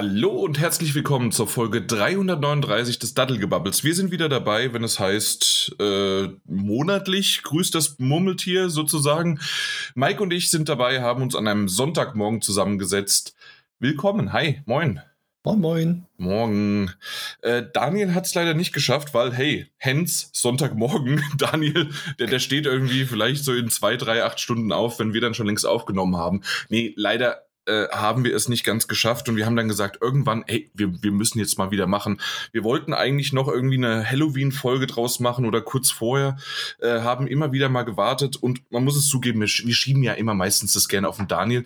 Hallo und herzlich willkommen zur Folge 339 des Dattelgebubbles. Wir sind wieder dabei, wenn es heißt, äh, monatlich grüßt das Murmeltier sozusagen. Mike und ich sind dabei, haben uns an einem Sonntagmorgen zusammengesetzt. Willkommen, hi, moin. Moin, moin. Morgen. Äh, Daniel hat es leider nicht geschafft, weil, hey, Hens, Sonntagmorgen, Daniel, der, der steht irgendwie vielleicht so in zwei, drei, acht Stunden auf, wenn wir dann schon längst aufgenommen haben. Nee, leider äh, haben wir es nicht ganz geschafft und wir haben dann gesagt, irgendwann, ey, wir, wir müssen jetzt mal wieder machen. Wir wollten eigentlich noch irgendwie eine Halloween-Folge draus machen oder kurz vorher, äh, haben immer wieder mal gewartet und man muss es zugeben, wir, wir schieben ja immer meistens das gerne auf den Daniel.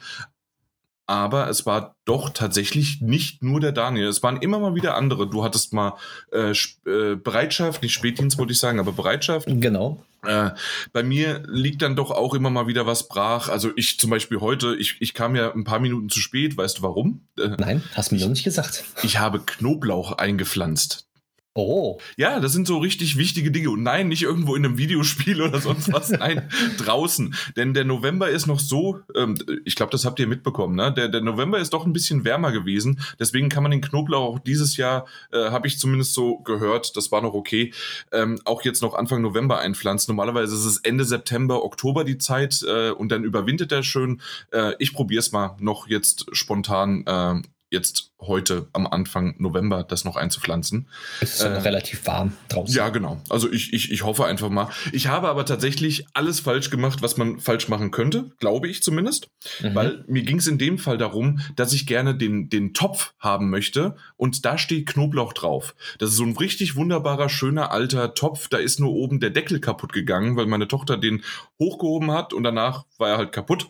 Aber es war doch tatsächlich nicht nur der Daniel. Es waren immer mal wieder andere. Du hattest mal äh, äh, Bereitschaft, nicht Spätdienst wollte ich sagen, aber Bereitschaft. Genau. Äh, bei mir liegt dann doch auch immer mal wieder was brach. Also ich zum Beispiel heute, ich, ich kam ja ein paar Minuten zu spät. Weißt du warum? Äh, Nein, hast mir noch nicht gesagt. Ich habe Knoblauch eingepflanzt. Oh. Ja, das sind so richtig wichtige Dinge. Und nein, nicht irgendwo in einem Videospiel oder sonst was. nein, draußen. Denn der November ist noch so, ähm, ich glaube, das habt ihr mitbekommen, ne? Der, der November ist doch ein bisschen wärmer gewesen. Deswegen kann man den Knoblauch auch dieses Jahr, äh, habe ich zumindest so gehört, das war noch okay, ähm, auch jetzt noch Anfang November einpflanzen. Normalerweise ist es Ende September, Oktober die Zeit äh, und dann überwintert er schön. Äh, ich probiere es mal noch jetzt spontan äh, jetzt heute am Anfang November das noch einzupflanzen. Es ist äh, relativ warm draußen. Ja, genau. Also ich, ich, ich hoffe einfach mal. Ich habe aber tatsächlich alles falsch gemacht, was man falsch machen könnte, glaube ich zumindest. Mhm. Weil mir ging es in dem Fall darum, dass ich gerne den, den Topf haben möchte und da steht Knoblauch drauf. Das ist so ein richtig wunderbarer, schöner alter Topf. Da ist nur oben der Deckel kaputt gegangen, weil meine Tochter den hochgehoben hat und danach war er halt kaputt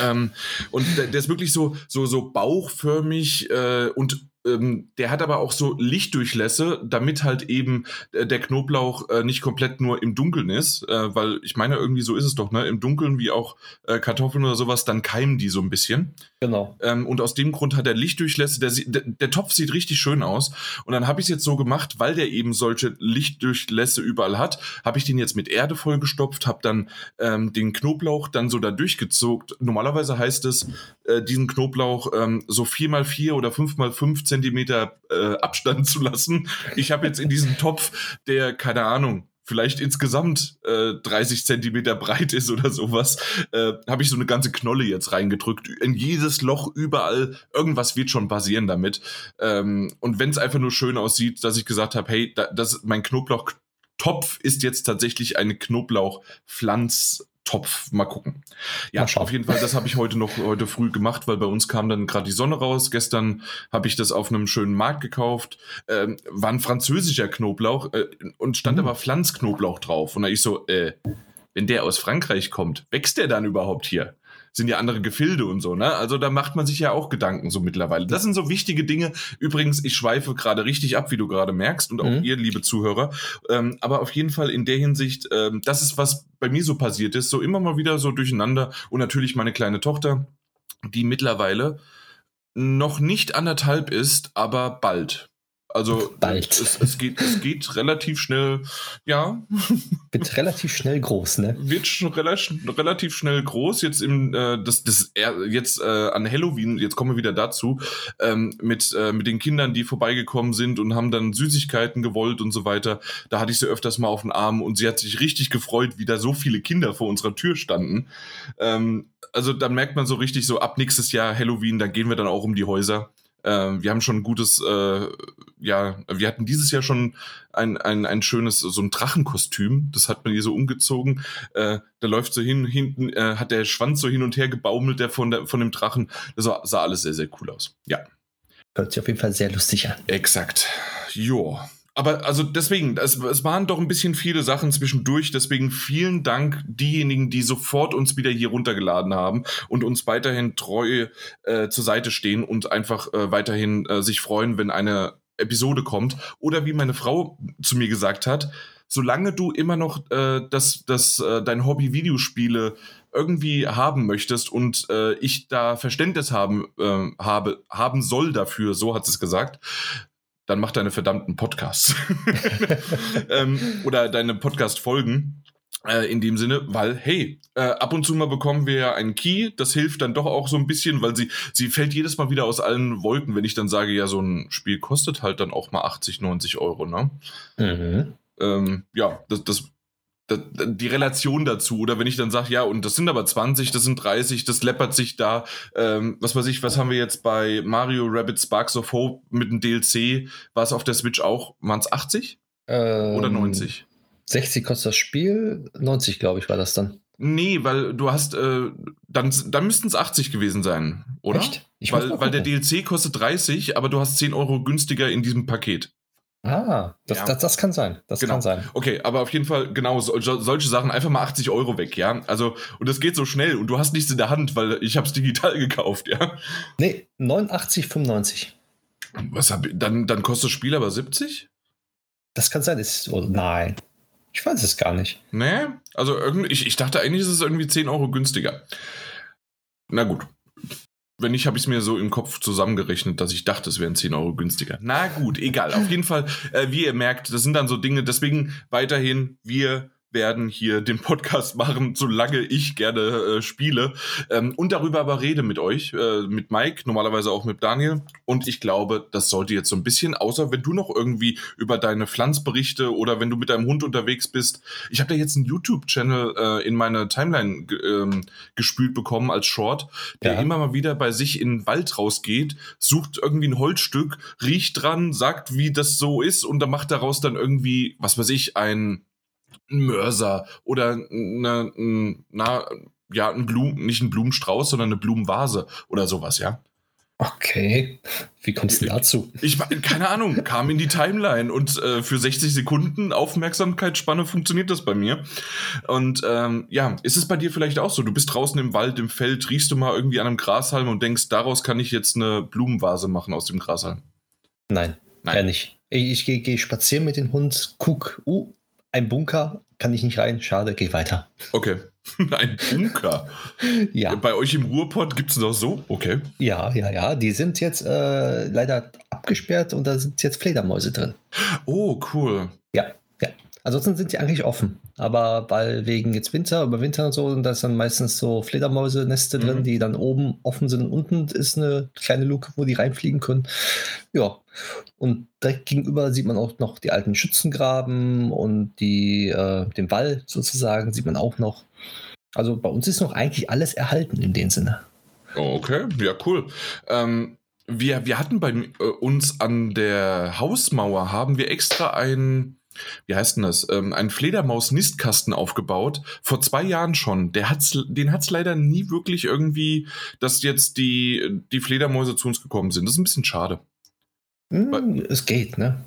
ähm, und der, der, ist wirklich so, so, so bauchförmig äh, und ähm, der hat aber auch so Lichtdurchlässe, damit halt eben äh, der Knoblauch äh, nicht komplett nur im Dunkeln ist, äh, weil ich meine, irgendwie so ist es doch, ne? Im Dunkeln wie auch äh, Kartoffeln oder sowas, dann keimen die so ein bisschen. Genau. Ähm, und aus dem Grund hat er Lichtdurchlässe, der, der, der Topf sieht richtig schön aus. Und dann habe ich es jetzt so gemacht, weil der eben solche Lichtdurchlässe überall hat, habe ich den jetzt mit Erde vollgestopft, habe dann ähm, den Knoblauch dann so da durchgezogen. Normalerweise heißt es, äh, diesen Knoblauch ähm, so vier mal vier oder fünf mal fünf Zentimeter äh, Abstand zu lassen. Ich habe jetzt in diesem Topf, der, keine Ahnung, vielleicht insgesamt äh, 30 Zentimeter breit ist oder sowas, äh, habe ich so eine ganze Knolle jetzt reingedrückt. In jedes Loch, überall, irgendwas wird schon passieren damit. Ähm, und wenn es einfach nur schön aussieht, dass ich gesagt habe, hey, da, das, mein Knoblauchtopf ist jetzt tatsächlich eine Knoblauchpflanz Topf. Mal gucken. Ja, Mal auf jeden Fall, das habe ich heute noch heute früh gemacht, weil bei uns kam dann gerade die Sonne raus. Gestern habe ich das auf einem schönen Markt gekauft. Ähm, war ein französischer Knoblauch äh, und stand mhm. aber Pflanzknoblauch drauf. Und da ich so, äh, wenn der aus Frankreich kommt, wächst der dann überhaupt hier? Sind ja andere Gefilde und so, ne? Also da macht man sich ja auch Gedanken so mittlerweile. Das sind so wichtige Dinge. Übrigens, ich schweife gerade richtig ab, wie du gerade merkst und auch mhm. ihr, liebe Zuhörer. Ähm, aber auf jeden Fall in der Hinsicht, ähm, das ist was bei mir so passiert ist, so immer mal wieder so durcheinander und natürlich meine kleine Tochter, die mittlerweile noch nicht anderthalb ist, aber bald. Also Bald. Es, es, geht, es geht relativ schnell, ja. Wird relativ schnell groß, ne? Wird schon relativ, relativ schnell groß. Jetzt im äh, das, das jetzt äh, an Halloween, jetzt kommen wir wieder dazu, ähm, mit, äh, mit den Kindern, die vorbeigekommen sind und haben dann Süßigkeiten gewollt und so weiter. Da hatte ich sie öfters mal auf den Arm und sie hat sich richtig gefreut, wie da so viele Kinder vor unserer Tür standen. Ähm, also dann merkt man so richtig so, ab nächstes Jahr Halloween, da gehen wir dann auch um die Häuser. Äh, wir haben schon ein gutes, äh, ja, wir hatten dieses Jahr schon ein, ein, ein schönes, so ein Drachenkostüm. Das hat man hier so umgezogen. Äh, da läuft so hin, hinten, äh, hat der Schwanz so hin und her gebaumelt, der von, der, von dem Drachen. Das sah, sah alles sehr, sehr cool aus. Ja. Hört sich auf jeden Fall sehr lustig an. Exakt. Joa aber also deswegen, es, es waren doch ein bisschen viele Sachen zwischendurch. Deswegen vielen Dank diejenigen, die sofort uns wieder hier runtergeladen haben und uns weiterhin treu äh, zur Seite stehen und einfach äh, weiterhin äh, sich freuen, wenn eine Episode kommt. Oder wie meine Frau zu mir gesagt hat, solange du immer noch äh, das, das, äh, dein Hobby Videospiele irgendwie haben möchtest und äh, ich da Verständnis haben, äh, habe, haben soll dafür, so hat es gesagt, dann mach deine verdammten Podcasts. ähm, oder deine Podcast-Folgen. Äh, in dem Sinne, weil, hey, äh, ab und zu mal bekommen wir ja einen Key, das hilft dann doch auch so ein bisschen, weil sie, sie fällt jedes Mal wieder aus allen Wolken, wenn ich dann sage, ja, so ein Spiel kostet halt dann auch mal 80, 90 Euro, ne? Mhm. Ähm, ja, das, das, das, die Relation dazu, oder wenn ich dann sage, ja, und das sind aber 20, das sind 30, das läppert sich da, ähm, was weiß ich, was haben wir jetzt bei Mario Rabbit Sparks of Hope mit dem DLC, war es auf der Switch auch, waren es 80? Ähm, oder 90? 60 kostet das Spiel, 90 glaube ich war das dann. Nee, weil du hast, äh, dann, dann müssten es 80 gewesen sein, oder? Echt? Ich weil, weil der DLC kostet 30, aber du hast 10 Euro günstiger in diesem Paket. Ah, das, ja. das, das, kann sein. Das genau. kann sein. Okay, aber auf jeden Fall, genau, so, solche Sachen, einfach mal 80 Euro weg, ja. Also, und das geht so schnell und du hast nichts in der Hand, weil ich habe es digital gekauft, ja. Nee, 89,95. Was hab, dann, dann kostet das Spiel aber 70? Das kann sein, ist, oh, nein. Ich weiß es gar nicht. Nee, also irgendwie, ich, ich dachte eigentlich ist es irgendwie 10 Euro günstiger. Na gut. Wenn nicht, habe ich es mir so im Kopf zusammengerechnet, dass ich dachte, es wären 10 Euro günstiger. Na gut, egal. Auf jeden Fall, äh, wie ihr merkt, das sind dann so Dinge, deswegen weiterhin, wir werden hier den Podcast machen, solange ich gerne äh, spiele ähm, und darüber aber rede mit euch, äh, mit Mike, normalerweise auch mit Daniel. Und ich glaube, das sollte jetzt so ein bisschen, außer wenn du noch irgendwie über deine Pflanzberichte oder wenn du mit deinem Hund unterwegs bist. Ich habe da jetzt einen YouTube-Channel äh, in meine Timeline ähm, gespült bekommen als Short, der ja. immer mal wieder bei sich in den Wald rausgeht, sucht irgendwie ein Holzstück, riecht dran, sagt, wie das so ist und dann macht daraus dann irgendwie, was weiß ich, ein ein Mörser oder eine, na, ja, ein Blumen, nicht ein Blumenstrauß, sondern eine Blumenvase oder sowas, ja. Okay. Wie kommst du dazu? Ich, keine Ahnung, kam in die Timeline und äh, für 60 Sekunden Aufmerksamkeitsspanne funktioniert das bei mir. Und ähm, ja, ist es bei dir vielleicht auch so? Du bist draußen im Wald, im Feld, riechst du mal irgendwie an einem Grashalm und denkst, daraus kann ich jetzt eine Blumenvase machen aus dem Grashalm? Nein, Nein. ja nicht. Ich, ich gehe geh spazieren mit dem Hund, guck, uh, ein Bunker, kann ich nicht rein, schade, geh weiter. Okay. Ein Bunker. ja. Bei euch im Ruhrpott gibt es noch so? Okay. Ja, ja, ja. Die sind jetzt äh, leider abgesperrt und da sind jetzt Fledermäuse drin. Oh, cool. Ja, ja. Ansonsten sind die eigentlich offen. Aber weil wegen jetzt Winter, über Winter und so, und da ist dann meistens so Fledermäuse-Neste mhm. drin, die dann oben offen sind. Unten ist eine kleine Luke, wo die reinfliegen können. Ja. Und direkt gegenüber sieht man auch noch die alten Schützengraben und die, äh, den Wall sozusagen sieht man auch noch. Also bei uns ist noch eigentlich alles erhalten in dem Sinne. Okay, ja, cool. Ähm, wir, wir hatten bei äh, uns an der Hausmauer, haben wir extra ein wie heißt denn das, ähm, einen Fledermaus-Nistkasten aufgebaut, vor zwei Jahren schon. Der hat's, den hat es leider nie wirklich irgendwie, dass jetzt die, die Fledermäuse zu uns gekommen sind. Das ist ein bisschen schade. Hm, es geht, ne?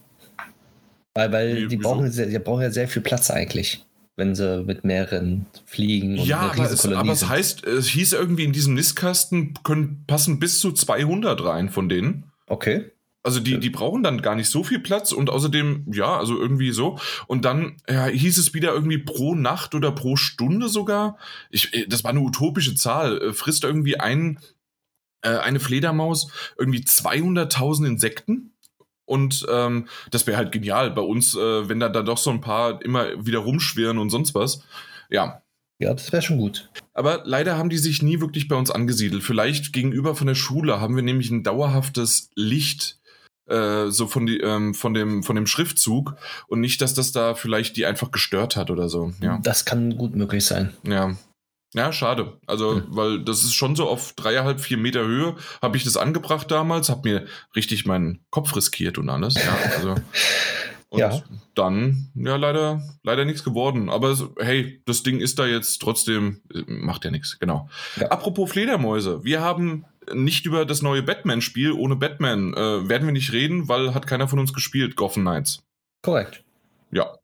Weil, weil die, brauchen, sehr, die brauchen ja sehr viel Platz eigentlich wenn sie mit mehreren fliegen. Und ja, aber es, aber es heißt, es hieß irgendwie in diesem Nistkasten können passen bis zu 200 rein von denen. Okay. Also die, die brauchen dann gar nicht so viel Platz und außerdem, ja, also irgendwie so. Und dann ja, hieß es wieder irgendwie pro Nacht oder pro Stunde sogar. Ich, äh, das war eine utopische Zahl. Äh, frisst irgendwie ein, äh, eine Fledermaus irgendwie 200.000 Insekten. Und ähm, das wäre halt genial bei uns, äh, wenn da, da doch so ein paar immer wieder rumschwirren und sonst was. Ja, ja, das wäre schon gut. Aber leider haben die sich nie wirklich bei uns angesiedelt. Vielleicht gegenüber von der Schule haben wir nämlich ein dauerhaftes Licht äh, so von, die, ähm, von, dem, von dem Schriftzug und nicht, dass das da vielleicht die einfach gestört hat oder so. Ja. Das kann gut möglich sein. Ja. Ja, schade. Also, hm. weil das ist schon so auf dreieinhalb, vier Meter Höhe, habe ich das angebracht damals, habe mir richtig meinen Kopf riskiert und alles. Ja, also. Und ja. dann, ja, leider, leider nichts geworden. Aber hey, das Ding ist da jetzt trotzdem, äh, macht ja nichts, genau. Ja. Apropos Fledermäuse, wir haben nicht über das neue Batman-Spiel ohne Batman äh, werden wir nicht reden, weil hat keiner von uns gespielt, Gotham Knights. Korrekt. Ja.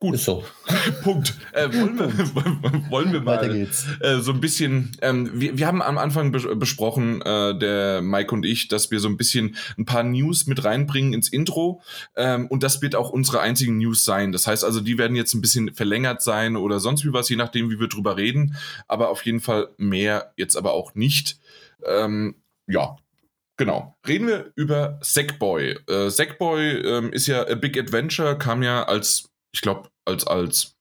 Gut. Ist so. Punkt. Äh, wollen, wir, wollen wir mal äh, so ein bisschen, ähm, wir, wir haben am Anfang bes besprochen, äh, der Mike und ich, dass wir so ein bisschen ein paar News mit reinbringen ins Intro ähm, und das wird auch unsere einzigen News sein. Das heißt also, die werden jetzt ein bisschen verlängert sein oder sonst wie was, je nachdem, wie wir drüber reden, aber auf jeden Fall mehr jetzt aber auch nicht. Ähm, ja, Genau. Reden wir über Sackboy. Äh, Sackboy ähm, ist ja A Big Adventure, kam ja als ich glaube, als, als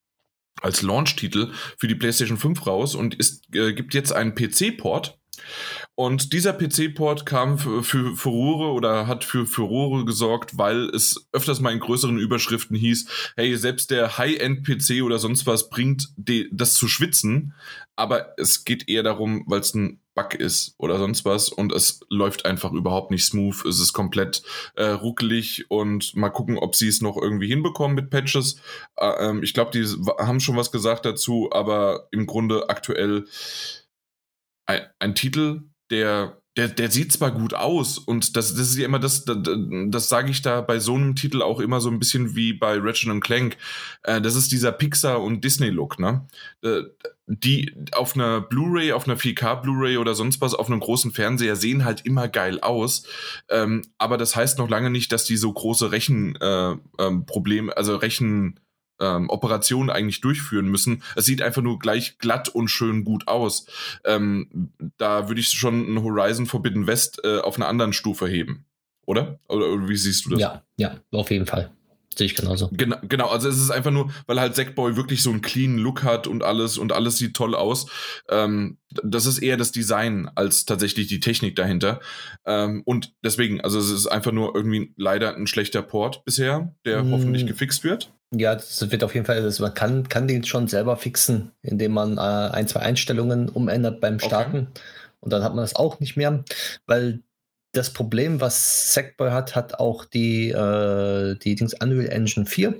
als Launch-Titel für die PlayStation 5 raus und ist, äh, gibt jetzt einen PC-Port. Und dieser PC-Port kam für, für Furore oder hat für Furore gesorgt, weil es öfters mal in größeren Überschriften hieß, hey, selbst der High-End-PC oder sonst was bringt das zu schwitzen, aber es geht eher darum, weil es ein Bug ist oder sonst was und es läuft einfach überhaupt nicht smooth. Es ist komplett äh, ruckelig und mal gucken, ob sie es noch irgendwie hinbekommen mit Patches. Äh, ähm, ich glaube, die haben schon was gesagt dazu, aber im Grunde aktuell ein, ein Titel, der der, der sieht zwar gut aus und das, das ist ja immer das, das, das sage ich da bei so einem Titel auch immer so ein bisschen wie bei Ratchet Clank. Äh, das ist dieser Pixar- und Disney-Look, ne? Äh, die auf einer Blu-ray, auf einer 4K Blu-ray oder sonst was auf einem großen Fernseher sehen halt immer geil aus. Ähm, aber das heißt noch lange nicht, dass die so große Rechenprobleme, äh, ähm, also Rechen ähm, Operationen eigentlich durchführen müssen. Es sieht einfach nur gleich glatt und schön gut aus. Ähm, da würde ich schon ein Horizon Forbidden West äh, auf einer anderen Stufe heben. Oder? oder? Oder wie siehst du das? Ja, ja, auf jeden Fall. Sehe ich genauso. Genau, genau, also es ist einfach nur, weil halt Sackboy wirklich so einen clean Look hat und alles und alles sieht toll aus. Ähm, das ist eher das Design als tatsächlich die Technik dahinter. Ähm, und deswegen, also es ist einfach nur irgendwie leider ein schlechter Port bisher, der mm. hoffentlich gefixt wird. Ja, das wird auf jeden Fall, also man kann, kann den schon selber fixen, indem man äh, ein, zwei Einstellungen umändert beim Starten. Okay. Und dann hat man das auch nicht mehr, weil das Problem, was Sackboy hat, hat auch die, äh, die Dings Unreal Engine 4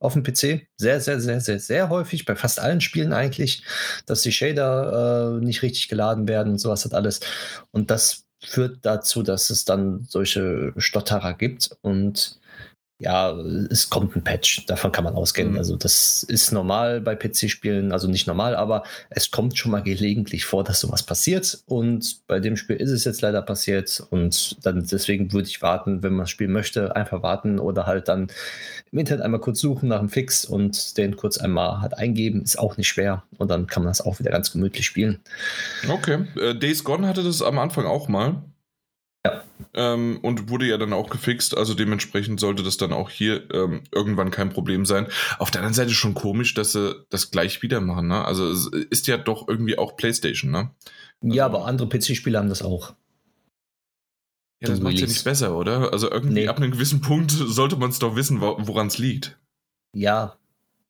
auf dem PC. Sehr, sehr, sehr, sehr, sehr häufig, bei fast allen Spielen eigentlich, dass die Shader äh, nicht richtig geladen werden und sowas hat alles. Und das führt dazu, dass es dann solche Stotterer gibt und ja, es kommt ein Patch, davon kann man ausgehen. Mhm. Also das ist normal bei PC-Spielen, also nicht normal, aber es kommt schon mal gelegentlich vor, dass sowas passiert. Und bei dem Spiel ist es jetzt leider passiert. Und dann deswegen würde ich warten, wenn man das Spiel möchte, einfach warten oder halt dann im Internet einmal kurz suchen nach einem Fix und den kurz einmal halt eingeben. Ist auch nicht schwer. Und dann kann man das auch wieder ganz gemütlich spielen. Okay. Äh, Days Gone hatte das am Anfang auch mal. Ja. Ähm, und wurde ja dann auch gefixt, also dementsprechend sollte das dann auch hier ähm, irgendwann kein Problem sein. Auf der anderen Seite schon komisch, dass sie das gleich wieder machen, ne? Also es ist ja doch irgendwie auch PlayStation, ne? Also, ja, aber andere PC-Spiele haben das auch. Ja, das macht ja nicht besser, oder? Also irgendwie nee. ab einem gewissen Punkt sollte man es doch wissen, woran es liegt. Ja,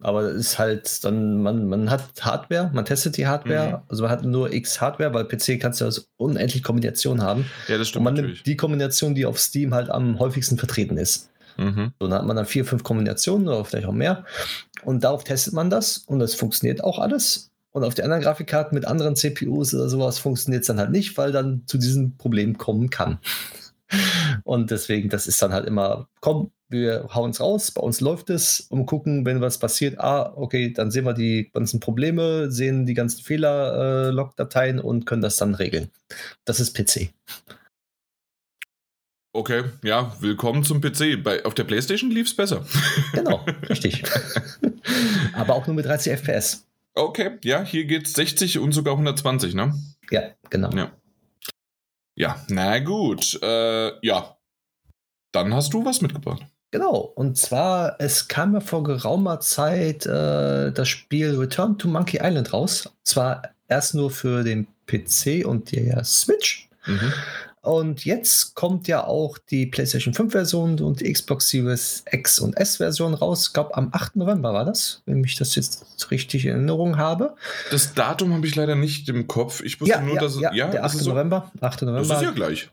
aber es ist halt dann, man, man hat Hardware, man testet die Hardware, mhm. also man hat nur X Hardware, weil PC kannst du das unendlich Kombination haben. Ja, das stimmt. Und man natürlich. nimmt die Kombination, die auf Steam halt am häufigsten vertreten ist. Mhm. So, dann hat man dann vier, fünf Kombinationen oder vielleicht auch mehr. Und darauf testet man das und das funktioniert auch alles. Und auf die anderen Grafikkarten mit anderen CPUs oder sowas funktioniert es dann halt nicht, weil dann zu diesem Problem kommen kann. Und deswegen, das ist dann halt immer, komm, wir hauen es raus, bei uns läuft es und gucken, wenn was passiert, ah, okay, dann sehen wir die ganzen Probleme, sehen die ganzen Fehler-Log-Dateien äh, und können das dann regeln. Das ist PC. Okay, ja, willkommen zum PC. Bei, auf der Playstation lief es besser. Genau, richtig. Aber auch nur mit 30 FPS. Okay, ja, hier geht es 60 und sogar 120, ne? Ja, genau. Ja, ja na gut. Äh, ja, dann hast du was mitgebracht. Genau, und zwar, es kam ja vor geraumer Zeit äh, das Spiel Return to Monkey Island raus. Zwar erst nur für den PC und die Switch. Mhm. Und jetzt kommt ja auch die PlayStation 5 Version und die Xbox Series X und S Version raus. Ich glaube, am 8. November war das, wenn ich das jetzt richtig in Erinnerung habe. Das Datum habe ich leider nicht im Kopf. Ich wusste ja, nur, ja, dass es. Ja, ja der 8. November, 8. November. Das ist ja gleich.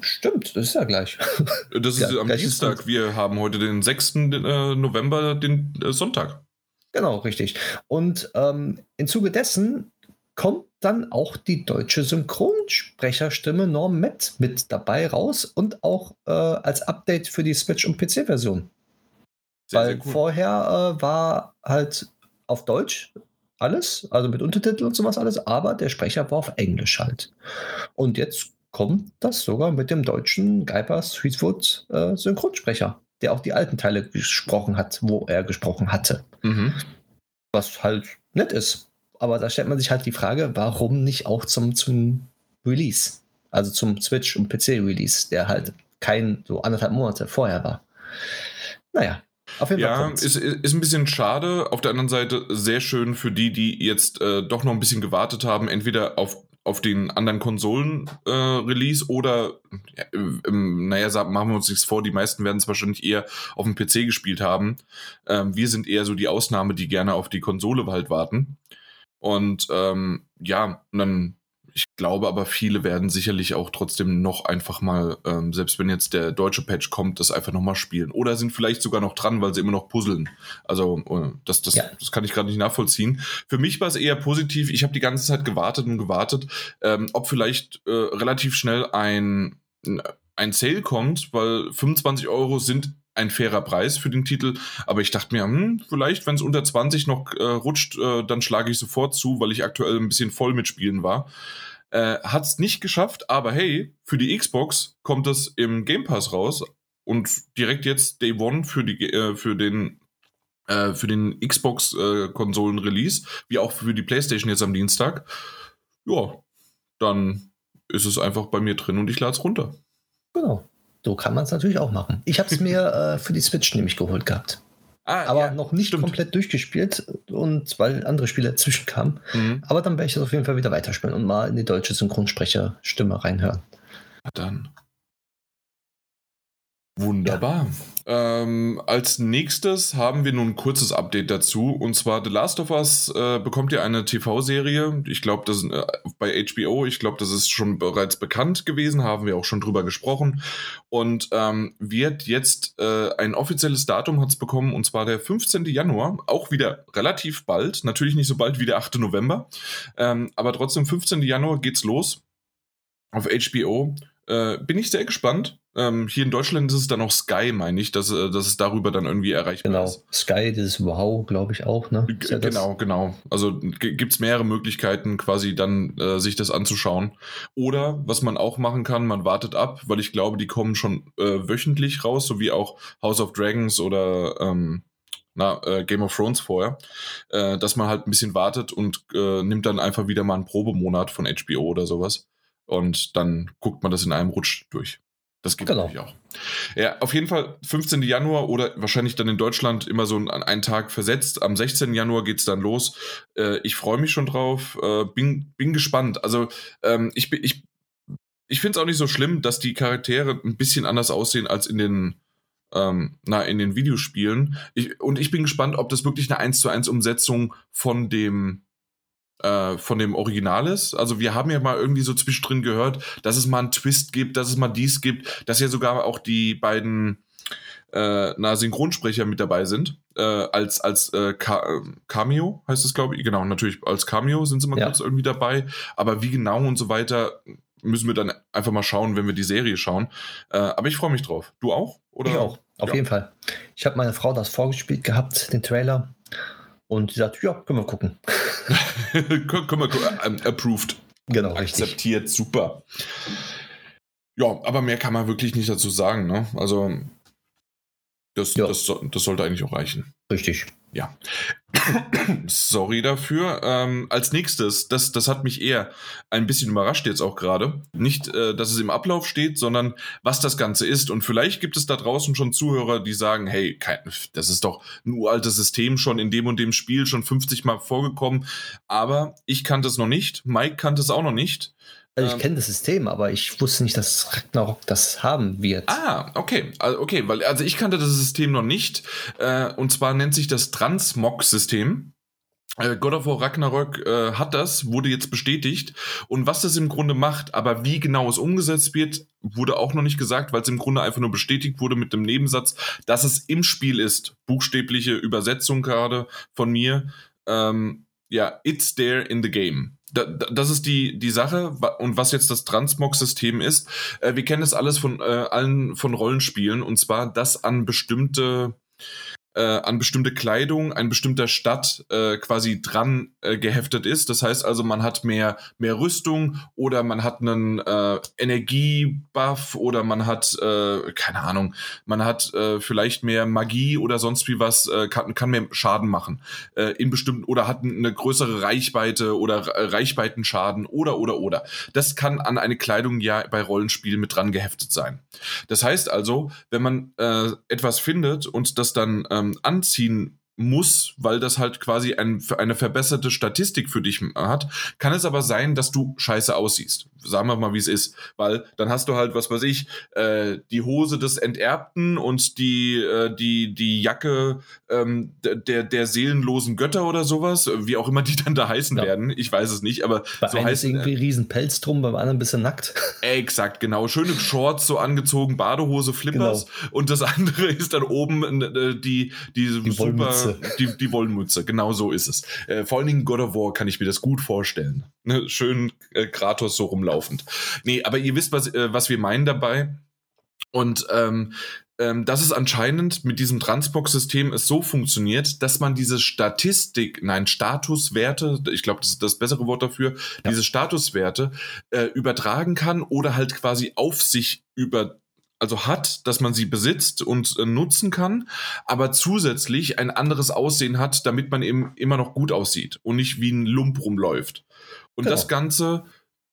Stimmt, das ist ja gleich. Das ist ja, am Dienstag. Ist Wir haben heute den 6. Äh, November, den äh, Sonntag. Genau, richtig. Und ähm, im Zuge dessen kommt dann auch die deutsche Synchronsprecherstimme Norm Met mit dabei raus und auch äh, als Update für die Switch- und PC-Version. Weil sehr cool. vorher äh, war halt auf Deutsch alles, also mit Untertiteln und sowas alles, aber der Sprecher war auf Englisch halt. Und jetzt kommt das sogar mit dem deutschen Geiper Streetfoot äh, Synchronsprecher, der auch die alten Teile gesprochen hat, wo er gesprochen hatte. Mhm. Was halt nett ist. Aber da stellt man sich halt die Frage, warum nicht auch zum, zum Release? Also zum Switch- und PC-Release, der halt kein so anderthalb Monate vorher war. Naja. Auf jeden ja, Fall ist, ist ein bisschen schade. Auf der anderen Seite sehr schön für die, die jetzt äh, doch noch ein bisschen gewartet haben, entweder auf auf den anderen Konsolen-Release äh, oder, ja, ähm, naja, machen wir uns nichts vor, die meisten werden es wahrscheinlich eher auf dem PC gespielt haben. Ähm, wir sind eher so die Ausnahme, die gerne auf die Konsole halt warten. Und ähm, ja, dann ich glaube aber, viele werden sicherlich auch trotzdem noch einfach mal, ähm, selbst wenn jetzt der deutsche Patch kommt, das einfach nochmal spielen. Oder sind vielleicht sogar noch dran, weil sie immer noch puzzeln. Also äh, das, das, ja. das kann ich gerade nicht nachvollziehen. Für mich war es eher positiv. Ich habe die ganze Zeit gewartet und gewartet, ähm, ob vielleicht äh, relativ schnell ein, ein Sale kommt, weil 25 Euro sind ein fairer Preis für den Titel. Aber ich dachte mir, hm, vielleicht, wenn es unter 20 noch äh, rutscht, äh, dann schlage ich sofort zu, weil ich aktuell ein bisschen voll mit Spielen war. Äh, Hat es nicht geschafft, aber hey, für die Xbox kommt es im Game Pass raus und direkt jetzt Day One für, die, äh, für den äh, den Xbox-Konsolen-Release, äh, wie auch für die PlayStation jetzt am Dienstag. Ja, dann ist es einfach bei mir drin und ich lade es runter. Genau. So kann man es natürlich auch machen. Ich habe es mir äh, für die Switch nämlich geholt gehabt. Ah, aber ja, noch nicht stimmt. komplett durchgespielt und weil andere Spiele dazwischen kamen. Mhm. Aber dann werde ich das auf jeden Fall wieder weiterspielen und mal in die deutsche Synchronsprecherstimme reinhören. Dann. Wunderbar. Ja. Ähm, als nächstes haben wir nun ein kurzes Update dazu. Und zwar The Last of Us äh, bekommt ja eine TV-Serie. Ich glaube, das äh, bei HBO, ich glaube, das ist schon bereits bekannt gewesen, haben wir auch schon drüber gesprochen. Und ähm, wird jetzt äh, ein offizielles Datum hat es bekommen, und zwar der 15. Januar, auch wieder relativ bald. Natürlich nicht so bald wie der 8. November. Ähm, aber trotzdem, 15. Januar geht's los auf HBO. Äh, bin ich sehr gespannt. Ähm, hier in Deutschland ist es dann auch Sky, meine ich, dass, äh, dass es darüber dann irgendwie erreichbar genau. ist. Genau, Sky, das ist Wow, glaube ich auch, ne? Ja genau, das? genau. Also gibt es mehrere Möglichkeiten, quasi dann äh, sich das anzuschauen. Oder was man auch machen kann, man wartet ab, weil ich glaube, die kommen schon äh, wöchentlich raus, so wie auch House of Dragons oder ähm, na, äh, Game of Thrones vorher, äh, dass man halt ein bisschen wartet und äh, nimmt dann einfach wieder mal einen Probemonat von HBO oder sowas. Und dann guckt man das in einem Rutsch durch. Das geht genau. natürlich auch. Ja, auf jeden Fall 15. Januar oder wahrscheinlich dann in Deutschland immer so an einen Tag versetzt. Am 16. Januar geht es dann los. Äh, ich freue mich schon drauf. Äh, bin, bin gespannt. Also ähm, ich, ich, ich finde es auch nicht so schlimm, dass die Charaktere ein bisschen anders aussehen als in den, ähm, na, in den Videospielen. Ich, und ich bin gespannt, ob das wirklich eine 1 zu 1 Umsetzung von dem äh, von dem Original ist. Also wir haben ja mal irgendwie so zwischendrin gehört, dass es mal einen Twist gibt, dass es mal dies gibt, dass ja sogar auch die beiden äh, na, Synchronsprecher mit dabei sind. Äh, als als äh, Cameo heißt es, glaube ich. Genau, natürlich als Cameo sind sie mal ja. kurz irgendwie dabei. Aber wie genau und so weiter müssen wir dann einfach mal schauen, wenn wir die Serie schauen. Äh, aber ich freue mich drauf. Du auch? Oder? Ich auch, auf ja. jeden Fall. Ich habe meine Frau das vorgespielt gehabt, den Trailer. Und sie sagt, ja, können wir gucken. können wir gucken. Ähm, approved. Genau, Akzeptiert, richtig. super. Ja, aber mehr kann man wirklich nicht dazu sagen. Ne? Also, das, das, das sollte eigentlich auch reichen. Richtig. Ja. Sorry dafür. Ähm, als nächstes, das, das hat mich eher ein bisschen überrascht jetzt auch gerade. Nicht, äh, dass es im Ablauf steht, sondern was das Ganze ist. Und vielleicht gibt es da draußen schon Zuhörer, die sagen, hey, kein, das ist doch ein uraltes System schon in dem und dem Spiel schon 50 Mal vorgekommen. Aber ich kannte es noch nicht. Mike kannte es auch noch nicht. Also ich ähm, kenne das System, aber ich wusste nicht, dass Ragnarok das haben wird. Ah, okay. Also, okay, weil also ich kannte das System noch nicht. Äh, und zwar nennt sich das Transmog-System. Äh, God of War Ragnarok äh, hat das, wurde jetzt bestätigt. Und was das im Grunde macht, aber wie genau es umgesetzt wird, wurde auch noch nicht gesagt, weil es im Grunde einfach nur bestätigt wurde mit dem Nebensatz, dass es im Spiel ist. Buchstäbliche Übersetzung gerade von mir. Ähm, ja, it's there in the game das ist die, die Sache und was jetzt das Transmog-System ist. Äh, wir kennen das alles von äh, allen von Rollenspielen und zwar, dass an bestimmte äh, an bestimmte Kleidung ein bestimmter Stadt äh, quasi dran äh, geheftet ist. Das heißt also, man hat mehr, mehr Rüstung oder man hat einen äh, Energiebuff oder man hat, äh, keine Ahnung, man hat äh, vielleicht mehr Magie oder sonst wie was, äh, kann, kann mehr Schaden machen. Äh, in bestimmten oder hat eine größere Reichweite oder Reichweitenschaden oder oder oder. Das kann an eine Kleidung ja bei Rollenspielen mit dran geheftet sein. Das heißt also, wenn man äh, etwas findet und das dann ähm, ähm, anziehen muss, weil das halt quasi ein, eine verbesserte Statistik für dich hat, kann es aber sein, dass du scheiße aussiehst. Sagen wir mal, wie es ist. Weil dann hast du halt, was weiß ich, äh, die Hose des Enterbten und die, äh, die, die Jacke ähm, der, der seelenlosen Götter oder sowas, wie auch immer die dann da heißen ja. werden. Ich weiß es nicht, aber bei so heißt irgendwie äh, riesen Pelz drum, beim anderen ein bisschen nackt. Exakt, genau. Schöne Shorts so angezogen, Badehose, Flippers genau. und das andere ist dann oben äh, die, die, die super die, die Wollmütze, genau so ist es. Äh, vor allen Dingen God of War kann ich mir das gut vorstellen. Ne? Schön äh, Kratos so rumlaufend. Nee, aber ihr wisst, was, äh, was wir meinen dabei. Und ähm, ähm, dass es anscheinend mit diesem Transbox-System es so funktioniert, dass man diese Statistik, nein, Statuswerte, ich glaube, das ist das bessere Wort dafür, ja. diese Statuswerte äh, übertragen kann oder halt quasi auf sich über also hat, dass man sie besitzt und äh, nutzen kann, aber zusätzlich ein anderes Aussehen hat, damit man eben immer noch gut aussieht und nicht wie ein Lump rumläuft. Und genau. das Ganze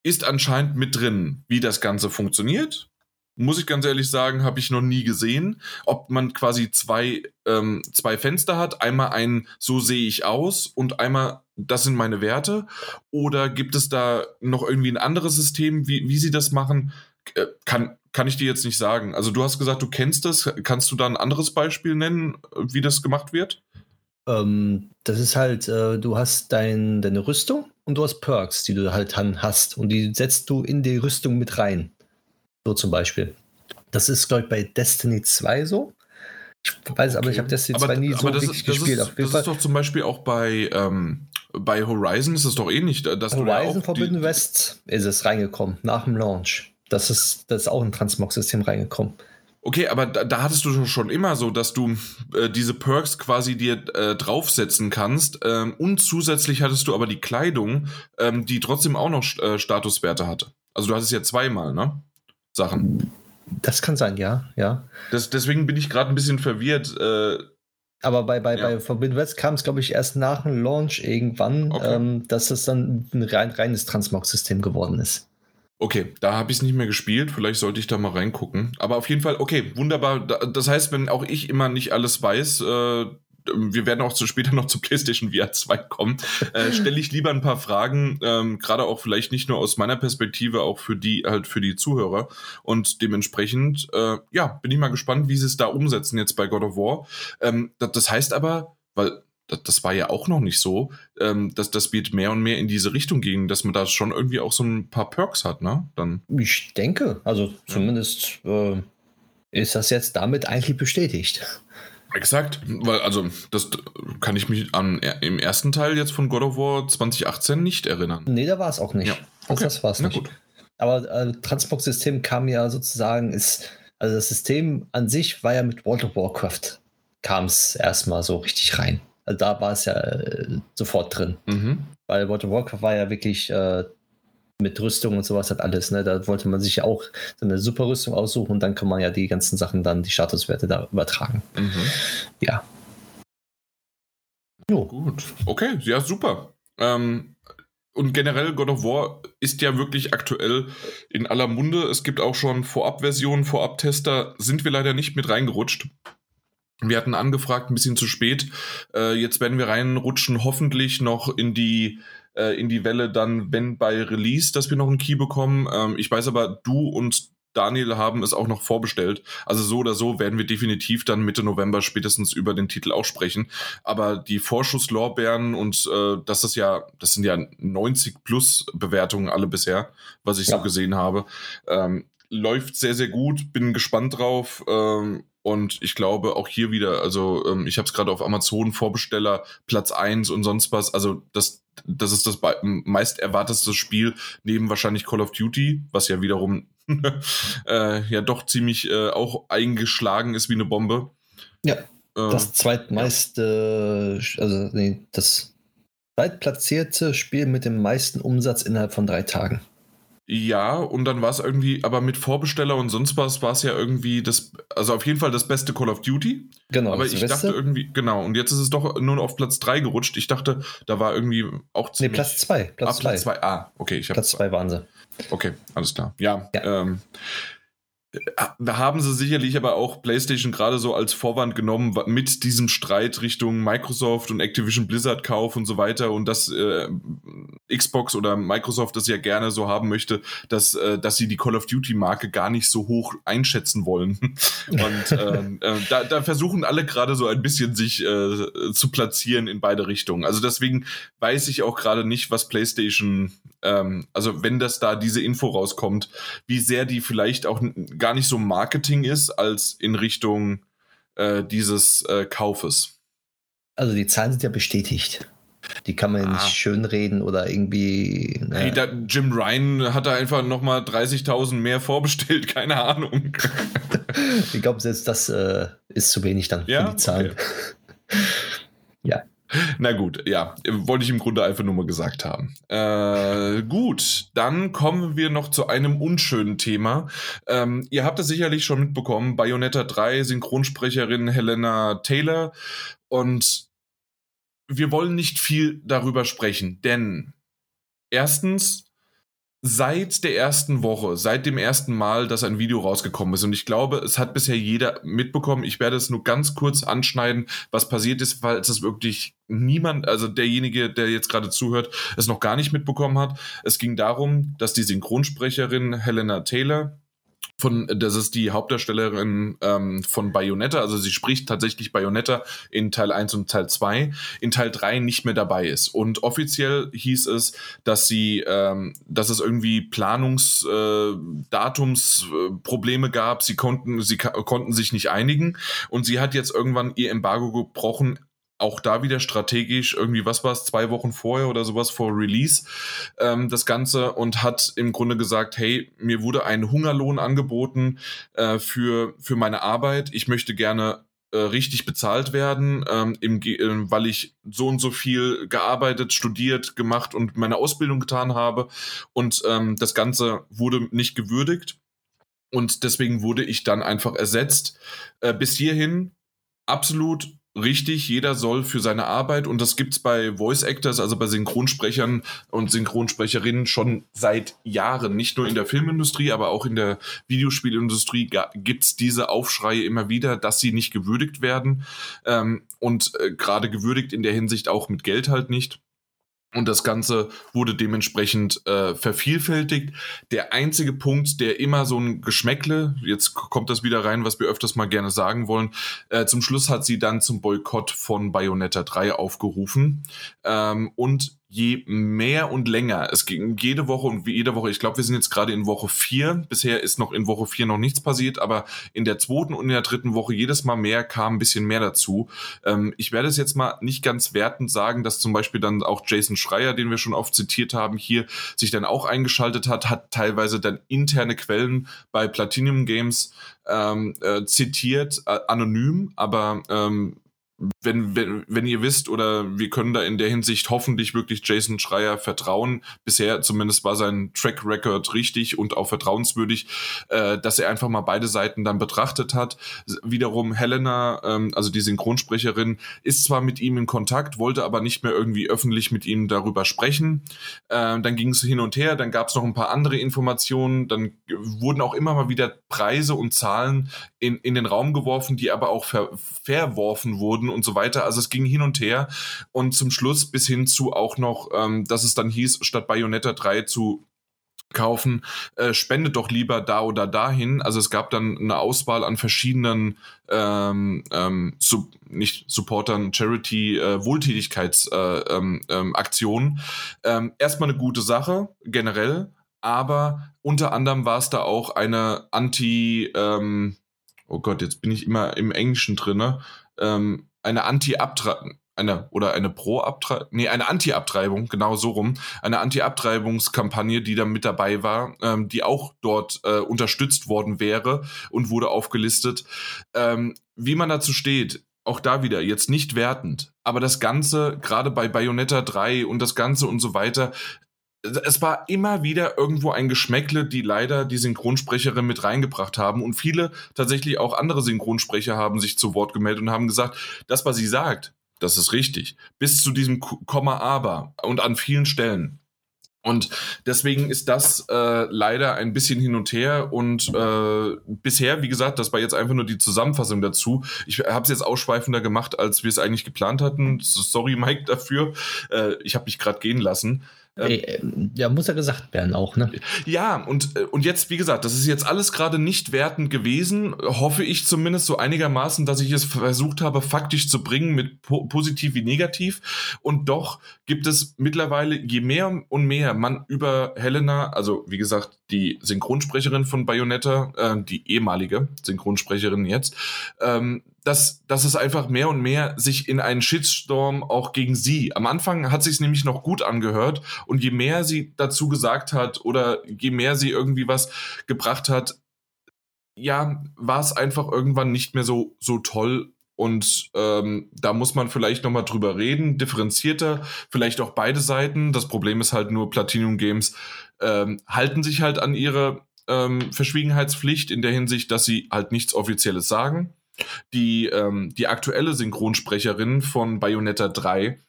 ist anscheinend mit drin. Wie das Ganze funktioniert, muss ich ganz ehrlich sagen, habe ich noch nie gesehen. Ob man quasi zwei, ähm, zwei Fenster hat, einmal ein so sehe ich aus und einmal das sind meine Werte. Oder gibt es da noch irgendwie ein anderes System, wie, wie sie das machen? Äh, kann, kann ich dir jetzt nicht sagen. Also du hast gesagt, du kennst das. Kannst du da ein anderes Beispiel nennen, wie das gemacht wird? Ähm, das ist halt, äh, du hast dein, deine Rüstung und du hast Perks, die du halt hast. Und die setzt du in die Rüstung mit rein. So zum Beispiel. Das ist, glaube ich, bei Destiny 2 so. Ich weiß, aber okay. ich habe Destiny aber, 2 nie so das wirklich ist, gespielt. Ist, das ist doch zum Beispiel auch bei, ähm, bei Horizon ist es doch ähnlich. Dass Horizon Forbidden West ist es reingekommen, nach dem Launch. Das ist, das ist auch ein Transmog-System reingekommen. Okay, aber da, da, hattest du schon immer so, dass du äh, diese Perks quasi dir äh, draufsetzen kannst ähm, und zusätzlich hattest du aber die Kleidung, ähm, die trotzdem auch noch äh, Statuswerte hatte. Also du hattest ja zweimal, ne? Sachen. Das kann sein, ja, ja. Das, deswegen bin ich gerade ein bisschen verwirrt. Äh, aber bei, bei, ja. bei Forbidden West kam es, glaube ich, erst nach dem Launch irgendwann, okay. ähm, dass es dann ein rein, reines Transmog-System geworden ist. Okay, da habe ich es nicht mehr gespielt. Vielleicht sollte ich da mal reingucken. Aber auf jeden Fall, okay, wunderbar. Das heißt, wenn auch ich immer nicht alles weiß, äh, wir werden auch zu später noch zu PlayStation VR 2 kommen, äh, stelle ich lieber ein paar Fragen, ähm, gerade auch vielleicht nicht nur aus meiner Perspektive, auch für die halt für die Zuhörer und dementsprechend, äh, ja, bin ich mal gespannt, wie sie es da umsetzen jetzt bei God of War. Ähm, das, das heißt aber, weil das, das war ja auch noch nicht so, ähm, dass das wird mehr und mehr in diese Richtung gehen, dass man da schon irgendwie auch so ein paar Perks hat, ne? Dann. Ich denke, also zumindest ja. äh, ist das jetzt damit eigentlich bestätigt. Exakt, weil also das kann ich mich an im ersten Teil jetzt von God of War 2018 nicht erinnern. Nee, da war es auch nicht. Ja. Okay. Das war es nicht. Gut. Aber äh, Transport-System kam ja sozusagen, ist, also das System an sich war ja mit World of Warcraft, kam es erstmal so richtig rein. Also da war es ja äh, sofort drin. Mhm. Weil World of Warcraft war ja wirklich äh, mit Rüstung und sowas hat alles. Ne? Da wollte man sich ja auch so eine super Rüstung aussuchen und dann kann man ja die ganzen Sachen dann, die Statuswerte da übertragen. Mhm. Ja. Jo. Gut. Okay, ja, super. Ähm, und generell God of War ist ja wirklich aktuell in aller Munde. Es gibt auch schon Vorabversionen, Vorabtester, sind wir leider nicht mit reingerutscht. Wir hatten angefragt, ein bisschen zu spät. Äh, jetzt werden wir reinrutschen, hoffentlich noch in die äh, in die Welle dann, wenn bei Release, dass wir noch einen Key bekommen. Ähm, ich weiß aber, du und Daniel haben es auch noch vorbestellt. Also so oder so werden wir definitiv dann Mitte November spätestens über den Titel auch sprechen. Aber die Vorschusslorbeeren und äh, das ist ja, das sind ja 90 plus Bewertungen alle bisher, was ich ja. so gesehen habe. Ähm, läuft sehr, sehr gut, bin gespannt drauf. Ähm, und ich glaube auch hier wieder, also ähm, ich habe es gerade auf Amazon Vorbesteller Platz 1 und sonst was. Also das, das ist das meist erwartetste Spiel neben wahrscheinlich Call of Duty, was ja wiederum äh, ja doch ziemlich äh, auch eingeschlagen ist wie eine Bombe. Ja. Äh, das zweitmeiste, also nee, das zweitplatzierte Spiel mit dem meisten Umsatz innerhalb von drei Tagen. Ja, und dann war es irgendwie, aber mit Vorbesteller und sonst was war es ja irgendwie das, also auf jeden Fall das beste Call of Duty. Genau. Aber ich dachte irgendwie, genau, und jetzt ist es doch nur auf Platz 3 gerutscht. Ich dachte, da war irgendwie auch ziemlich. Nee, Platz 2. Platz 2. Ah, Platz 2. Ah, okay. Ich Platz 2 waren sie. Okay, alles klar. Ja. ja. Ähm, Da haben sie sicherlich aber auch PlayStation gerade so als Vorwand genommen mit diesem Streit Richtung Microsoft und Activision Blizzard Kauf und so weiter und dass äh, Xbox oder Microsoft das ja gerne so haben möchte, dass, äh, dass sie die Call of Duty Marke gar nicht so hoch einschätzen wollen. und ähm, äh, da, da versuchen alle gerade so ein bisschen sich äh, zu platzieren in beide Richtungen. Also deswegen weiß ich auch gerade nicht, was PlayStation, ähm, also wenn das da diese Info rauskommt, wie sehr die vielleicht auch gar nicht so Marketing ist, als in Richtung äh, dieses äh, Kaufes. Also die Zahlen sind ja bestätigt. Die kann man ah. nicht schönreden oder irgendwie. Ne. Hey, da, Jim Ryan hat da einfach nochmal 30.000 mehr vorbestellt, keine Ahnung. ich glaube, selbst das äh, ist zu wenig dann ja? für die Zahlen. Okay. ja. Na gut, ja, wollte ich im Grunde einfach nur mal gesagt haben. Äh, gut, dann kommen wir noch zu einem unschönen Thema. Ähm, ihr habt es sicherlich schon mitbekommen, Bayonetta 3, Synchronsprecherin Helena Taylor. Und wir wollen nicht viel darüber sprechen, denn erstens, seit der ersten Woche, seit dem ersten Mal, dass ein Video rausgekommen ist. Und ich glaube, es hat bisher jeder mitbekommen. Ich werde es nur ganz kurz anschneiden, was passiert ist, weil es wirklich niemand, also derjenige, der jetzt gerade zuhört, es noch gar nicht mitbekommen hat. Es ging darum, dass die Synchronsprecherin Helena Taylor von, das ist die Hauptdarstellerin ähm, von Bayonetta, also sie spricht tatsächlich Bayonetta in Teil 1 und Teil 2, in Teil 3 nicht mehr dabei ist. Und offiziell hieß es, dass sie, ähm, dass es irgendwie Planungs, äh, äh, gab, sie konnten, sie konnten sich nicht einigen. Und sie hat jetzt irgendwann ihr Embargo gebrochen, auch da wieder strategisch irgendwie, was war es, zwei Wochen vorher oder sowas vor Release, ähm, das Ganze und hat im Grunde gesagt, hey, mir wurde ein Hungerlohn angeboten äh, für, für meine Arbeit. Ich möchte gerne äh, richtig bezahlt werden, ähm, im, äh, weil ich so und so viel gearbeitet, studiert, gemacht und meine Ausbildung getan habe. Und ähm, das Ganze wurde nicht gewürdigt. Und deswegen wurde ich dann einfach ersetzt. Äh, bis hierhin absolut richtig, jeder soll für seine Arbeit und das gibt's bei Voice Actors, also bei Synchronsprechern und Synchronsprecherinnen schon seit Jahren, nicht nur in der Filmindustrie, aber auch in der Videospielindustrie gibt's diese Aufschreie immer wieder, dass sie nicht gewürdigt werden ähm, und äh, gerade gewürdigt in der Hinsicht auch mit Geld halt nicht. Und das Ganze wurde dementsprechend äh, vervielfältigt. Der einzige Punkt, der immer so ein Geschmäckle, jetzt kommt das wieder rein, was wir öfters mal gerne sagen wollen, äh, zum Schluss hat sie dann zum Boykott von Bayonetta 3 aufgerufen. Ähm, und je mehr und länger, es ging jede Woche und wie jede Woche, ich glaube, wir sind jetzt gerade in Woche vier. Bisher ist noch in Woche vier noch nichts passiert, aber in der zweiten und in der dritten Woche jedes Mal mehr kam ein bisschen mehr dazu. Ähm, ich werde es jetzt mal nicht ganz wertend sagen, dass zum Beispiel dann auch Jason Schreier, den wir schon oft zitiert haben, hier sich dann auch eingeschaltet hat, hat teilweise dann interne Quellen bei Platinum Games ähm, äh, zitiert, äh, anonym, aber ähm, wenn, wenn, wenn ihr wisst oder wir können da in der Hinsicht hoffentlich wirklich Jason Schreier vertrauen, bisher zumindest war sein Track Record richtig und auch vertrauenswürdig, äh, dass er einfach mal beide Seiten dann betrachtet hat. Wiederum Helena, ähm, also die Synchronsprecherin, ist zwar mit ihm in Kontakt, wollte aber nicht mehr irgendwie öffentlich mit ihm darüber sprechen. Äh, dann ging es hin und her, dann gab es noch ein paar andere Informationen, dann wurden auch immer mal wieder Preise und Zahlen in, in den Raum geworfen, die aber auch ver verworfen wurden und so weiter. Also es ging hin und her und zum Schluss bis hin zu auch noch, ähm, dass es dann hieß, statt Bayonetta 3 zu kaufen, äh, spendet doch lieber da oder dahin. Also es gab dann eine Auswahl an verschiedenen ähm, ähm, Sub nicht Supportern, Charity, äh, Wohltätigkeitsaktionen. Äh, ähm, ähm, ähm, erstmal eine gute Sache, generell, aber unter anderem war es da auch eine Anti, ähm, oh Gott, jetzt bin ich immer im Englischen drinne, ähm, eine Anti-Abtreibung, eine oder eine Pro-Abtreibung, nee, eine Anti-Abtreibung, genau so rum, eine Anti-Abtreibungskampagne, die da mit dabei war, ähm, die auch dort äh, unterstützt worden wäre und wurde aufgelistet. Ähm, wie man dazu steht, auch da wieder jetzt nicht wertend, aber das Ganze, gerade bei Bayonetta 3 und das Ganze und so weiter, es war immer wieder irgendwo ein Geschmäckle, die leider die Synchronsprecherin mit reingebracht haben. Und viele tatsächlich auch andere Synchronsprecher haben sich zu Wort gemeldet und haben gesagt, das, was sie sagt, das ist richtig. Bis zu diesem Komma aber und an vielen Stellen. Und deswegen ist das äh, leider ein bisschen hin und her. Und äh, bisher, wie gesagt, das war jetzt einfach nur die Zusammenfassung dazu. Ich habe es jetzt ausschweifender gemacht, als wir es eigentlich geplant hatten. Sorry, Mike, dafür. Äh, ich habe mich gerade gehen lassen. Ähm, ja, muss ja gesagt werden auch, ne? Ja, und, äh, und jetzt, wie gesagt, das ist jetzt alles gerade nicht wertend gewesen, hoffe ich zumindest so einigermaßen, dass ich es versucht habe, faktisch zu bringen, mit po positiv wie negativ. Und doch gibt es mittlerweile, je mehr und mehr man über Helena, also wie gesagt, die Synchronsprecherin von Bayonetta, äh, die ehemalige Synchronsprecherin jetzt, ähm, dass, dass es einfach mehr und mehr sich in einen Shitstorm auch gegen sie. Am Anfang hat sich nämlich noch gut angehört und je mehr sie dazu gesagt hat oder je mehr sie irgendwie was gebracht hat, ja, war es einfach irgendwann nicht mehr so, so toll. Und ähm, da muss man vielleicht nochmal drüber reden, differenzierter, vielleicht auch beide Seiten. Das Problem ist halt nur, Platinum Games ähm, halten sich halt an ihre ähm, Verschwiegenheitspflicht in der Hinsicht, dass sie halt nichts Offizielles sagen die, ähm, die aktuelle Synchronsprecherin von Bayonetta 3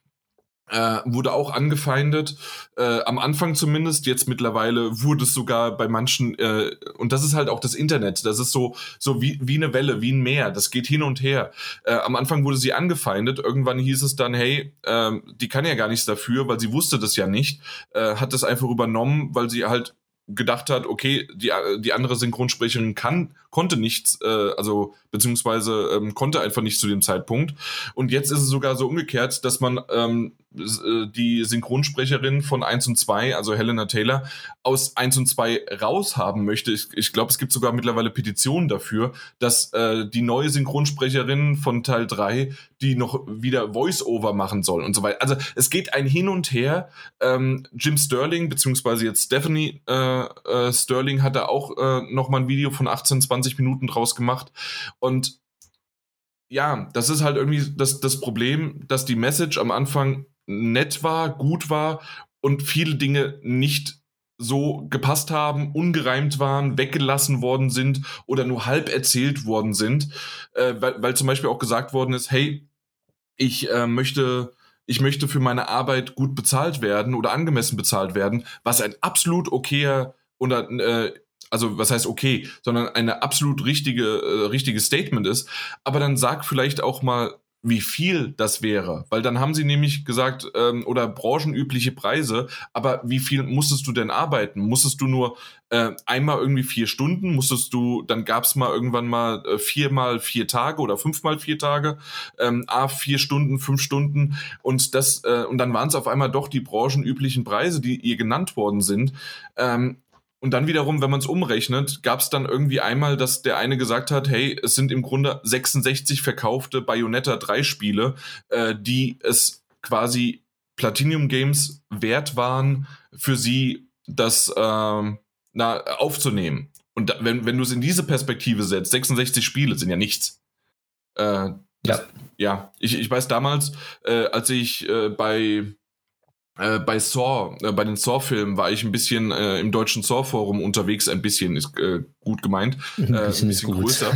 äh, wurde auch angefeindet, äh, am Anfang zumindest, jetzt mittlerweile wurde es sogar bei manchen, äh, und das ist halt auch das Internet, das ist so, so wie, wie eine Welle, wie ein Meer, das geht hin und her. Äh, am Anfang wurde sie angefeindet, irgendwann hieß es dann, hey, äh, die kann ja gar nichts dafür, weil sie wusste das ja nicht, äh, hat das einfach übernommen, weil sie halt gedacht hat, okay, die, die andere Synchronsprecherin kann, konnte nichts, äh, also beziehungsweise ähm, konnte einfach nicht zu dem Zeitpunkt. Und jetzt ist es sogar so umgekehrt, dass man ähm, äh, die Synchronsprecherin von 1 und 2, also Helena Taylor, aus 1 und 2 raushaben möchte. Ich, ich glaube, es gibt sogar mittlerweile Petitionen dafür, dass äh, die neue Synchronsprecherin von Teil 3 die noch wieder Voice-Over machen soll und so weiter. Also es geht ein Hin und Her. Ähm, Jim Sterling, beziehungsweise jetzt Stephanie äh, äh, Sterling, hat da auch äh, noch mal ein Video von 18, 20 Minuten draus gemacht. Und ja, das ist halt irgendwie das, das Problem, dass die Message am Anfang nett war, gut war und viele Dinge nicht so gepasst haben, ungereimt waren, weggelassen worden sind oder nur halb erzählt worden sind, äh, weil, weil zum Beispiel auch gesagt worden ist, hey, ich äh, möchte ich möchte für meine Arbeit gut bezahlt werden oder angemessen bezahlt werden, was ein absolut okayer oder also was heißt okay, sondern eine absolut richtige äh, richtiges Statement ist, aber dann sag vielleicht auch mal wie viel das wäre, weil dann haben sie nämlich gesagt, ähm, oder branchenübliche Preise, aber wie viel musstest du denn arbeiten? Musstest du nur äh, einmal irgendwie vier Stunden, musstest du, dann gab's mal irgendwann mal äh, viermal vier Tage oder fünfmal vier Tage, ähm, a vier Stunden, fünf Stunden. Und das, äh, und dann waren es auf einmal doch die branchenüblichen Preise, die ihr genannt worden sind. Ähm, und dann wiederum, wenn man es umrechnet, gab es dann irgendwie einmal, dass der eine gesagt hat, hey, es sind im Grunde 66 verkaufte Bayonetta 3 Spiele, äh, die es quasi Platinum Games wert waren, für sie das äh, na, aufzunehmen. Und da, wenn, wenn du es in diese Perspektive setzt, 66 Spiele sind ja nichts. Äh, das, ja. Ja, ich, ich weiß damals, äh, als ich äh, bei äh, bei Saw, äh, bei den Saw-Filmen war ich ein bisschen äh, im deutschen Saw-Forum unterwegs, ein bisschen ist äh, gut gemeint, ein äh, bisschen, ein bisschen größer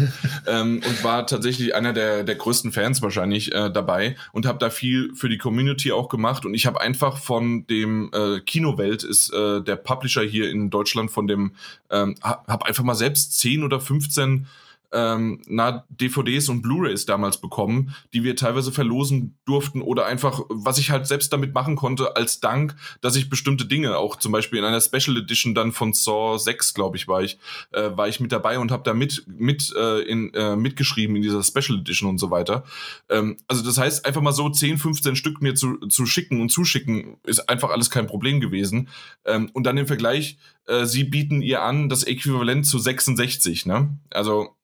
ähm, und war tatsächlich einer der, der größten Fans wahrscheinlich äh, dabei und habe da viel für die Community auch gemacht und ich habe einfach von dem Kinowelt ist der Publisher hier in Deutschland von dem, ähm, habe einfach mal selbst 10 oder 15 ähm, na, DVDs und Blu-rays damals bekommen, die wir teilweise verlosen durften oder einfach, was ich halt selbst damit machen konnte, als Dank, dass ich bestimmte Dinge, auch zum Beispiel in einer Special Edition dann von Saw 6, glaube ich, war ich, äh, war ich mit dabei und habe da mit, mit, äh, in, äh, mitgeschrieben in dieser Special Edition und so weiter. Ähm, also das heißt, einfach mal so 10, 15 Stück mir zu, zu schicken und zuschicken, ist einfach alles kein Problem gewesen. Ähm, und dann im Vergleich, äh, sie bieten ihr an das Äquivalent zu 66, ne? Also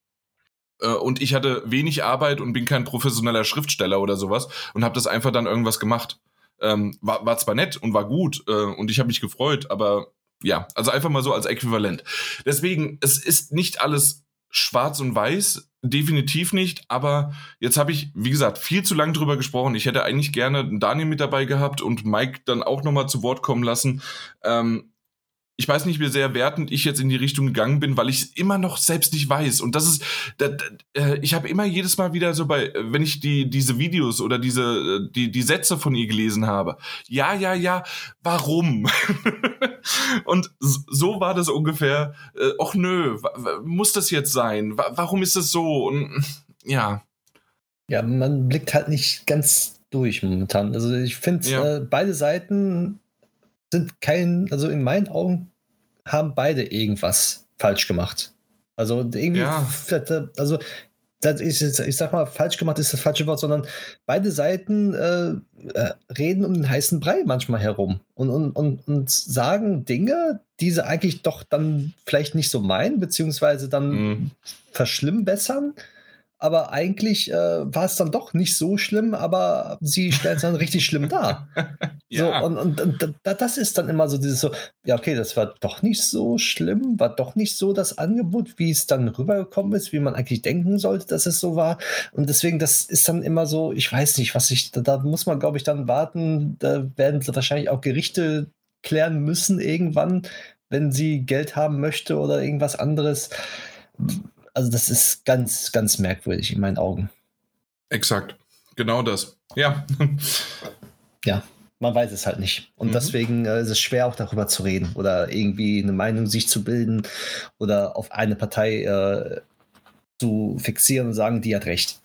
und ich hatte wenig Arbeit und bin kein professioneller Schriftsteller oder sowas und habe das einfach dann irgendwas gemacht. Ähm, war, war zwar nett und war gut äh, und ich habe mich gefreut, aber ja, also einfach mal so als Äquivalent. Deswegen, es ist nicht alles schwarz und weiß, definitiv nicht, aber jetzt habe ich, wie gesagt, viel zu lang drüber gesprochen. Ich hätte eigentlich gerne Daniel mit dabei gehabt und Mike dann auch nochmal zu Wort kommen lassen. Ähm, ich weiß nicht, wie sehr wertend ich jetzt in die Richtung gegangen bin, weil ich es immer noch selbst nicht weiß. Und das ist, da, da, äh, ich habe immer jedes Mal wieder so bei, wenn ich die diese Videos oder diese die die Sätze von ihr gelesen habe. Ja, ja, ja. Warum? und so war das ungefähr. Äh, och nö, muss das jetzt sein? Warum ist das so? Und ja. Ja, man blickt halt nicht ganz durch momentan. Also ich finde, ja. äh, beide Seiten sind kein, also in meinen Augen haben beide irgendwas falsch gemacht. Also irgendwie, ja. also ich, ich sag mal, falsch gemacht ist das falsche Wort, sondern beide Seiten äh, äh, reden um den heißen Brei manchmal herum und, und, und, und sagen Dinge, die sie eigentlich doch dann vielleicht nicht so meinen, beziehungsweise dann mhm. verschlimmbessern aber eigentlich äh, war es dann doch nicht so schlimm, aber sie stellt es dann richtig schlimm dar. ja. So, und, und, und, das ist dann immer so dieses so, ja, okay, das war doch nicht so schlimm, war doch nicht so das Angebot, wie es dann rübergekommen ist, wie man eigentlich denken sollte, dass es so war. Und deswegen, das ist dann immer so, ich weiß nicht, was ich, da, da muss man, glaube ich, dann warten, da werden wahrscheinlich auch Gerichte klären müssen irgendwann, wenn sie Geld haben möchte oder irgendwas anderes also das ist ganz, ganz merkwürdig in meinen Augen. Exakt. Genau das. Ja. ja, man weiß es halt nicht. Und mhm. deswegen äh, ist es schwer auch darüber zu reden oder irgendwie eine Meinung sich zu bilden oder auf eine Partei äh, zu fixieren und sagen, die hat recht.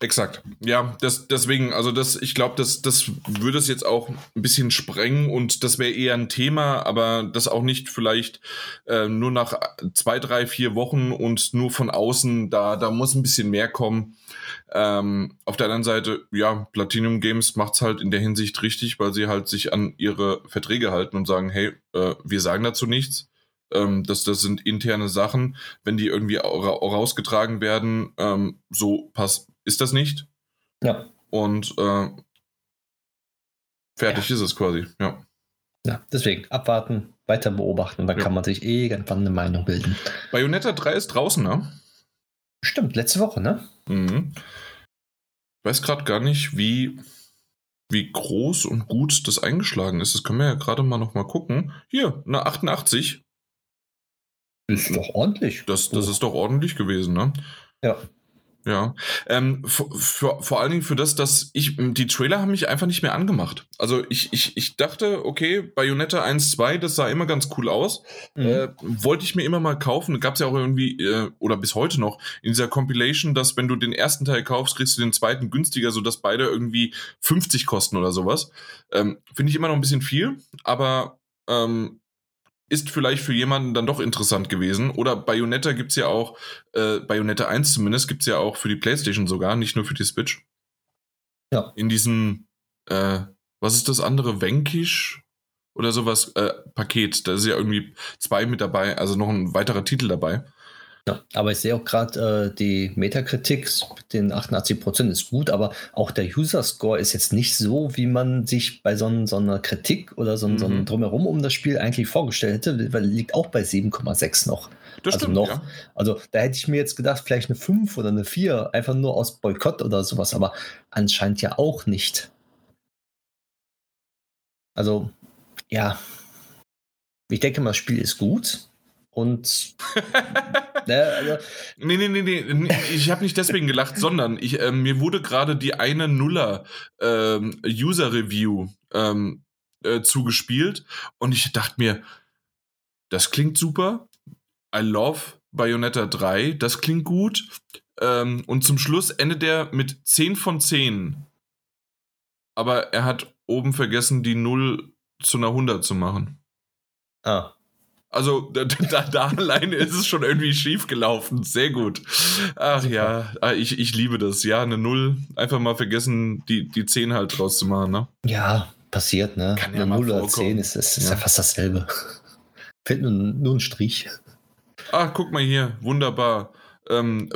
Exakt. Ja, das, deswegen, also das, ich glaube, das, das würde es jetzt auch ein bisschen sprengen und das wäre eher ein Thema, aber das auch nicht vielleicht äh, nur nach zwei, drei, vier Wochen und nur von außen, da, da muss ein bisschen mehr kommen. Ähm, auf der anderen Seite, ja, Platinum Games macht's halt in der Hinsicht richtig, weil sie halt sich an ihre Verträge halten und sagen, hey, äh, wir sagen dazu nichts. Ähm, das, das sind interne Sachen. Wenn die irgendwie rausgetragen werden, ähm, so passt ist das nicht. Ja. Und äh, fertig ja. ist es quasi, ja. Ja, deswegen abwarten, weiter beobachten, dann ja. kann man sich irgendwann eine Meinung bilden. Bayonetta 3 ist draußen, ne? Stimmt, letzte Woche, ne? Mhm. Ich weiß gerade gar nicht, wie, wie groß und gut das eingeschlagen ist. Das können wir ja gerade mal noch mal gucken. Hier, eine 88. Ist doch ordentlich. Das, das oh. ist doch ordentlich gewesen, ne? Ja. Ja, ähm, für, vor allen Dingen für das, dass ich, die Trailer haben mich einfach nicht mehr angemacht. Also ich, ich, ich dachte, okay, Bayonetta 1, 2, das sah immer ganz cool aus. Mhm. Äh, wollte ich mir immer mal kaufen. Gab es ja auch irgendwie, äh, oder bis heute noch, in dieser Compilation, dass wenn du den ersten Teil kaufst, kriegst du den zweiten günstiger, sodass beide irgendwie 50 kosten oder sowas. Ähm, Finde ich immer noch ein bisschen viel, aber ähm, ist vielleicht für jemanden dann doch interessant gewesen. Oder Bayonetta gibt's ja auch, äh, Bayonetta 1 zumindest, gibt's ja auch für die Playstation sogar, nicht nur für die Switch. Ja. In diesem, äh, was ist das andere, Wenkisch oder sowas, äh, Paket. Da ist ja irgendwie zwei mit dabei, also noch ein weiterer Titel dabei. Ja, aber ich sehe auch gerade äh, die Metakritik den 88 Prozent ist gut, aber auch der User Score ist jetzt nicht so, wie man sich bei so, so einer Kritik oder so, mhm. so einem Drumherum um das Spiel eigentlich vorgestellt hätte, weil liegt auch bei 7,6 noch. Das also stimmt, noch. Ja. Also da hätte ich mir jetzt gedacht, vielleicht eine 5 oder eine 4, einfach nur aus Boykott oder sowas, aber anscheinend ja auch nicht. Also, ja. Ich denke mal, das Spiel ist gut. Und ne, also, nee, nee, nee, nee, ich habe nicht deswegen gelacht, sondern ich, äh, mir wurde gerade die eine Nuller ähm, User Review ähm, äh, zugespielt und ich dachte mir, das klingt super. I love Bayonetta 3, das klingt gut. Ähm, und zum Schluss endet er mit 10 von 10. Aber er hat oben vergessen, die 0 zu einer 100 zu machen. Ah. Also da, da, da alleine ist es schon irgendwie schief gelaufen. Sehr gut. Ach ja, ah, ich, ich liebe das. Ja, eine Null. Einfach mal vergessen, die, die 10 halt draus zu machen, ne? Ja, passiert, ne? Kann ja eine Null oder 10 ist, ist, ist ja. ja. fast dasselbe. Fällt nur, nur ein Strich. Ach, guck mal hier. Wunderbar. Ähm,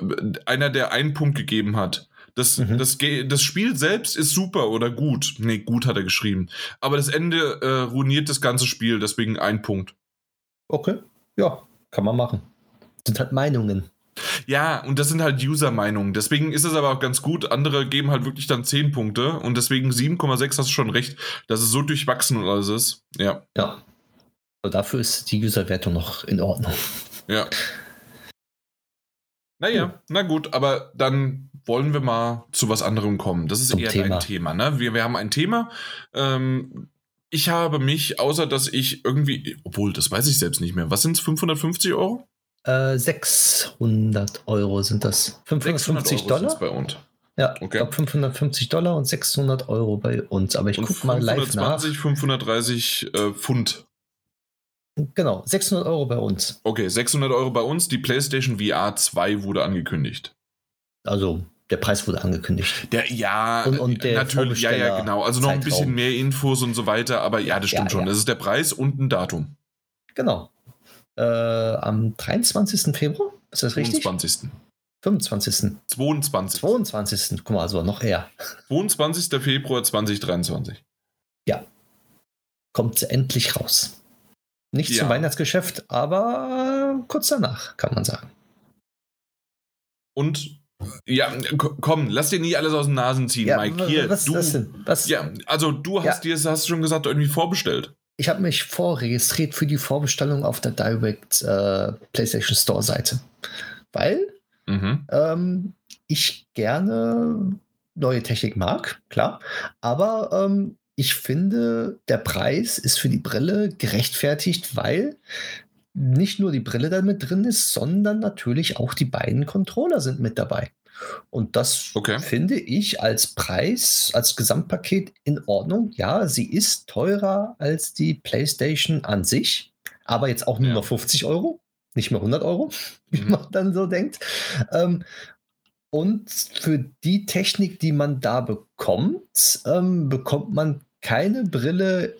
einer, der einen Punkt gegeben hat. Das, mhm. das, das Spiel selbst ist super oder gut. Nee, gut hat er geschrieben. Aber das Ende äh, ruiniert das ganze Spiel, deswegen ein Punkt. Okay, ja, kann man machen. Das sind halt Meinungen. Ja, und das sind halt User-Meinungen. Deswegen ist es aber auch ganz gut. Andere geben halt wirklich dann 10 Punkte und deswegen 7,6 hast du schon recht, dass es so durchwachsen und alles ist. Ja. Ja. Aber dafür ist die User-Wertung noch in Ordnung. Ja. Naja, hm. na gut, aber dann wollen wir mal zu was anderem kommen. Das ist Zum eher Thema. ein Thema. Ne? Wir, wir haben ein Thema. Ähm, ich habe mich, außer dass ich irgendwie, obwohl, das weiß ich selbst nicht mehr. Was sind es, 550 Euro? Äh, 600 Euro sind das. 550 Dollar? bei uns. Ja, okay. ich glaube 550 Dollar und 600 Euro bei uns. Aber ich gucke mal live nach. 530 äh, Pfund. Genau, 600 Euro bei uns. Okay, 600 Euro bei uns. Die PlayStation VR 2 wurde angekündigt. Also der Preis wurde angekündigt. Der, ja, und, und der natürlich, ja, ja, genau. Also noch ein bisschen mehr Infos und so weiter, aber ja, das stimmt ja, schon. Ja. Das ist der Preis und ein Datum. Genau. Äh, am 23. Februar, ist das richtig? 25. 25. 22. 22. Guck mal, also noch eher. 22. Februar 2023. Ja. Kommt endlich raus. Nicht ja. zum Weihnachtsgeschäft, aber kurz danach, kann man sagen. Und ja, komm, lass dir nie alles aus den Nasen ziehen, ja, Mike. Hier, was, du. Was denn? Was? Ja, also du hast ja. dir, hast schon gesagt, irgendwie vorbestellt. Ich habe mich vorregistriert für die Vorbestellung auf der Direct äh, PlayStation Store Seite, weil mhm. ähm, ich gerne neue Technik mag, klar, aber ähm, ich finde, der Preis ist für die Brille gerechtfertigt, weil nicht nur die Brille damit drin ist, sondern natürlich auch die beiden Controller sind mit dabei. Und das okay. finde ich als Preis, als Gesamtpaket in Ordnung. Ja, sie ist teurer als die PlayStation an sich, aber jetzt auch nur ja. noch 50 Euro, nicht mehr 100 Euro, wie mhm. man dann so denkt. Ähm, und für die Technik, die man da bekommt, ähm, bekommt man keine Brille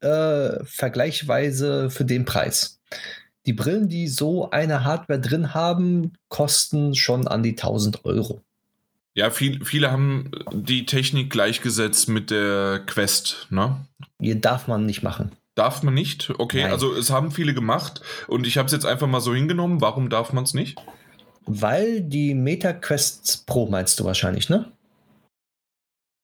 äh, vergleichsweise für den Preis. Die Brillen, die so eine Hardware drin haben, kosten schon an die 1000 Euro. Ja, viel, viele haben die Technik gleichgesetzt mit der Quest, ne? Hier darf man nicht machen. Darf man nicht? Okay, Nein. also es haben viele gemacht und ich habe es jetzt einfach mal so hingenommen. Warum darf man es nicht? Weil die Meta Quest Pro meinst du wahrscheinlich, ne?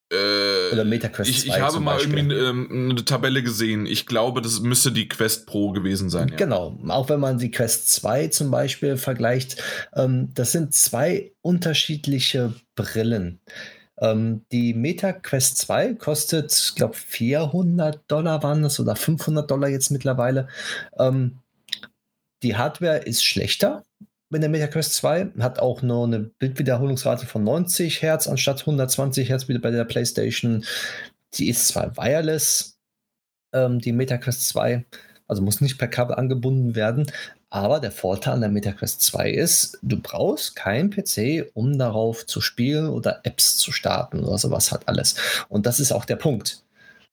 Äh, Oder MetaQuest ich, 2 Ich habe mal irgendwie ähm, eine Tabelle gesehen. Ich glaube, das müsste die Quest Pro gewesen sein. Ja. Genau, auch wenn man die Quest 2 zum Beispiel vergleicht, ähm, das sind zwei unterschiedliche Brillen. Ähm, die Meta Quest 2 kostet, ich glaube, 400 Dollar waren das oder 500 Dollar jetzt mittlerweile. Ähm, die Hardware ist schlechter, mit der MetaQuest 2, hat auch nur eine Bildwiederholungsrate von 90 Hertz anstatt 120 Hertz wie bei der PlayStation. Die ist zwar wireless, ähm, die MetaQuest 2, also muss nicht per Kabel angebunden werden, aber der Vorteil an der MetaQuest 2 ist, du brauchst keinen PC, um darauf zu spielen oder Apps zu starten oder sowas hat alles. Und das ist auch der Punkt.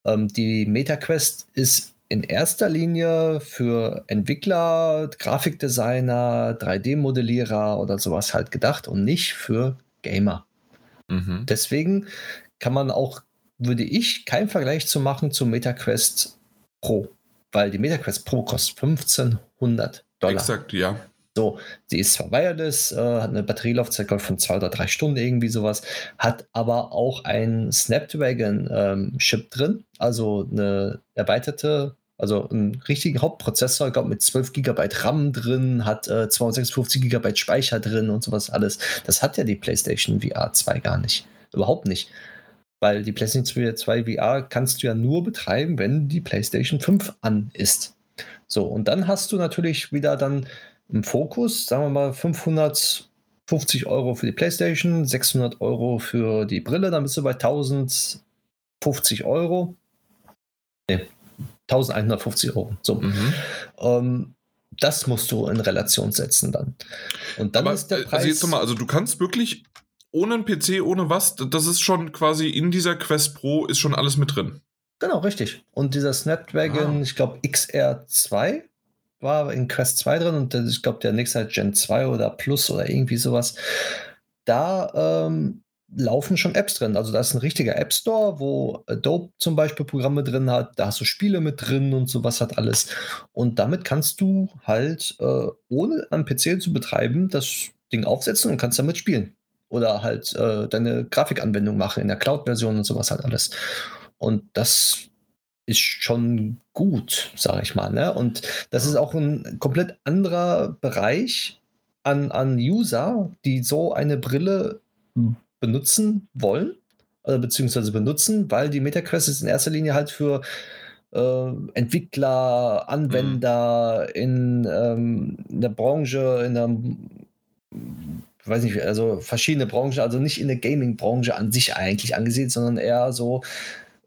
Ähm, die MetaQuest ist in erster Linie für Entwickler, Grafikdesigner, 3D-Modellierer oder sowas halt gedacht und nicht für Gamer. Mhm. Deswegen kann man auch, würde ich, keinen Vergleich zu machen zum MetaQuest Pro, weil die MetaQuest Pro kostet 1500 Dollar. Exakt, ja. So, sie ist zwar wireless, äh, hat eine Batterielaufzeit von zwei oder drei Stunden, irgendwie sowas, hat aber auch ein Snapdragon-Chip ähm, drin, also eine erweiterte, also einen richtigen Hauptprozessor, glaube mit 12 GB RAM drin, hat äh, 256 GB Speicher drin und sowas alles. Das hat ja die PlayStation VR 2 gar nicht. Überhaupt nicht. Weil die PlayStation 2 VR kannst du ja nur betreiben, wenn die PlayStation 5 an ist. So, und dann hast du natürlich wieder dann im Fokus, sagen wir mal 550 Euro für die PlayStation, 600 Euro für die Brille, dann bist du bei 1050 Euro. Nee, 1150 Euro. So. Mhm. Ähm, das musst du in Relation setzen dann. Und dann Aber, ist der Preis. Also jetzt nochmal, also du kannst wirklich ohne einen PC, ohne was, das ist schon quasi in dieser Quest Pro ist schon alles mit drin. Genau, richtig. Und dieser Snapdragon, ah. ich glaube XR2 war in Quest 2 drin und ich glaube, der nächste halt Gen 2 oder Plus oder irgendwie sowas. Da ähm, laufen schon Apps drin. Also da ist ein richtiger App Store, wo Adobe zum Beispiel Programme drin hat, da hast du Spiele mit drin und sowas hat alles. Und damit kannst du halt, äh, ohne am PC zu betreiben, das Ding aufsetzen und kannst damit spielen. Oder halt äh, deine Grafikanwendung machen in der Cloud-Version und sowas halt alles. Und das ist schon gut, sage ich mal. Ne? Und das ist auch ein komplett anderer Bereich an, an User, die so eine Brille benutzen wollen, oder beziehungsweise benutzen, weil die MetaQuest ist in erster Linie halt für äh, Entwickler, Anwender mhm. in, ähm, in der Branche, in der weiß nicht, also verschiedene Branchen, also nicht in der Gaming-Branche an sich eigentlich angesehen, sondern eher so,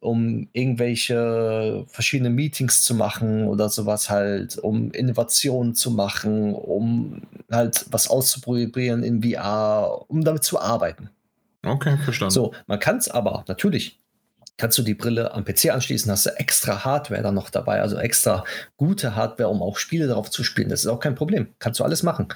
um irgendwelche verschiedene Meetings zu machen oder sowas halt, um Innovationen zu machen, um halt was auszuprobieren in VR, um damit zu arbeiten. Okay, verstanden. So, man kann es aber natürlich kannst du die Brille am PC anschließen, hast du extra Hardware dann noch dabei, also extra gute Hardware, um auch Spiele darauf zu spielen. Das ist auch kein Problem. Kannst du alles machen.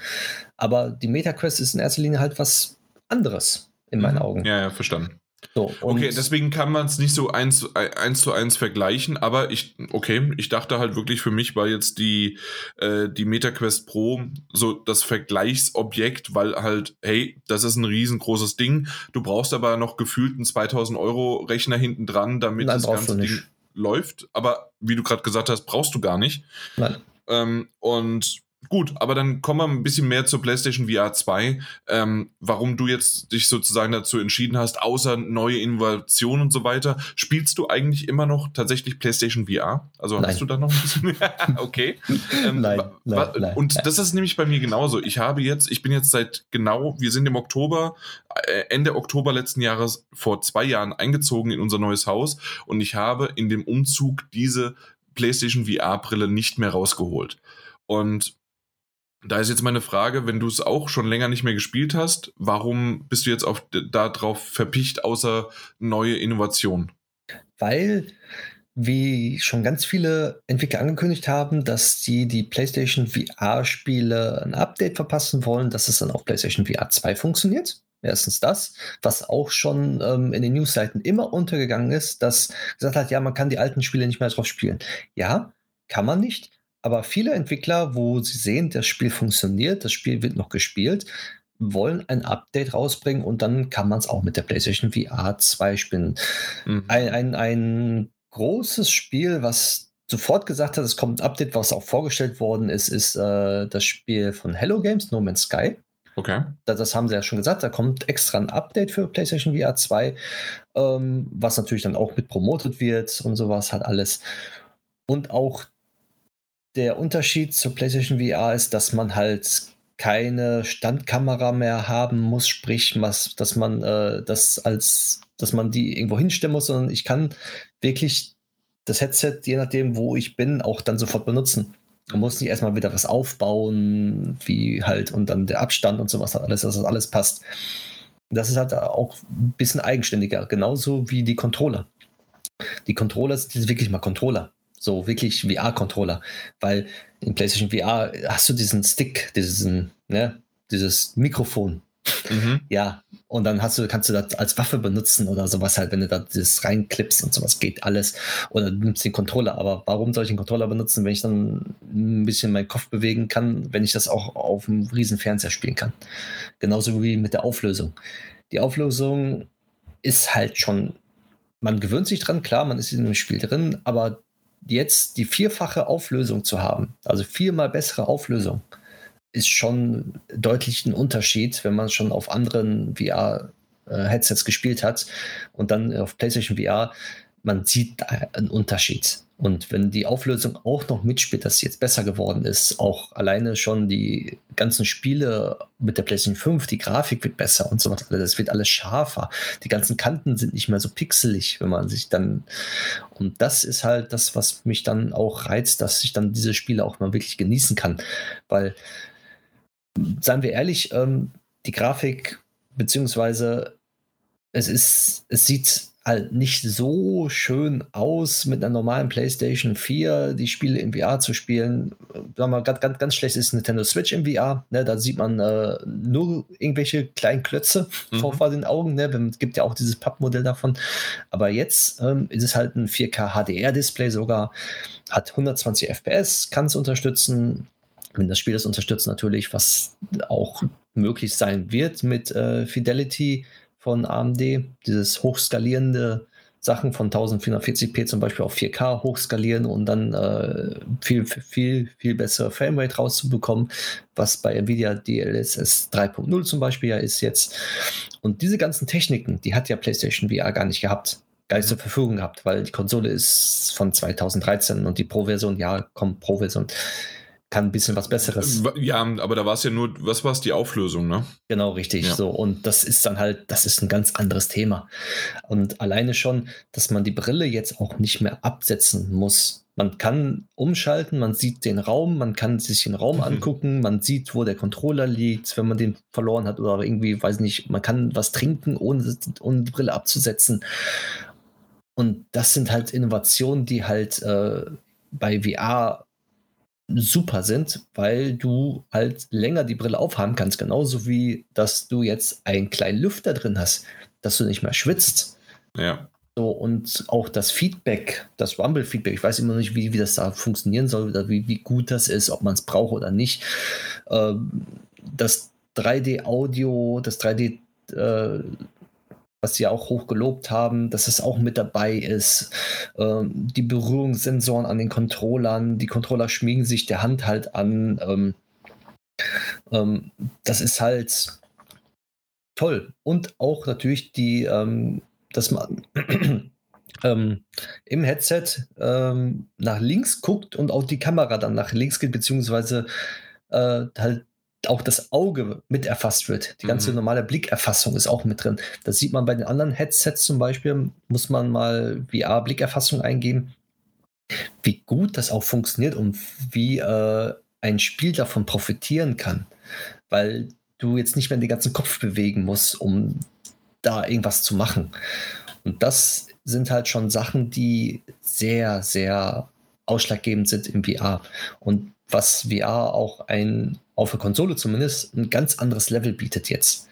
Aber die MetaQuest ist in erster Linie halt was anderes in meinen mhm. Augen. Ja, ja, verstanden. So, okay, deswegen kann man es nicht so eins, eins zu eins vergleichen, aber ich, okay, ich dachte halt wirklich für mich war jetzt die, äh, die MetaQuest Pro so das Vergleichsobjekt, weil halt, hey, das ist ein riesengroßes Ding. Du brauchst aber noch gefühlt einen 2000 Euro Rechner hinten dran, damit Nein, das ganze Ding läuft. Aber wie du gerade gesagt hast, brauchst du gar nicht. Nein. Ähm, und Gut, aber dann kommen wir ein bisschen mehr zur PlayStation VR 2. Ähm, warum du jetzt dich sozusagen dazu entschieden hast, außer neue Innovationen und so weiter, spielst du eigentlich immer noch tatsächlich PlayStation VR? Also nein. hast du da noch ein bisschen? okay. Ähm, nein, nein, nein, Und das ist nämlich bei mir genauso. Ich habe jetzt, ich bin jetzt seit genau, wir sind im Oktober, äh, Ende Oktober letzten Jahres vor zwei Jahren eingezogen in unser neues Haus und ich habe in dem Umzug diese PlayStation VR-Brille nicht mehr rausgeholt. Und da ist jetzt meine Frage, wenn du es auch schon länger nicht mehr gespielt hast, warum bist du jetzt auf, darauf verpicht, außer neue Innovationen? Weil, wie schon ganz viele Entwickler angekündigt haben, dass die die PlayStation VR-Spiele ein Update verpassen wollen, dass es dann auf PlayStation VR 2 funktioniert. Erstens das, was auch schon ähm, in den Newsseiten immer untergegangen ist, dass gesagt hat, ja, man kann die alten Spiele nicht mehr drauf spielen. Ja, kann man nicht, aber viele Entwickler, wo sie sehen, das Spiel funktioniert, das Spiel wird noch gespielt, wollen ein Update rausbringen und dann kann man es auch mit der PlayStation VR 2 spielen. Mhm. Ein, ein, ein großes Spiel, was sofort gesagt hat, es kommt ein Update, was auch vorgestellt worden ist, ist äh, das Spiel von Hello Games, No Man's Sky. Okay. Das, das, haben sie ja schon gesagt, da kommt extra ein Update für PlayStation VR 2, ähm, was natürlich dann auch mit promotet wird und sowas halt alles. Und auch der Unterschied zur PlayStation VR ist, dass man halt keine Standkamera mehr haben muss, sprich, dass man äh, das als, dass man die irgendwo hinstellen muss, sondern ich kann wirklich das Headset, je nachdem, wo ich bin, auch dann sofort benutzen. Man muss nicht erstmal wieder was aufbauen, wie halt, und dann der Abstand und sowas, alles, dass das alles passt. Das ist halt auch ein bisschen eigenständiger, genauso wie die Controller. Die Controller sind wirklich mal Controller. So wirklich VR-Controller. Weil in PlayStation VR hast du diesen Stick, diesen, ne, dieses Mikrofon. Mhm. Ja, und dann hast du, kannst du das als Waffe benutzen oder sowas halt, wenn du da das reinklippst und sowas geht alles. Oder du nimmst den Controller. Aber warum soll ich den Controller benutzen, wenn ich dann ein bisschen meinen Kopf bewegen kann, wenn ich das auch auf einem riesen Fernseher spielen kann? Genauso wie mit der Auflösung. Die Auflösung ist halt schon, man gewöhnt sich dran, klar, man ist in dem Spiel drin, aber jetzt die vierfache Auflösung zu haben, also viermal bessere Auflösung, ist schon deutlich ein Unterschied, wenn man schon auf anderen VR-Headsets gespielt hat und dann auf PlayStation VR, man sieht einen Unterschied. Und wenn die Auflösung auch noch mitspielt, dass sie jetzt besser geworden ist, auch alleine schon die ganzen Spiele mit der PlayStation 5, die Grafik wird besser und so weiter, das wird alles scharfer. Die ganzen Kanten sind nicht mehr so pixelig, wenn man sich dann. Und das ist halt das, was mich dann auch reizt, dass ich dann diese Spiele auch mal wirklich genießen kann. Weil, seien wir ehrlich, ähm, die Grafik, beziehungsweise es ist, es sieht nicht so schön aus, mit einer normalen PlayStation 4 die Spiele im VR zu spielen. Sagen wir, ganz, ganz, ganz schlecht ist Nintendo Switch im VR. Ne? Da sieht man äh, nur irgendwelche kleinen Klötze mhm. vor, vor, den Augen. Ne? Es gibt ja auch dieses Pappmodell davon. Aber jetzt ähm, ist es halt ein 4K HDR-Display sogar, hat 120 FPS, kann es unterstützen. Wenn das Spiel das unterstützt natürlich, was auch möglich sein wird mit äh, Fidelity von AMD, dieses hochskalierende Sachen von 1440p zum Beispiel auf 4K hochskalieren und dann äh, viel, viel, viel bessere Framerate rauszubekommen, was bei Nvidia DLSS 3.0 zum Beispiel ja ist jetzt. Und diese ganzen Techniken, die hat ja PlayStation VR gar nicht gehabt, gar nicht zur Verfügung gehabt, weil die Konsole ist von 2013 und die Pro-Version, ja, kommt Pro-Version kann ein bisschen was Besseres. Ja, aber da war es ja nur, was war es, die Auflösung, ne? Genau, richtig. Ja. So, und das ist dann halt, das ist ein ganz anderes Thema. Und alleine schon, dass man die Brille jetzt auch nicht mehr absetzen muss. Man kann umschalten, man sieht den Raum, man kann sich den Raum mhm. angucken, man sieht, wo der Controller liegt, wenn man den verloren hat oder irgendwie, weiß nicht, man kann was trinken, ohne, ohne die Brille abzusetzen. Und das sind halt Innovationen, die halt äh, bei VR super sind, weil du halt länger die Brille aufhaben kannst, genauso wie dass du jetzt einen kleinen Lüfter drin hast, dass du nicht mehr schwitzt. Ja. So, und auch das Feedback, das Rumble-Feedback, ich weiß immer nicht, wie, wie das da funktionieren soll oder wie, wie gut das ist, ob man es braucht oder nicht. Ähm, das 3D-Audio, das 3D äh, was sie auch hoch gelobt haben, dass es auch mit dabei ist. Ähm, die Berührungssensoren an den Controllern, die Controller schmiegen sich der Hand halt an. Ähm, ähm, das ist halt toll. Und auch natürlich die, ähm, dass man ähm, im Headset ähm, nach links guckt und auch die Kamera dann nach links geht, beziehungsweise äh, halt auch das Auge mit erfasst wird. Die ganze mhm. normale Blickerfassung ist auch mit drin. Das sieht man bei den anderen Headsets zum Beispiel, muss man mal VR-Blickerfassung eingeben, wie gut das auch funktioniert und wie äh, ein Spiel davon profitieren kann. Weil du jetzt nicht mehr den ganzen Kopf bewegen musst, um da irgendwas zu machen. Und das sind halt schon Sachen, die sehr, sehr ausschlaggebend sind im VR. Und was VR auch ein auf der Konsole zumindest, ein ganz anderes Level bietet jetzt.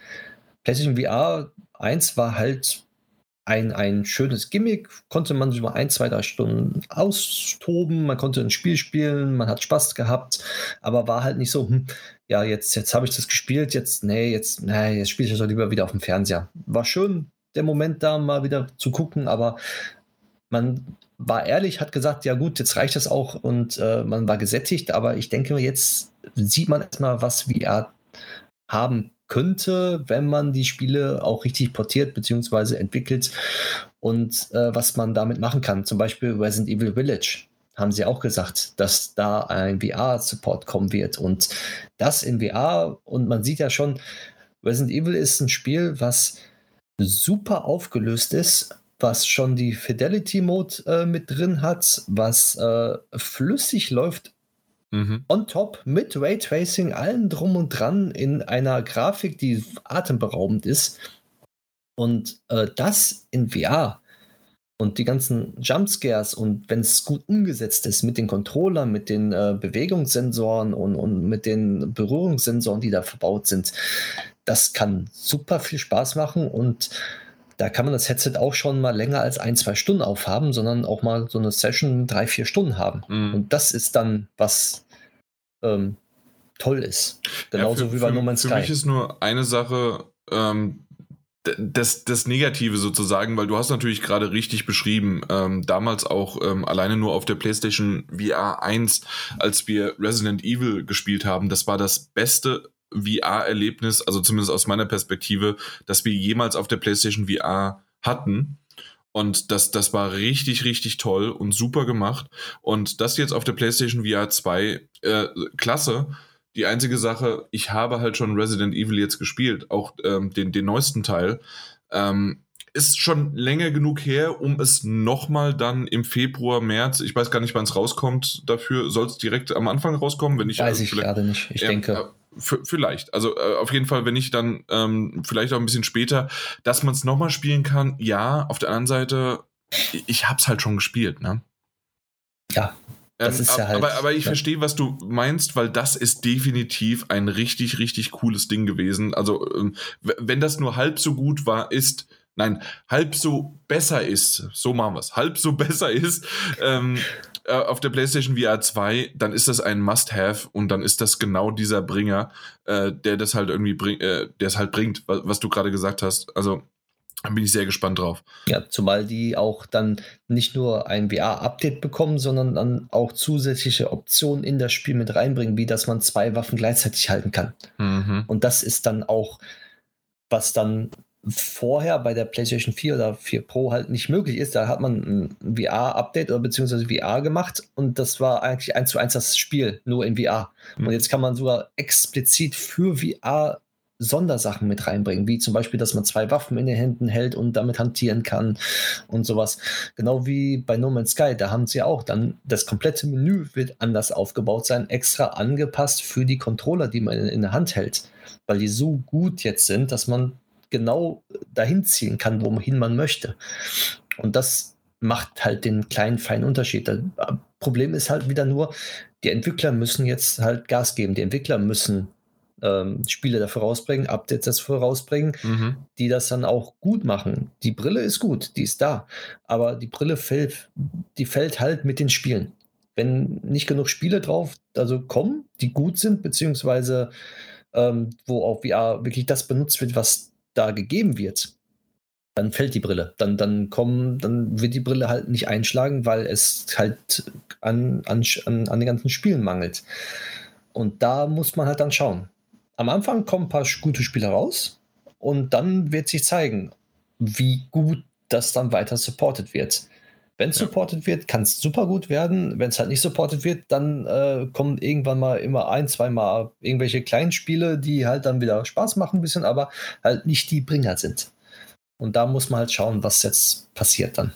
PlayStation VR 1 war halt ein, ein schönes Gimmick, konnte man sich mal ein, zwei, drei Stunden austoben, man konnte ein Spiel spielen, man hat Spaß gehabt, aber war halt nicht so, hm, ja, jetzt, jetzt habe ich das gespielt, jetzt, nee, jetzt, nee, jetzt spiele ich das doch lieber wieder auf dem Fernseher. War schön, der Moment da mal wieder zu gucken, aber man war ehrlich, hat gesagt, ja gut, jetzt reicht das auch und äh, man war gesättigt, aber ich denke, jetzt sieht man erstmal, was VR haben könnte, wenn man die Spiele auch richtig portiert bzw. entwickelt und äh, was man damit machen kann. Zum Beispiel Resident Evil Village haben sie auch gesagt, dass da ein VR-Support kommen wird und das in VR und man sieht ja schon, Resident Evil ist ein Spiel, was super aufgelöst ist, was schon die Fidelity Mode äh, mit drin hat, was äh, flüssig läuft mhm. on top mit Raytracing, allen drum und dran in einer Grafik, die atemberaubend ist. Und äh, das in VR und die ganzen Jumpscares und wenn es gut umgesetzt ist mit den Controllern, mit den äh, Bewegungssensoren und, und mit den Berührungssensoren, die da verbaut sind, das kann super viel Spaß machen und da kann man das Headset auch schon mal länger als ein, zwei Stunden aufhaben, sondern auch mal so eine Session drei, vier Stunden haben. Mhm. Und das ist dann, was ähm, toll ist. Genauso ja, für, wie bei No Man's Sky. Für mich ist nur eine Sache, ähm, das, das Negative sozusagen, weil du hast natürlich gerade richtig beschrieben, ähm, damals auch ähm, alleine nur auf der PlayStation VR 1, als wir Resident Evil gespielt haben, das war das beste VR-Erlebnis, also zumindest aus meiner Perspektive, dass wir jemals auf der PlayStation VR hatten. Und das, das war richtig, richtig toll und super gemacht. Und das jetzt auf der PlayStation VR 2, äh, klasse. Die einzige Sache, ich habe halt schon Resident Evil jetzt gespielt, auch ähm, den, den neuesten Teil. Ähm, ist schon länger genug her, um es nochmal dann im Februar, März, ich weiß gar nicht, wann es rauskommt, dafür soll es direkt am Anfang rauskommen, wenn ich. Weiß also ich gerade nicht, ich äh, denke. Vielleicht. Also äh, auf jeden Fall, wenn ich dann ähm, vielleicht auch ein bisschen später, dass man es nochmal spielen kann, ja, auf der anderen Seite, ich, ich hab's halt schon gespielt, ne? Ja. Das ähm, ist ja halt, aber, aber ich ja. verstehe, was du meinst, weil das ist definitiv ein richtig, richtig cooles Ding gewesen. Also, ähm, wenn das nur halb so gut war, ist, nein, halb so besser ist, so machen wir es, halb so besser ist ähm, äh, auf der PlayStation VR 2, dann ist das ein Must-Have und dann ist das genau dieser Bringer, äh, der das halt irgendwie bringt, äh, der es halt bringt, was, was du gerade gesagt hast. Also da bin ich sehr gespannt drauf. Ja, zumal die auch dann nicht nur ein VR-Update bekommen, sondern dann auch zusätzliche Optionen in das Spiel mit reinbringen, wie dass man zwei Waffen gleichzeitig halten kann. Mhm. Und das ist dann auch, was dann vorher bei der PlayStation 4 oder 4 Pro halt nicht möglich ist. Da hat man ein VR-Update oder beziehungsweise VR gemacht und das war eigentlich eins zu eins das Spiel, nur in VR. Mhm. Und jetzt kann man sogar explizit für VR Sondersachen mit reinbringen, wie zum Beispiel, dass man zwei Waffen in den Händen hält und damit hantieren kann und sowas. Genau wie bei No Man's Sky, da haben sie auch dann das komplette Menü wird anders aufgebaut sein, extra angepasst für die Controller, die man in der Hand hält, weil die so gut jetzt sind, dass man genau dahin ziehen kann, wohin man möchte. Und das macht halt den kleinen, feinen Unterschied. Das Problem ist halt wieder nur, die Entwickler müssen jetzt halt Gas geben. Die Entwickler müssen ähm, Spiele dafür rausbringen, Updates dafür rausbringen, mhm. die das dann auch gut machen. Die Brille ist gut, die ist da, aber die Brille fällt, die fällt halt mit den Spielen. Wenn nicht genug Spiele drauf, also kommen, die gut sind, beziehungsweise ähm, wo auch VR wirklich das benutzt wird, was da gegeben wird, dann fällt die Brille. Dann, dann kommen, dann wird die Brille halt nicht einschlagen, weil es halt an, an, an, den ganzen Spielen mangelt. Und da muss man halt dann schauen am Anfang kommen ein paar gute Spieler raus und dann wird sich zeigen, wie gut das dann weiter supported wird. Wenn es ja. supported wird, kann es super gut werden. Wenn es halt nicht supported wird, dann äh, kommen irgendwann mal immer ein, zweimal irgendwelche kleinen Spiele, die halt dann wieder Spaß machen ein bisschen, aber halt nicht die Bringer sind. Und da muss man halt schauen, was jetzt passiert dann.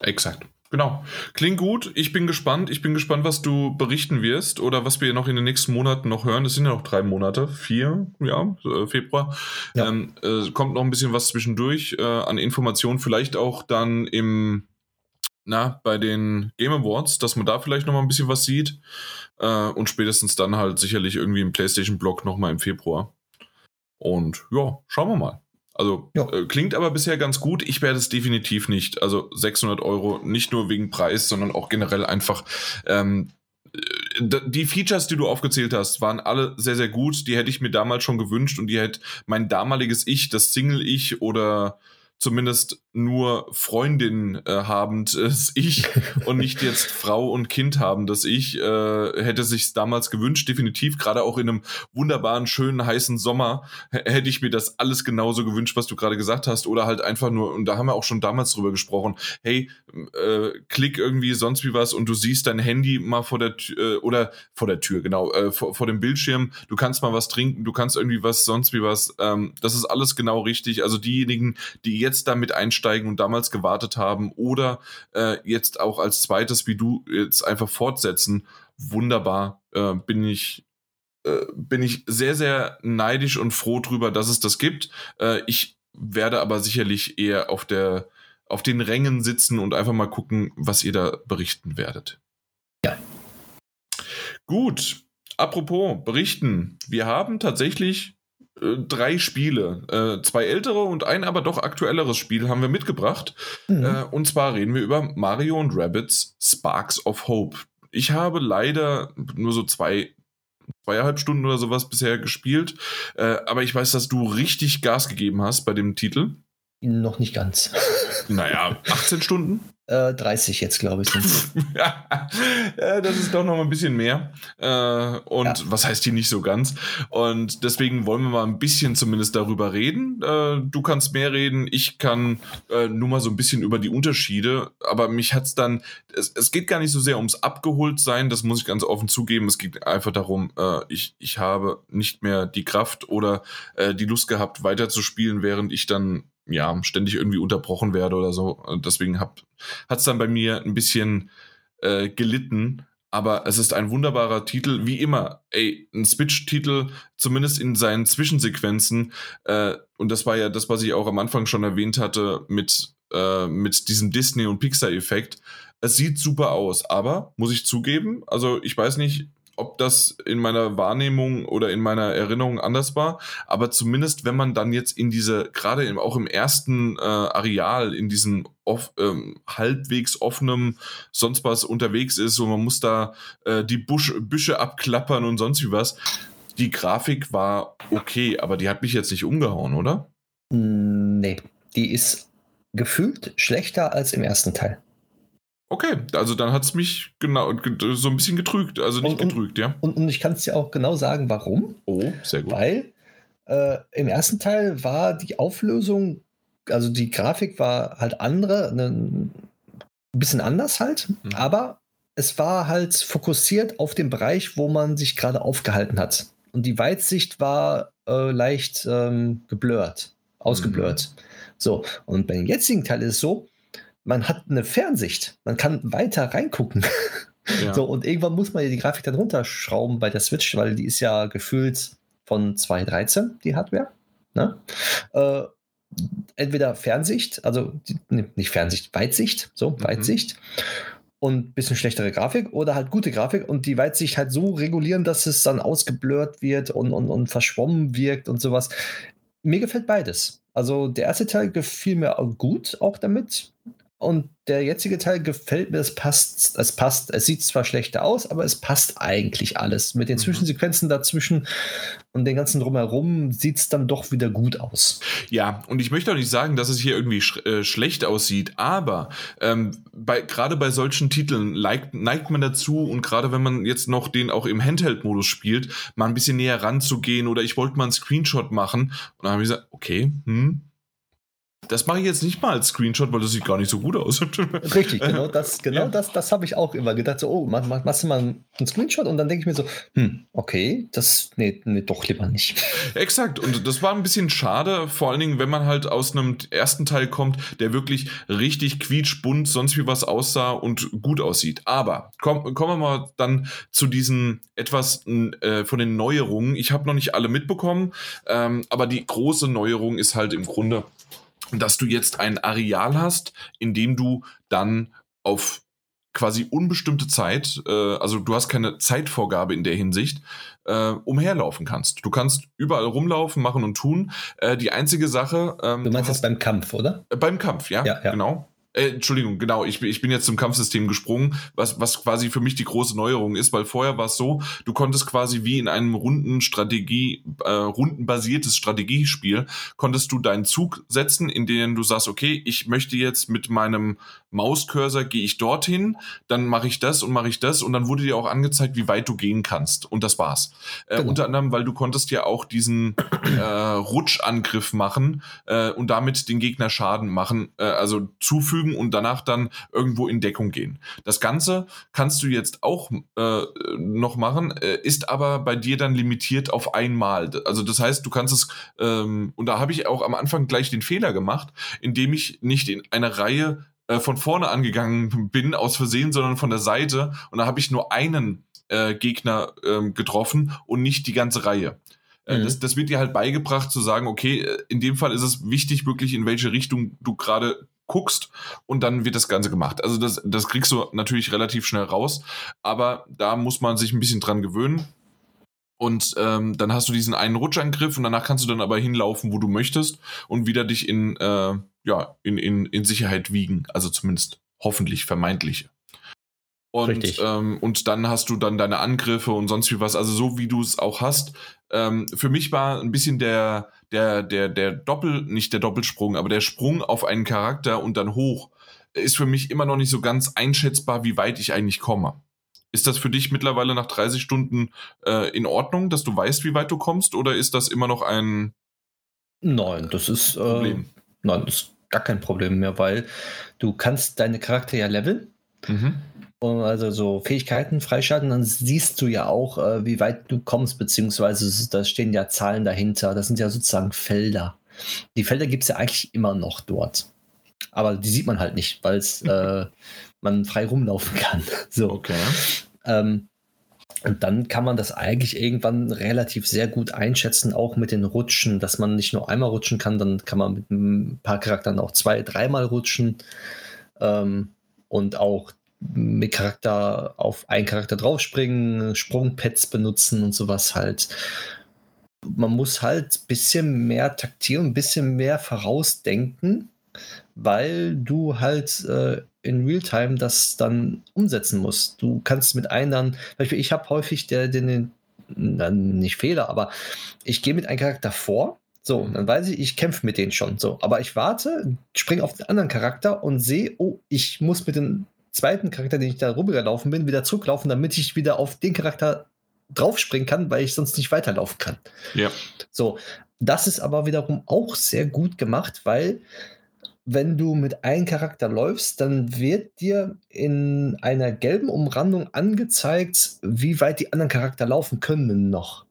Exakt. Genau. Klingt gut. Ich bin gespannt. Ich bin gespannt, was du berichten wirst oder was wir noch in den nächsten Monaten noch hören. Es sind ja noch drei Monate, vier, ja, äh, Februar. Ja. Ähm, äh, kommt noch ein bisschen was zwischendurch äh, an Informationen, vielleicht auch dann im, na, bei den Game Awards, dass man da vielleicht noch mal ein bisschen was sieht. Äh, und spätestens dann halt sicherlich irgendwie im PlayStation-Blog noch mal im Februar. Und ja, schauen wir mal. Also äh, klingt aber bisher ganz gut. Ich werde es definitiv nicht. Also 600 Euro, nicht nur wegen Preis, sondern auch generell einfach. Ähm, äh, die Features, die du aufgezählt hast, waren alle sehr, sehr gut. Die hätte ich mir damals schon gewünscht und die hätte mein damaliges Ich, das Single-Ich oder zumindest nur Freundin äh, habend äh, ich und nicht jetzt Frau und Kind haben, dass ich äh, hätte sich damals gewünscht, definitiv gerade auch in einem wunderbaren schönen heißen Sommer hätte ich mir das alles genauso gewünscht, was du gerade gesagt hast oder halt einfach nur und da haben wir auch schon damals drüber gesprochen. Hey, äh, klick irgendwie sonst wie was und du siehst dein Handy mal vor der Tür äh, oder vor der Tür genau äh, vor, vor dem Bildschirm. Du kannst mal was trinken, du kannst irgendwie was sonst wie was. Ähm, das ist alles genau richtig. Also diejenigen, die jetzt damit einsteigen und damals gewartet haben oder äh, jetzt auch als zweites, wie du jetzt einfach fortsetzen, wunderbar, äh, bin ich äh, bin ich sehr, sehr neidisch und froh drüber, dass es das gibt. Äh, ich werde aber sicherlich eher auf der auf den Rängen sitzen und einfach mal gucken, was ihr da berichten werdet. Ja. Gut. Apropos berichten. Wir haben tatsächlich drei Spiele. Äh, zwei ältere und ein aber doch aktuelleres Spiel haben wir mitgebracht. Mhm. Äh, und zwar reden wir über Mario und Rabbits Sparks of Hope. Ich habe leider nur so zwei, zweieinhalb Stunden oder sowas bisher gespielt. Äh, aber ich weiß, dass du richtig Gas gegeben hast bei dem Titel. Noch nicht ganz. Naja, 18 Stunden? 30 äh, jetzt, glaube ich. ja, das ist doch noch mal ein bisschen mehr. Äh, und ja. was heißt hier nicht so ganz? Und deswegen wollen wir mal ein bisschen zumindest darüber reden. Äh, du kannst mehr reden, ich kann nur mal so ein bisschen über die Unterschiede. Aber mich hat es dann, es geht gar nicht so sehr ums Abgeholtsein, das muss ich ganz offen zugeben. Es geht einfach darum, ich, ich habe nicht mehr die Kraft oder die Lust gehabt, weiterzuspielen, während ich dann ja, ständig irgendwie unterbrochen werde oder so. Deswegen hat es dann bei mir ein bisschen äh, gelitten. Aber es ist ein wunderbarer Titel, wie immer. Ey, ein Switch-Titel, zumindest in seinen Zwischensequenzen. Äh, und das war ja das, was ich auch am Anfang schon erwähnt hatte, mit, äh, mit diesem Disney- und Pixar-Effekt. Es sieht super aus, aber muss ich zugeben, also ich weiß nicht, ob das in meiner Wahrnehmung oder in meiner Erinnerung anders war, aber zumindest wenn man dann jetzt in diese, gerade im, auch im ersten äh, Areal, in diesem off, ähm, halbwegs offenen sonst was unterwegs ist und man muss da äh, die Busch, Büsche abklappern und sonst wie was, die Grafik war okay, aber die hat mich jetzt nicht umgehauen, oder? Nee, die ist gefühlt schlechter als im ersten Teil. Okay, also dann hat es mich genau so ein bisschen getrügt, also nicht und, getrügt, ja. Und, und ich kann es dir auch genau sagen, warum. Oh, sehr gut. Weil äh, im ersten Teil war die Auflösung, also die Grafik war halt andere, ne, ein bisschen anders halt, mhm. aber es war halt fokussiert auf den Bereich, wo man sich gerade aufgehalten hat. Und die Weitsicht war äh, leicht ähm, geblurrt, ausgeblurrt. Mhm. So, und beim jetzigen Teil ist es so, man hat eine Fernsicht, man kann weiter reingucken. Ja. So, und irgendwann muss man ja die Grafik dann runterschrauben bei der Switch, weil die ist ja gefühlt von 2.13, die Hardware. Ne? Äh, entweder Fernsicht, also nicht Fernsicht, Weitsicht, so, mhm. Weitsicht und ein bisschen schlechtere Grafik oder halt gute Grafik und die Weitsicht halt so regulieren, dass es dann ausgeblurrt wird und, und, und verschwommen wirkt und sowas. Mir gefällt beides. Also der erste Teil gefiel mir gut auch damit. Und der jetzige Teil gefällt mir, es passt, es passt, es sieht zwar schlechter aus, aber es passt eigentlich alles. Mit den mhm. Zwischensequenzen dazwischen und den ganzen drumherum sieht es dann doch wieder gut aus. Ja, und ich möchte auch nicht sagen, dass es hier irgendwie sch äh, schlecht aussieht, aber ähm, bei, gerade bei solchen Titeln neigt, neigt man dazu und gerade wenn man jetzt noch den auch im Handheld-Modus spielt, mal ein bisschen näher ranzugehen oder ich wollte mal einen Screenshot machen und dann habe ich gesagt, okay, hm, das mache ich jetzt nicht mal als Screenshot, weil das sieht gar nicht so gut aus. Richtig, genau das, genau ja. das, das habe ich auch immer gedacht. So, oh, mach, mach, machst du mal einen Screenshot und dann denke ich mir so, hm, okay, das, nee, nee, doch lieber nicht. Exakt, und das war ein bisschen schade, vor allen Dingen, wenn man halt aus einem ersten Teil kommt, der wirklich richtig quietschbunt, sonst wie was aussah und gut aussieht. Aber komm, kommen wir mal dann zu diesen etwas äh, von den Neuerungen. Ich habe noch nicht alle mitbekommen, ähm, aber die große Neuerung ist halt im Grunde, dass du jetzt ein Areal hast, in dem du dann auf quasi unbestimmte Zeit, äh, also du hast keine Zeitvorgabe in der Hinsicht, äh, umherlaufen kannst. Du kannst überall rumlaufen, machen und tun. Äh, die einzige Sache. Ähm, du meinst das beim Kampf, oder? beim Kampf, ja, ja, ja. genau. Äh, Entschuldigung, genau, ich, ich bin jetzt zum Kampfsystem gesprungen, was, was quasi für mich die große Neuerung ist, weil vorher war es so, du konntest quasi wie in einem runden Strategie, äh, rundenbasiertes Strategiespiel, konntest du deinen Zug setzen, in dem du sagst, okay, ich möchte jetzt mit meinem Mauscursor gehe ich dorthin, dann mache ich das und mache ich das und dann wurde dir auch angezeigt, wie weit du gehen kannst und das war's. Äh, genau. Unter anderem, weil du konntest ja auch diesen äh, Rutschangriff machen äh, und damit den Gegner Schaden machen, äh, also zufügen zufügen und danach dann irgendwo in Deckung gehen. Das Ganze kannst du jetzt auch äh, noch machen, äh, ist aber bei dir dann limitiert auf einmal. Also das heißt, du kannst es, ähm, und da habe ich auch am Anfang gleich den Fehler gemacht, indem ich nicht in einer Reihe äh, von vorne angegangen bin aus Versehen, sondern von der Seite und da habe ich nur einen äh, Gegner ähm, getroffen und nicht die ganze Reihe. Äh, mhm. Das, das, wird dir halt beigebracht zu sagen, okay, äh, in dem Fall ist es wichtig, wirklich in welche Richtung du gerade guckst und dann wird das Ganze gemacht. Also das, das kriegst du natürlich relativ schnell raus, aber da muss man sich ein bisschen dran gewöhnen. Und ähm, dann hast du diesen einen Rutschangriff und danach kannst du dann aber hinlaufen, wo du möchtest und wieder dich in, äh, ja, in, in, in Sicherheit wiegen. Also zumindest hoffentlich vermeintliche. Und, ähm, und dann hast du dann deine Angriffe und sonst wie was, also so wie du es auch hast. Ähm, für mich war ein bisschen der, der, der, der Doppel, nicht der Doppelsprung, aber der Sprung auf einen Charakter und dann hoch, ist für mich immer noch nicht so ganz einschätzbar, wie weit ich eigentlich komme. Ist das für dich mittlerweile nach 30 Stunden äh, in Ordnung, dass du weißt, wie weit du kommst, oder ist das immer noch ein Nein, das ist äh, nein, das ist gar kein Problem mehr, weil du kannst deine Charakter ja leveln. Mhm also so Fähigkeiten freischalten, dann siehst du ja auch, äh, wie weit du kommst, beziehungsweise da stehen ja Zahlen dahinter. Das sind ja sozusagen Felder. Die Felder gibt es ja eigentlich immer noch dort. Aber die sieht man halt nicht, weil äh, man frei rumlaufen kann. So. Okay. Ähm, und dann kann man das eigentlich irgendwann relativ sehr gut einschätzen, auch mit den Rutschen, dass man nicht nur einmal rutschen kann, dann kann man mit ein paar Charakteren auch zwei, dreimal rutschen. Ähm, und auch mit Charakter auf einen Charakter draufspringen, Sprungpads benutzen und sowas halt. Man muss halt ein bisschen mehr taktieren, ein bisschen mehr vorausdenken, weil du halt äh, in Realtime das dann umsetzen musst. Du kannst mit einem dann, Beispiel, ich habe häufig der, den, den, nicht Fehler, aber ich gehe mit einem Charakter vor so, dann weiß ich, ich kämpfe mit denen schon. So, aber ich warte, springe auf den anderen Charakter und sehe, oh, ich muss mit dem zweiten Charakter, den ich da rübergelaufen bin, wieder zurücklaufen, damit ich wieder auf den Charakter draufspringen kann, weil ich sonst nicht weiterlaufen kann. Ja. So, das ist aber wiederum auch sehr gut gemacht, weil wenn du mit einem Charakter läufst, dann wird dir in einer gelben Umrandung angezeigt, wie weit die anderen Charakter laufen können noch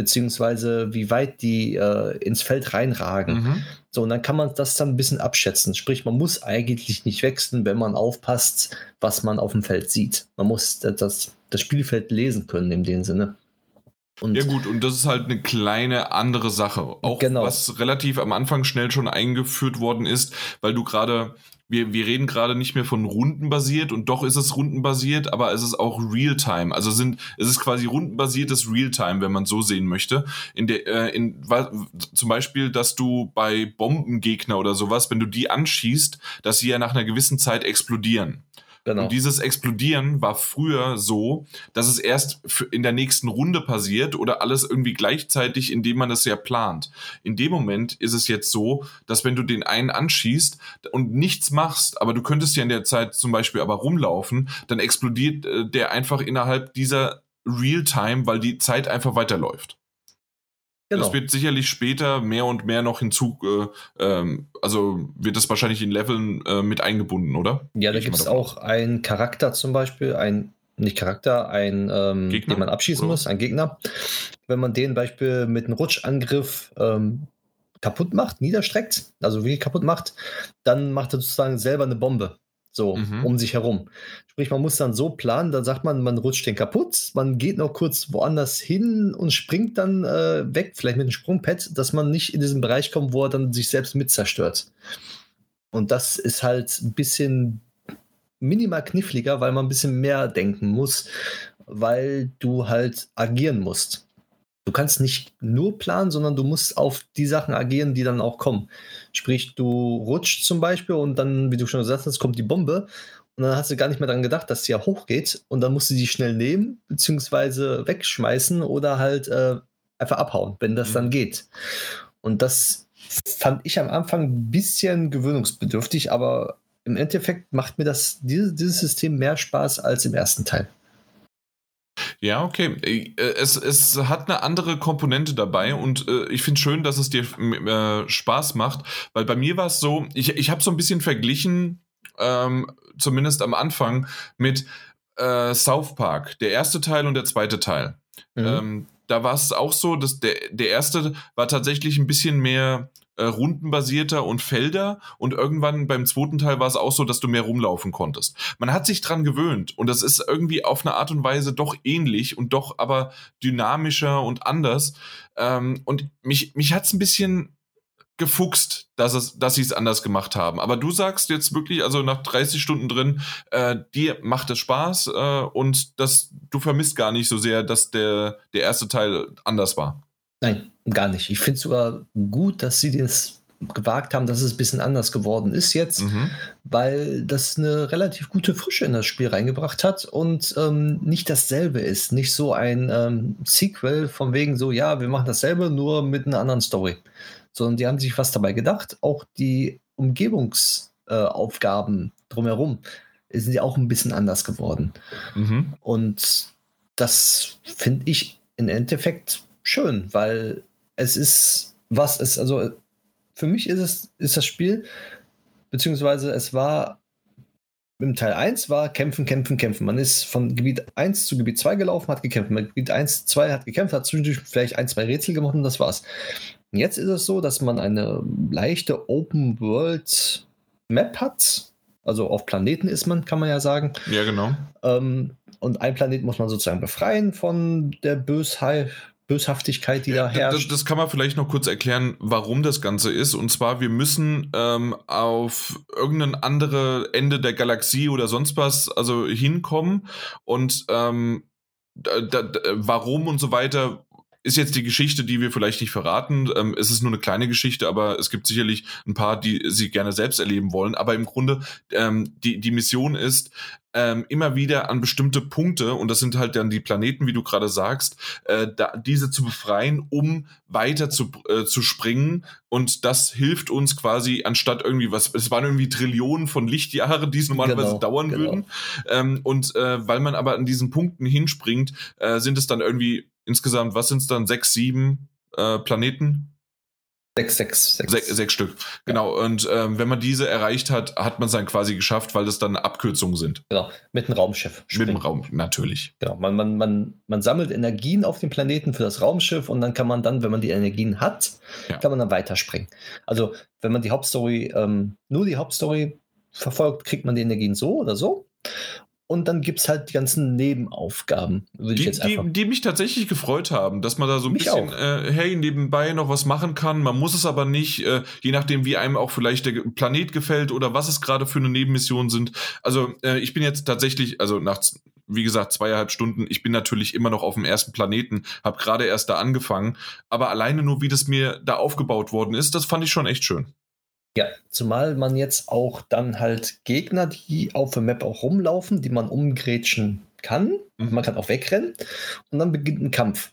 beziehungsweise wie weit die äh, ins Feld reinragen. Mhm. So, und dann kann man das dann ein bisschen abschätzen. Sprich, man muss eigentlich nicht wechseln, wenn man aufpasst, was man auf dem Feld sieht. Man muss das, das Spielfeld lesen können in dem Sinne. Und ja gut, und das ist halt eine kleine andere Sache. Auch genau. was relativ am Anfang schnell schon eingeführt worden ist, weil du gerade wir, wir reden gerade nicht mehr von rundenbasiert und doch ist es rundenbasiert, aber es ist auch Realtime. Also sind, es ist quasi rundenbasiertes Realtime, wenn man so sehen möchte. In der, äh, in, zum Beispiel, dass du bei Bombengegner oder sowas, wenn du die anschießt, dass sie ja nach einer gewissen Zeit explodieren. Genau. Und dieses Explodieren war früher so, dass es erst in der nächsten Runde passiert oder alles irgendwie gleichzeitig, indem man das ja plant. In dem Moment ist es jetzt so, dass wenn du den einen anschießt und nichts machst, aber du könntest ja in der Zeit zum Beispiel aber rumlaufen, dann explodiert äh, der einfach innerhalb dieser Realtime, weil die Zeit einfach weiterläuft. Genau. Das wird sicherlich später mehr und mehr noch hinzu, äh, ähm, also wird das wahrscheinlich in Leveln äh, mit eingebunden, oder? Ja, da gibt es auch einen Charakter zum Beispiel, ein, nicht Charakter, ein, ähm, den man abschießen oder? muss, ein Gegner. Wenn man den Beispiel mit einem Rutschangriff ähm, kaputt macht, niederstreckt, also wirklich kaputt macht, dann macht er sozusagen selber eine Bombe so mhm. um sich herum. Sprich, man muss dann so planen, dann sagt man, man rutscht den kaputt, man geht noch kurz woanders hin und springt dann äh, weg, vielleicht mit einem Sprungpad, dass man nicht in diesen Bereich kommt, wo er dann sich selbst mit zerstört. Und das ist halt ein bisschen minimal kniffliger, weil man ein bisschen mehr denken muss, weil du halt agieren musst. Du kannst nicht nur planen, sondern du musst auf die Sachen agieren, die dann auch kommen. Sprich, du rutschst zum Beispiel und dann, wie du schon gesagt hast, kommt die Bombe und dann hast du gar nicht mehr daran gedacht, dass sie ja hochgeht und dann musst du die schnell nehmen, beziehungsweise wegschmeißen oder halt äh, einfach abhauen, wenn das mhm. dann geht. Und das fand ich am Anfang ein bisschen gewöhnungsbedürftig, aber im Endeffekt macht mir das, dieses, dieses System mehr Spaß als im ersten Teil. Ja, okay. Äh, es, es hat eine andere Komponente dabei und äh, ich finde schön, dass es dir äh, Spaß macht, weil bei mir war es so, ich, ich habe so ein bisschen verglichen, ähm, zumindest am Anfang, mit äh, South Park, der erste Teil und der zweite Teil. Ähm, da war es auch so, dass der, der erste war tatsächlich ein bisschen mehr äh, rundenbasierter und Felder und irgendwann beim zweiten Teil war es auch so, dass du mehr rumlaufen konntest. Man hat sich dran gewöhnt und das ist irgendwie auf eine Art und Weise doch ähnlich und doch aber dynamischer und anders. Ähm, und mich, mich hat es ein bisschen gefuchst, dass, es, dass sie es anders gemacht haben. Aber du sagst jetzt wirklich, also nach 30 Stunden drin, äh, dir macht es Spaß äh, und das, du vermisst gar nicht so sehr, dass der, der erste Teil anders war. Nein, gar nicht. Ich finde es sogar gut, dass sie das gewagt haben, dass es ein bisschen anders geworden ist jetzt, mhm. weil das eine relativ gute Frische in das Spiel reingebracht hat und ähm, nicht dasselbe ist. Nicht so ein ähm, Sequel von wegen so, ja, wir machen dasselbe, nur mit einer anderen Story. Sondern die haben sich was dabei gedacht. Auch die Umgebungsaufgaben äh, drumherum sind ja auch ein bisschen anders geworden. Mhm. Und das finde ich im Endeffekt schön, weil es ist, was es, also für mich ist es, ist das Spiel, beziehungsweise es war im Teil 1 war kämpfen, kämpfen, kämpfen. Man ist von Gebiet 1 zu Gebiet 2 gelaufen, hat gekämpft. Man Gebiet 1, 2 hat gekämpft, hat zwischendurch vielleicht ein, zwei Rätsel gemacht und das war's. Jetzt ist es so, dass man eine leichte Open World Map hat. Also auf Planeten ist man, kann man ja sagen. Ja, genau. Ähm, und ein Planet muss man sozusagen befreien von der Bösheit, Böshaftigkeit, die da herrscht. Das, das, kann man vielleicht noch kurz erklären, warum das Ganze ist. Und zwar, wir müssen ähm, auf irgendein andere Ende der Galaxie oder sonst was also hinkommen. Und ähm, da, da, warum und so weiter ist jetzt die Geschichte, die wir vielleicht nicht verraten. Ähm, es ist nur eine kleine Geschichte, aber es gibt sicherlich ein paar, die sie gerne selbst erleben wollen. Aber im Grunde, ähm, die, die Mission ist, ähm, immer wieder an bestimmte Punkte, und das sind halt dann die Planeten, wie du gerade sagst, äh, da, diese zu befreien, um weiter zu, äh, zu springen. Und das hilft uns quasi, anstatt irgendwie was, es waren irgendwie Trillionen von Lichtjahren, die es normalerweise genau, dauern genau. würden. Ähm, und äh, weil man aber an diesen Punkten hinspringt, äh, sind es dann irgendwie insgesamt, was sind es dann, sechs, sieben äh, Planeten? Sechs, sechs, sechs. Sech, sechs Stück, genau. Ja. Und ähm, wenn man diese erreicht hat, hat man es dann quasi geschafft, weil das dann Abkürzungen sind. Genau, mit einem Raumschiff. Springen. Mit dem Raum, natürlich. Genau, man, man, man, man sammelt Energien auf dem Planeten für das Raumschiff und dann kann man dann, wenn man die Energien hat, ja. kann man dann weiterspringen. Also, wenn man die Hauptstory, ähm, nur die Hauptstory verfolgt, kriegt man die Energien so oder so. Und dann gibt es halt die ganzen Nebenaufgaben. Die, die, die, mich tatsächlich gefreut haben, dass man da so ein bisschen, äh, hey, nebenbei noch was machen kann. Man muss es aber nicht, äh, je nachdem, wie einem auch vielleicht der Planet gefällt oder was es gerade für eine Nebenmission sind. Also äh, ich bin jetzt tatsächlich, also nach, wie gesagt, zweieinhalb Stunden, ich bin natürlich immer noch auf dem ersten Planeten, habe gerade erst da angefangen. Aber alleine nur, wie das mir da aufgebaut worden ist, das fand ich schon echt schön. Ja, zumal man jetzt auch dann halt Gegner, die auf der Map auch rumlaufen, die man umgrätschen kann. Mhm. Man kann auch wegrennen und dann beginnt ein Kampf.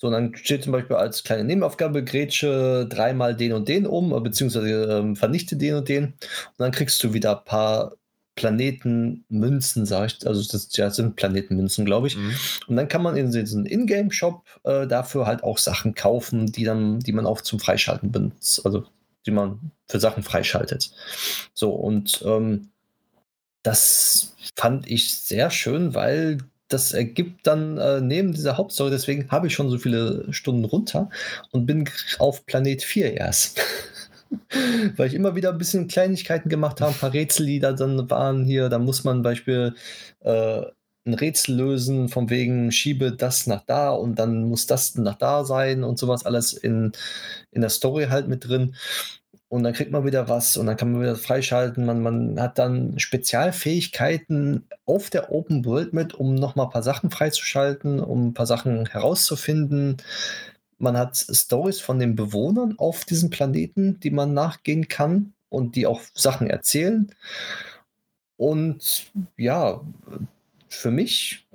So, dann steht zum Beispiel als kleine Nebenaufgabe, grätsche dreimal den und den um, beziehungsweise ähm, vernichte den und den. Und dann kriegst du wieder ein paar Planetenmünzen, sag ich. Also das ja, sind Planetenmünzen, glaube ich. Mhm. Und dann kann man in diesen Ingame-Shop äh, dafür halt auch Sachen kaufen, die dann, die man auch zum Freischalten benutzt. Also die man für Sachen freischaltet. So, und ähm, das fand ich sehr schön, weil das ergibt dann äh, neben dieser Hauptstory, deswegen habe ich schon so viele Stunden runter und bin auf Planet 4 erst. Weil ich immer wieder ein bisschen Kleinigkeiten gemacht habe, ein paar Rätsel, die da dann waren hier. Da muss man Beispiel äh, ein Rätsel lösen, von wegen schiebe das nach da und dann muss das nach da sein und sowas alles in, in der Story halt mit drin und dann kriegt man wieder was und dann kann man wieder freischalten. Man, man hat dann Spezialfähigkeiten auf der Open World mit, um nochmal ein paar Sachen freizuschalten, um ein paar Sachen herauszufinden. Man hat Stories von den Bewohnern auf diesem Planeten, die man nachgehen kann und die auch Sachen erzählen. Und ja, für mich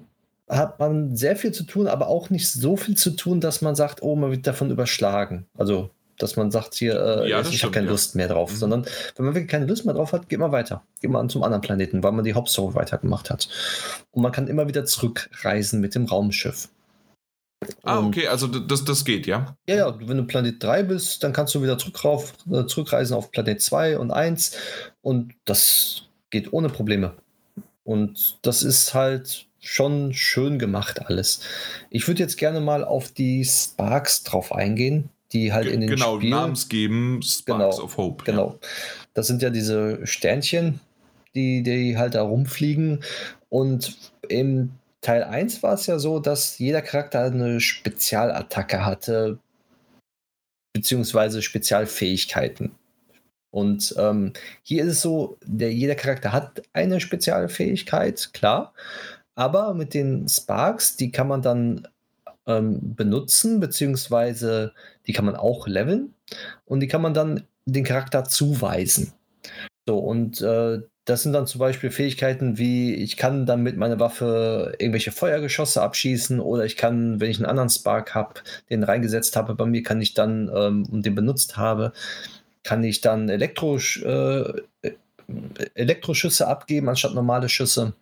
hat man sehr viel zu tun, aber auch nicht so viel zu tun, dass man sagt, oh, man wird davon überschlagen. Also dass man sagt hier, äh, ja, ich habe keine ja. Lust mehr drauf, mhm. sondern wenn man wirklich keine Lust mehr drauf hat, geht man weiter. Geht man zum anderen Planeten, weil man die Hauptstory weitergemacht hat. Und man kann immer wieder zurückreisen mit dem Raumschiff. Ah, okay, also das, das geht, ja? Ja, ja, wenn du Planet 3 bist, dann kannst du wieder zurück rauf, äh, zurückreisen auf Planet 2 und 1 und das geht ohne Probleme. Und das ist halt schon schön gemacht alles. Ich würde jetzt gerne mal auf die Sparks drauf eingehen, die halt in den genau. Genau, Namensgeben, Sparks genau, of Hope. Genau. Ja. Das sind ja diese Sternchen, die, die halt da rumfliegen. Und im Teil 1 war es ja so, dass jeder Charakter eine Spezialattacke hatte, beziehungsweise Spezialfähigkeiten. Und ähm, hier ist es so, der, jeder Charakter hat eine Spezialfähigkeit, klar. Aber mit den Sparks, die kann man dann ähm, benutzen, beziehungsweise die kann man auch leveln und die kann man dann den Charakter zuweisen. So, und äh, das sind dann zum Beispiel Fähigkeiten wie, ich kann dann mit meiner Waffe irgendwelche Feuergeschosse abschießen oder ich kann, wenn ich einen anderen Spark habe, den reingesetzt habe, bei mir kann ich dann ähm, und den benutzt habe, kann ich dann Elektro, äh, Elektroschüsse abgeben anstatt normale Schüsse.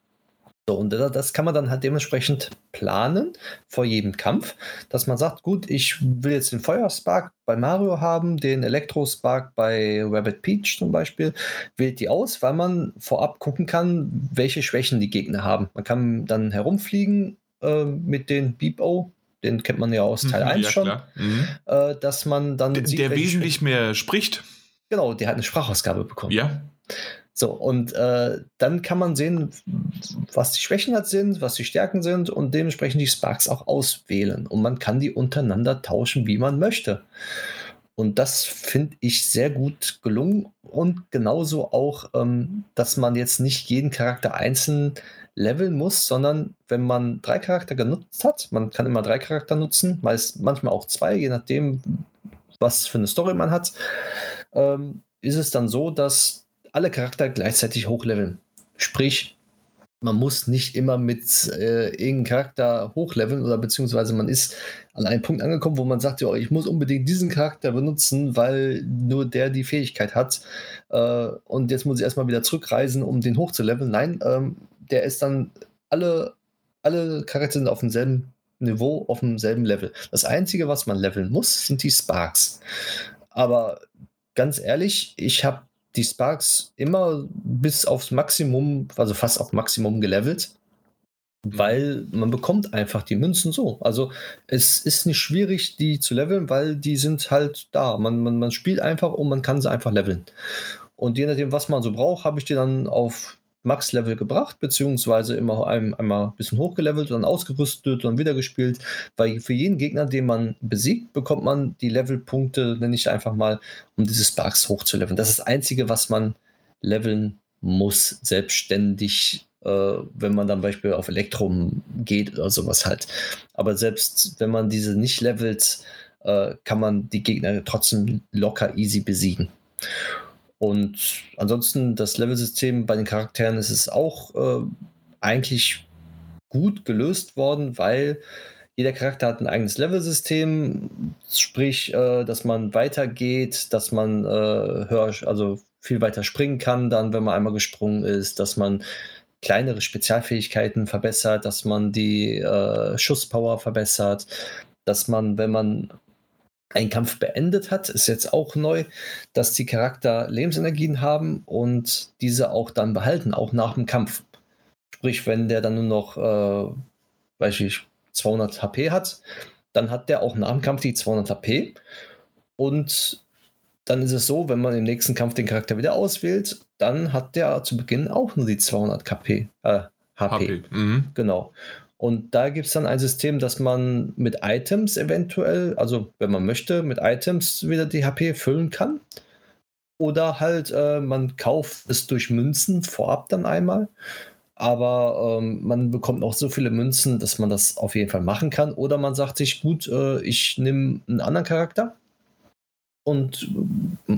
So, und das kann man dann halt dementsprechend planen vor jedem Kampf, dass man sagt, gut, ich will jetzt den Feuerspark bei Mario haben, den Elektro-Spark bei Rabbit Peach zum Beispiel, wählt die aus, weil man vorab gucken kann, welche Schwächen die Gegner haben. Man kann dann herumfliegen äh, mit den Beep-O, den kennt man ja aus Teil mhm, 1 ja, schon, mhm. äh, dass man dann der, sieht, der wesentlich mehr spricht. Genau, der hat eine Sprachausgabe bekommen. Ja. So, und äh, dann kann man sehen, was die Schwächen halt sind, was die Stärken sind und dementsprechend die Sparks auch auswählen. Und man kann die untereinander tauschen, wie man möchte. Und das finde ich sehr gut gelungen. Und genauso auch, ähm, dass man jetzt nicht jeden Charakter einzeln leveln muss, sondern wenn man drei Charakter genutzt hat, man kann immer drei Charakter nutzen, meist, manchmal auch zwei, je nachdem, was für eine Story man hat, ähm, ist es dann so, dass alle Charakter gleichzeitig hochleveln. Sprich, man muss nicht immer mit äh, irgendeinem Charakter hochleveln oder beziehungsweise man ist an einem Punkt angekommen, wo man sagt, ja, ich muss unbedingt diesen Charakter benutzen, weil nur der die Fähigkeit hat. Äh, und jetzt muss ich erstmal wieder zurückreisen, um den hochzuleveln. Nein, ähm, der ist dann alle, alle Charakter sind auf demselben Niveau, auf demselben Level. Das Einzige, was man leveln muss, sind die Sparks. Aber ganz ehrlich, ich habe die Sparks immer bis aufs Maximum, also fast auf Maximum gelevelt, mhm. weil man bekommt einfach die Münzen so. Also es ist nicht schwierig, die zu leveln, weil die sind halt da. Man, man, man spielt einfach und man kann sie einfach leveln. Und je nachdem, was man so braucht, habe ich die dann auf Max-Level gebracht, beziehungsweise immer ein, einmal ein bisschen hochgelevelt, dann ausgerüstet und wieder gespielt. Weil für jeden Gegner, den man besiegt, bekommt man die Levelpunkte, nenne ich einfach mal, um diese Sparks hochzuleveln. Das ist das Einzige, was man leveln muss, selbstständig, äh, wenn man dann Beispiel auf Elektrum geht oder sowas halt. Aber selbst wenn man diese nicht levelt, äh, kann man die Gegner trotzdem locker easy besiegen. Und ansonsten das Level-System bei den Charakteren ist es auch äh, eigentlich gut gelöst worden, weil jeder Charakter hat ein eigenes Level-System, sprich, äh, dass man weitergeht, dass man äh, höher, also viel weiter springen kann, dann, wenn man einmal gesprungen ist, dass man kleinere Spezialfähigkeiten verbessert, dass man die äh, Schusspower verbessert, dass man, wenn man einen Kampf beendet hat, ist jetzt auch neu, dass die Charakter Lebensenergien haben und diese auch dann behalten, auch nach dem Kampf. Sprich, wenn der dann nur noch, äh, weiß ich, 200 HP hat, dann hat der auch nach dem Kampf die 200 HP. Und dann ist es so, wenn man im nächsten Kampf den Charakter wieder auswählt, dann hat der zu Beginn auch nur die 200 KP, äh, HP. HP. Mhm. Genau. Und da gibt es dann ein System, dass man mit Items eventuell, also wenn man möchte, mit Items wieder die HP füllen kann. Oder halt, äh, man kauft es durch Münzen vorab dann einmal. Aber ähm, man bekommt auch so viele Münzen, dass man das auf jeden Fall machen kann. Oder man sagt sich, gut, äh, ich nehme einen anderen Charakter und äh,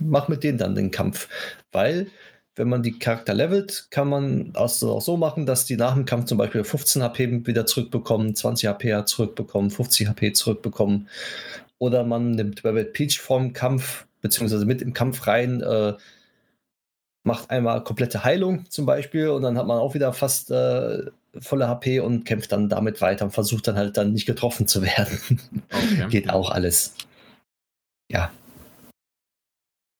mache mit denen dann den Kampf. Weil wenn man die Charakter levelt, kann man das auch so machen, dass die nach dem Kampf zum Beispiel 15 HP wieder zurückbekommen, 20 HP zurückbekommen, 50 HP zurückbekommen. Oder man nimmt Rabbit Peach vom Kampf, beziehungsweise mit im Kampf rein, äh, macht einmal komplette Heilung zum Beispiel und dann hat man auch wieder fast äh, volle HP und kämpft dann damit weiter und versucht dann halt dann nicht getroffen zu werden. Okay. Geht auch alles. Ja.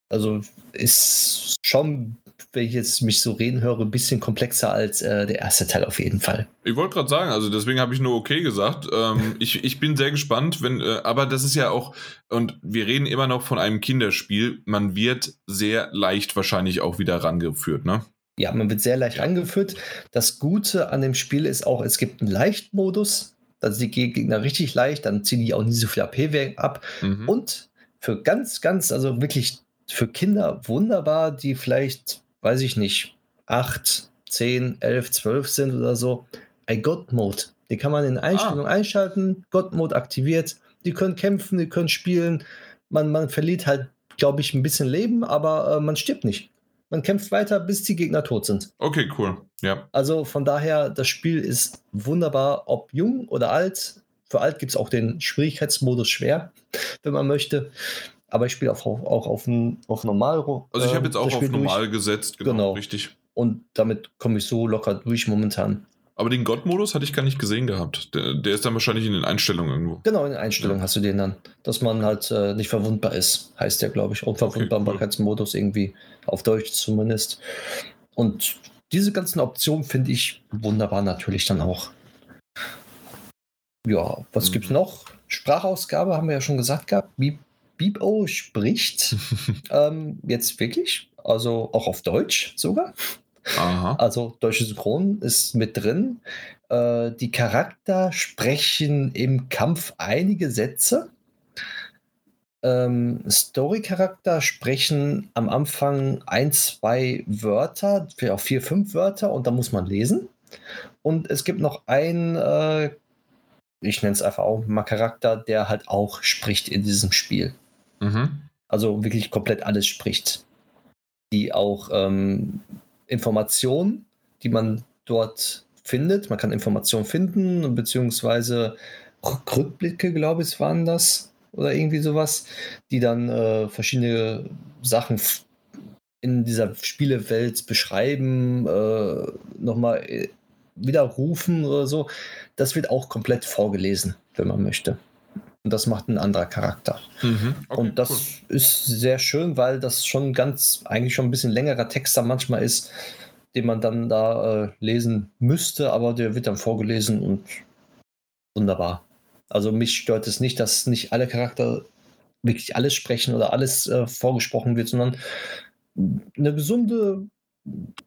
Also ist schon wenn ich jetzt mich so reden höre, ein bisschen komplexer als äh, der erste Teil auf jeden Fall. Ich wollte gerade sagen, also deswegen habe ich nur okay gesagt. Ähm, ich, ich bin sehr gespannt, wenn, äh, aber das ist ja auch, und wir reden immer noch von einem Kinderspiel, man wird sehr leicht wahrscheinlich auch wieder rangeführt, ne? Ja, man wird sehr leicht angeführt. Das Gute an dem Spiel ist auch, es gibt einen Leichtmodus. Also die Gegner richtig leicht, dann ziehen die auch nicht so viel AP ab. Mhm. Und für ganz, ganz, also wirklich für Kinder wunderbar, die vielleicht weiß ich nicht, 8, 10, 11, 12 sind oder so, ein God-Mode. Die kann man in Einstellungen ah. einschalten, God-Mode aktiviert. Die können kämpfen, die können spielen. Man, man verliert halt, glaube ich, ein bisschen Leben, aber äh, man stirbt nicht. Man kämpft weiter, bis die Gegner tot sind. Okay, cool. Ja. Also von daher, das Spiel ist wunderbar, ob jung oder alt. Für alt gibt es auch den Schwierigkeitsmodus schwer, wenn man möchte aber ich spiele auch, auch auf, auf normal. Also ich habe jetzt auch auf normal durch. gesetzt, genau, genau, richtig. Und damit komme ich so locker durch momentan. Aber den God-Modus hatte ich gar nicht gesehen gehabt. Der, der, ist dann wahrscheinlich in den Einstellungen irgendwo. Genau, in den Einstellungen ja. hast du den dann. Dass man halt äh, nicht verwundbar ist, heißt der, glaube ich. Unverwundbarkeitsmodus okay, cool. irgendwie, auf Deutsch zumindest. Und diese ganzen Optionen finde ich wunderbar natürlich dann auch. Ja, was mhm. es noch? Sprachausgabe haben wir ja schon gesagt gehabt. Wie Bibo spricht. ähm, jetzt wirklich. Also auch auf Deutsch sogar. Aha. Also deutsche Synchron ist mit drin. Äh, die Charakter sprechen im Kampf einige Sätze. Ähm, Story-Charakter sprechen am Anfang ein, zwei Wörter, auch vier, fünf Wörter und da muss man lesen. Und es gibt noch einen, äh, ich nenne es einfach auch mal Charakter, der halt auch spricht in diesem Spiel. Mhm. Also wirklich komplett alles spricht. Die auch ähm, Informationen, die man dort findet, man kann Informationen finden, beziehungsweise Rückblicke, glaube ich, waren das oder irgendwie sowas, die dann äh, verschiedene Sachen in dieser Spielewelt beschreiben, äh, nochmal äh, widerrufen oder so. Das wird auch komplett vorgelesen, wenn man möchte. Und das macht ein anderer Charakter. Mhm, okay, und das cool. ist sehr schön, weil das schon ganz, eigentlich schon ein bisschen längerer Text da manchmal ist, den man dann da äh, lesen müsste, aber der wird dann vorgelesen und wunderbar. Also mich stört es nicht, dass nicht alle Charakter wirklich alles sprechen oder alles äh, vorgesprochen wird, sondern eine gesunde,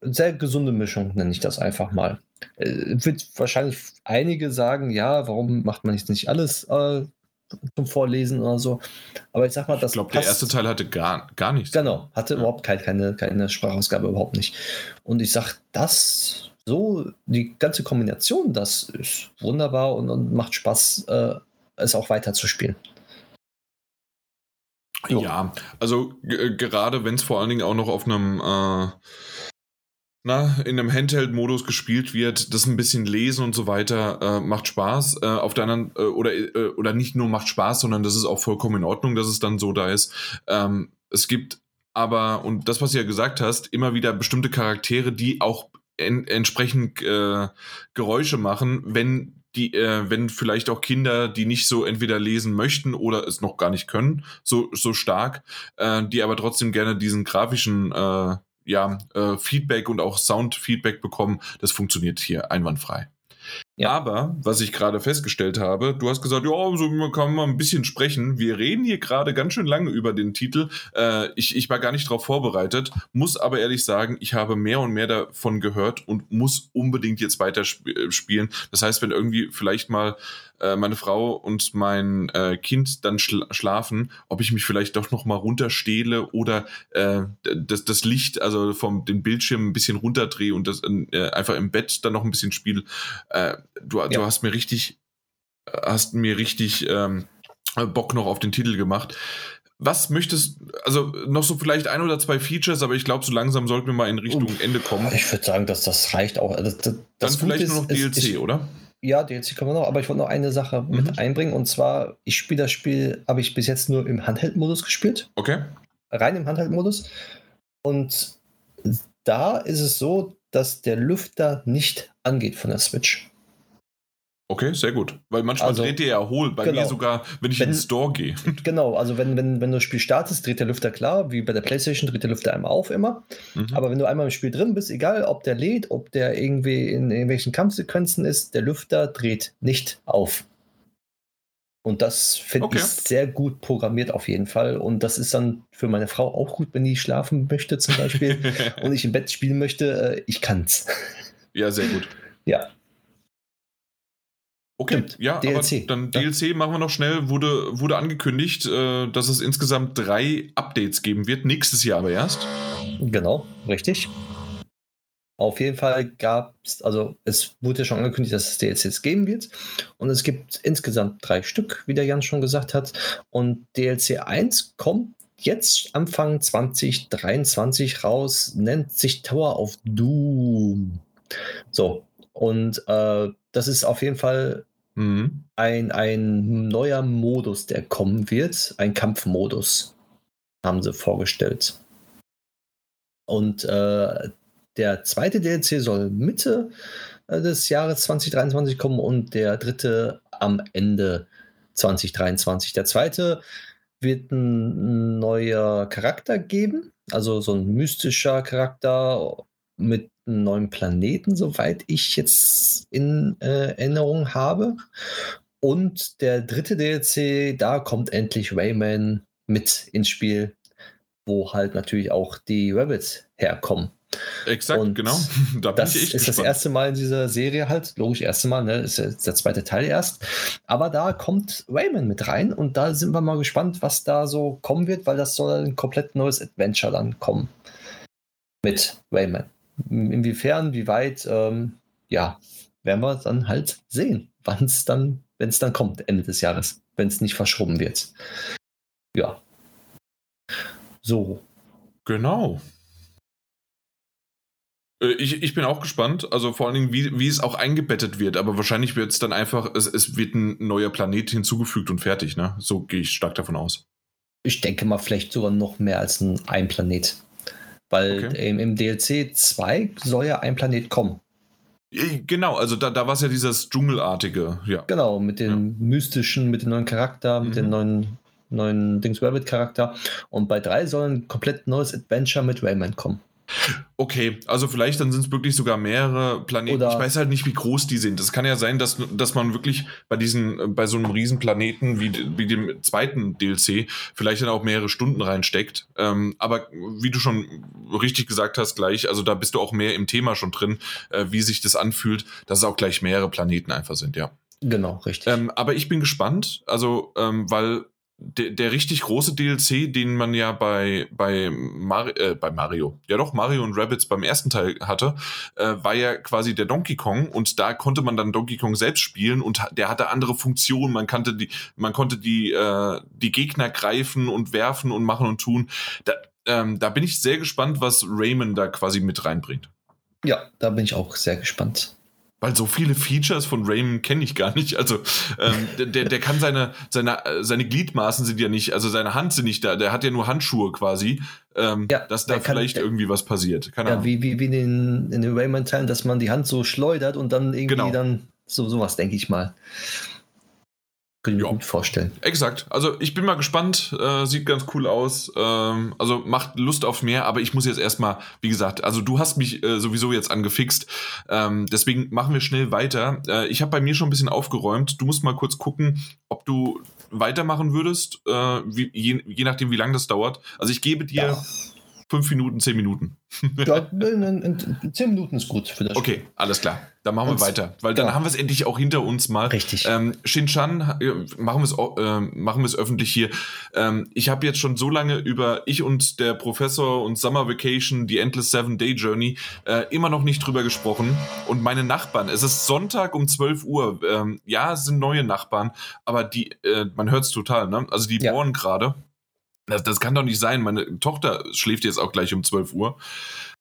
sehr gesunde Mischung, nenne ich das einfach mal. Äh, wird wahrscheinlich einige sagen, ja, warum macht man jetzt nicht alles äh, zum Vorlesen oder so. Aber ich sag mal, das. Ich glaube, der erste Teil hatte gar, gar nichts. Genau, hatte ja. überhaupt keine, keine, keine Sprachausgabe, überhaupt nicht. Und ich sag, das so, die ganze Kombination, das ist wunderbar und, und macht Spaß, äh, es auch weiter zu spielen. So. Ja, also gerade wenn es vor allen Dingen auch noch auf einem äh, na, in einem Handheld-Modus gespielt wird, das ein bisschen lesen und so weiter, äh, macht Spaß. Äh, auf der anderen, äh, oder, äh, oder nicht nur macht Spaß, sondern das ist auch vollkommen in Ordnung, dass es dann so da ist. Ähm, es gibt aber, und das, was du ja gesagt hast, immer wieder bestimmte Charaktere, die auch en entsprechend äh, Geräusche machen, wenn die, äh, wenn vielleicht auch Kinder, die nicht so entweder lesen möchten oder es noch gar nicht können, so, so stark, äh, die aber trotzdem gerne diesen grafischen äh, ja, äh, Feedback und auch Sound-Feedback bekommen, das funktioniert hier einwandfrei. Ja. Aber, was ich gerade festgestellt habe, du hast gesagt, ja, so man kann mal ein bisschen sprechen. Wir reden hier gerade ganz schön lange über den Titel. Äh, ich, ich war gar nicht darauf vorbereitet, muss aber ehrlich sagen, ich habe mehr und mehr davon gehört und muss unbedingt jetzt weiter sp äh, spielen. Das heißt, wenn irgendwie vielleicht mal äh, meine Frau und mein äh, Kind dann schla schlafen, ob ich mich vielleicht doch noch mal runterstehle oder äh, das, das Licht, also vom den Bildschirm ein bisschen runterdrehe und das äh, einfach im Bett dann noch ein bisschen spiele. Äh, du, ja. du hast mir richtig, hast mir richtig ähm, Bock noch auf den Titel gemacht. Was möchtest, also noch so vielleicht ein oder zwei Features, aber ich glaube, so langsam sollten wir mal in Richtung Ende kommen. Ich würde sagen, dass das reicht auch. Das, das Dann vielleicht ist, nur noch DLC, ich, oder? Ja, DLC kommen wir noch, aber ich wollte noch eine Sache mhm. mit einbringen und zwar, ich spiele das Spiel, habe ich bis jetzt nur im Handheld-Modus gespielt. Okay. Rein im Handheld-Modus. Und da ist es so, dass der Lüfter nicht angeht von der Switch. Okay, sehr gut. Weil manchmal also, dreht der ja hohl. Bei genau. mir sogar, wenn ich wenn, in den Store gehe. Genau, also wenn, wenn, wenn du das Spiel startest, dreht der Lüfter klar, wie bei der Playstation dreht der Lüfter einmal auf immer. Mhm. Aber wenn du einmal im Spiel drin bist, egal ob der lädt, ob der irgendwie in irgendwelchen Kampfsequenzen ist, der Lüfter dreht nicht auf. Und das finde okay. ich sehr gut programmiert auf jeden Fall. Und das ist dann für meine Frau auch gut, wenn die schlafen möchte zum Beispiel und ich im Bett spielen möchte. Äh, ich kann's. Ja, sehr gut. Ja. Okay, Stimmt. ja, DLC. aber dann DLC ja. machen wir noch schnell. Wurde, wurde angekündigt, äh, dass es insgesamt drei Updates geben wird, nächstes Jahr aber erst. Genau, richtig. Auf jeden Fall gab es, also es wurde ja schon angekündigt, dass es DLCs geben wird. Und es gibt insgesamt drei Stück, wie der Jan schon gesagt hat. Und DLC 1 kommt jetzt Anfang 2023 raus, nennt sich Tower of Doom. So, und äh, das ist auf jeden Fall mhm. ein, ein neuer Modus, der kommen wird. Ein Kampfmodus, haben sie vorgestellt. Und äh, der zweite DLC soll Mitte äh, des Jahres 2023 kommen und der dritte am Ende 2023. Der zweite wird ein neuer Charakter geben, also so ein mystischer Charakter mit einen neuen Planeten, soweit ich jetzt in äh, Erinnerung habe. Und der dritte DLC, da kommt endlich Rayman mit ins Spiel, wo halt natürlich auch die Rabbits herkommen. Exakt, Und genau. Da bin Das ist das gespannt. erste Mal in dieser Serie halt, logisch, erste Mal, ne? Ist der zweite Teil erst. Aber da kommt Rayman mit rein und da sind wir mal gespannt, was da so kommen wird, weil das soll ein komplett neues Adventure dann kommen. Mit Rayman. Inwiefern, wie weit, ähm, ja, werden wir dann halt sehen, wann es dann, wenn es dann kommt, Ende des Jahres, wenn es nicht verschoben wird. Ja. So. Genau. Äh, Ich, ich bin auch gespannt, also vor allen Dingen, wie, wie es auch eingebettet wird, aber wahrscheinlich wird es dann einfach, es, es wird ein neuer Planet hinzugefügt und fertig, ne? So gehe ich stark davon aus. Ich denke mal, vielleicht sogar noch mehr als ein, ein Planet. Weil Okay. im, im DLC 2 soll ja ein Planet kommen. Genau, also da, da war es ja dieses Dschungelartige, ja. Genau, mit dem mystischen, mit dem neuen Charakter, mit Mhm. dem neuen, neuen Dings Rabbit Charakter. Und bei 3 soll ein komplett neues Adventure mit Rayman kommen. Okay, also vielleicht dann sind es wirklich sogar mehrere Planeten. Oder- ich weiß halt nicht, wie groß die sind. Es kann ja sein, dass, dass man wirklich bei diesen, bei so einem Riesenplaneten wie, wie dem zweiten DLC vielleicht dann auch mehrere Stunden reinsteckt. Ähm, aber wie du schon richtig gesagt hast, gleich, also da bist du auch mehr im Thema schon drin, äh, wie sich das anfühlt, dass es auch gleich mehrere Planeten einfach sind, ja. Genau, richtig. Ähm, aber ich bin gespannt, also, ähm, weil der, der richtig große DLC, den man ja bei, bei, Mari äh, bei Mario, ja doch, Mario und Rabbits beim ersten Teil hatte, äh, war ja quasi der Donkey Kong und da konnte man dann Donkey Kong selbst spielen und der hatte andere Funktionen, man kannte die, man konnte die, äh, die Gegner greifen und werfen und machen und tun. Da, ähm, da bin ich sehr gespannt, was Rayman da quasi mit reinbringt. ja, da bin ich auch sehr gespannt. Weil so viele Features von Raymond kenne ich gar nicht. Also ähm, der- der, kann seine, seine, seine Gliedmaßen sind ja nicht, also seine Hand sind nicht da, der hat ja nur Handschuhe quasi, ähm, Ja, dass da kann- vielleicht der- irgendwie was passiert. Keine Ja, Ahnung. wie, wie, wie in den, in den Rayman-Teilen, dass man die Hand so schleudert und dann irgendwie Genau. dann so sowas, denke ich mal. Könnte ich mir gut vorstellen. Exakt. Also ich bin mal gespannt, äh, sieht ganz cool aus. Ähm, also macht Lust auf mehr, aber ich muss jetzt erstmal, wie gesagt, also du hast mich äh, sowieso jetzt angefixt. Ähm, deswegen machen wir schnell weiter. Äh, ich habe bei mir schon ein bisschen aufgeräumt. Du musst mal kurz gucken, ob du weitermachen würdest, äh, wie, je, je nachdem, wie lange das dauert. Also ich gebe dir Ja. Fünf Minuten, zehn Minuten. Ja, zehn Minuten ist gut für das Okay, alles klar. Dann machen wir weiter, weil dann ja. haben wir es endlich auch hinter uns mal. Richtig. Ähm, Shinchan, machen wir es äh, machen wir es öffentlich hier. Ähm, ich habe jetzt schon so lange über ich und der Professor und Summer Vacation, die Endless Seven Day Journey, äh, immer noch nicht drüber gesprochen. Und meine Nachbarn, es ist Sonntag um 12 Uhr. Ähm, ja, es sind neue Nachbarn, aber die, äh, man hört es total, ne? Also die Ja. bohren gerade. Das, das kann doch nicht sein. Meine Tochter schläft jetzt auch gleich um 12 Uhr.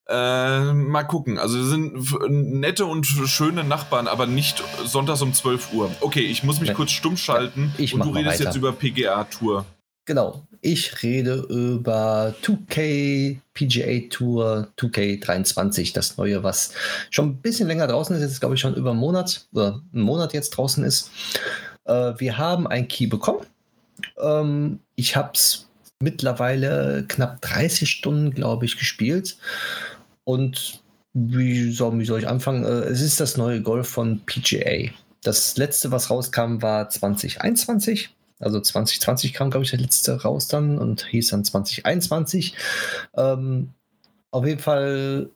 Äh, mal gucken. Also sind nette und schöne Nachbarn, aber nicht sonntags um 12 Uhr. Okay, ich muss mich Nee. kurz stumm schalten Ich und du redest weiter. jetzt über PGA-Tour. Genau. Ich rede über 2K PGA Tour 2K23, das neue, was schon ein bisschen länger draußen ist. Jetzt glaube ich schon über einen Monat oder einen Monat jetzt draußen ist. Äh, wir haben ein Key bekommen. Ähm, ich habe es mittlerweile knapp 30 Stunden, glaube ich, gespielt. Und wie soll, wie soll ich anfangen? Äh, es ist das neue Golf von PGA. Das letzte, was rauskam, war 2021. Also 2020 kam, glaube ich, der letzte raus dann und hieß dann 2021. Ähm, auf jeden Fall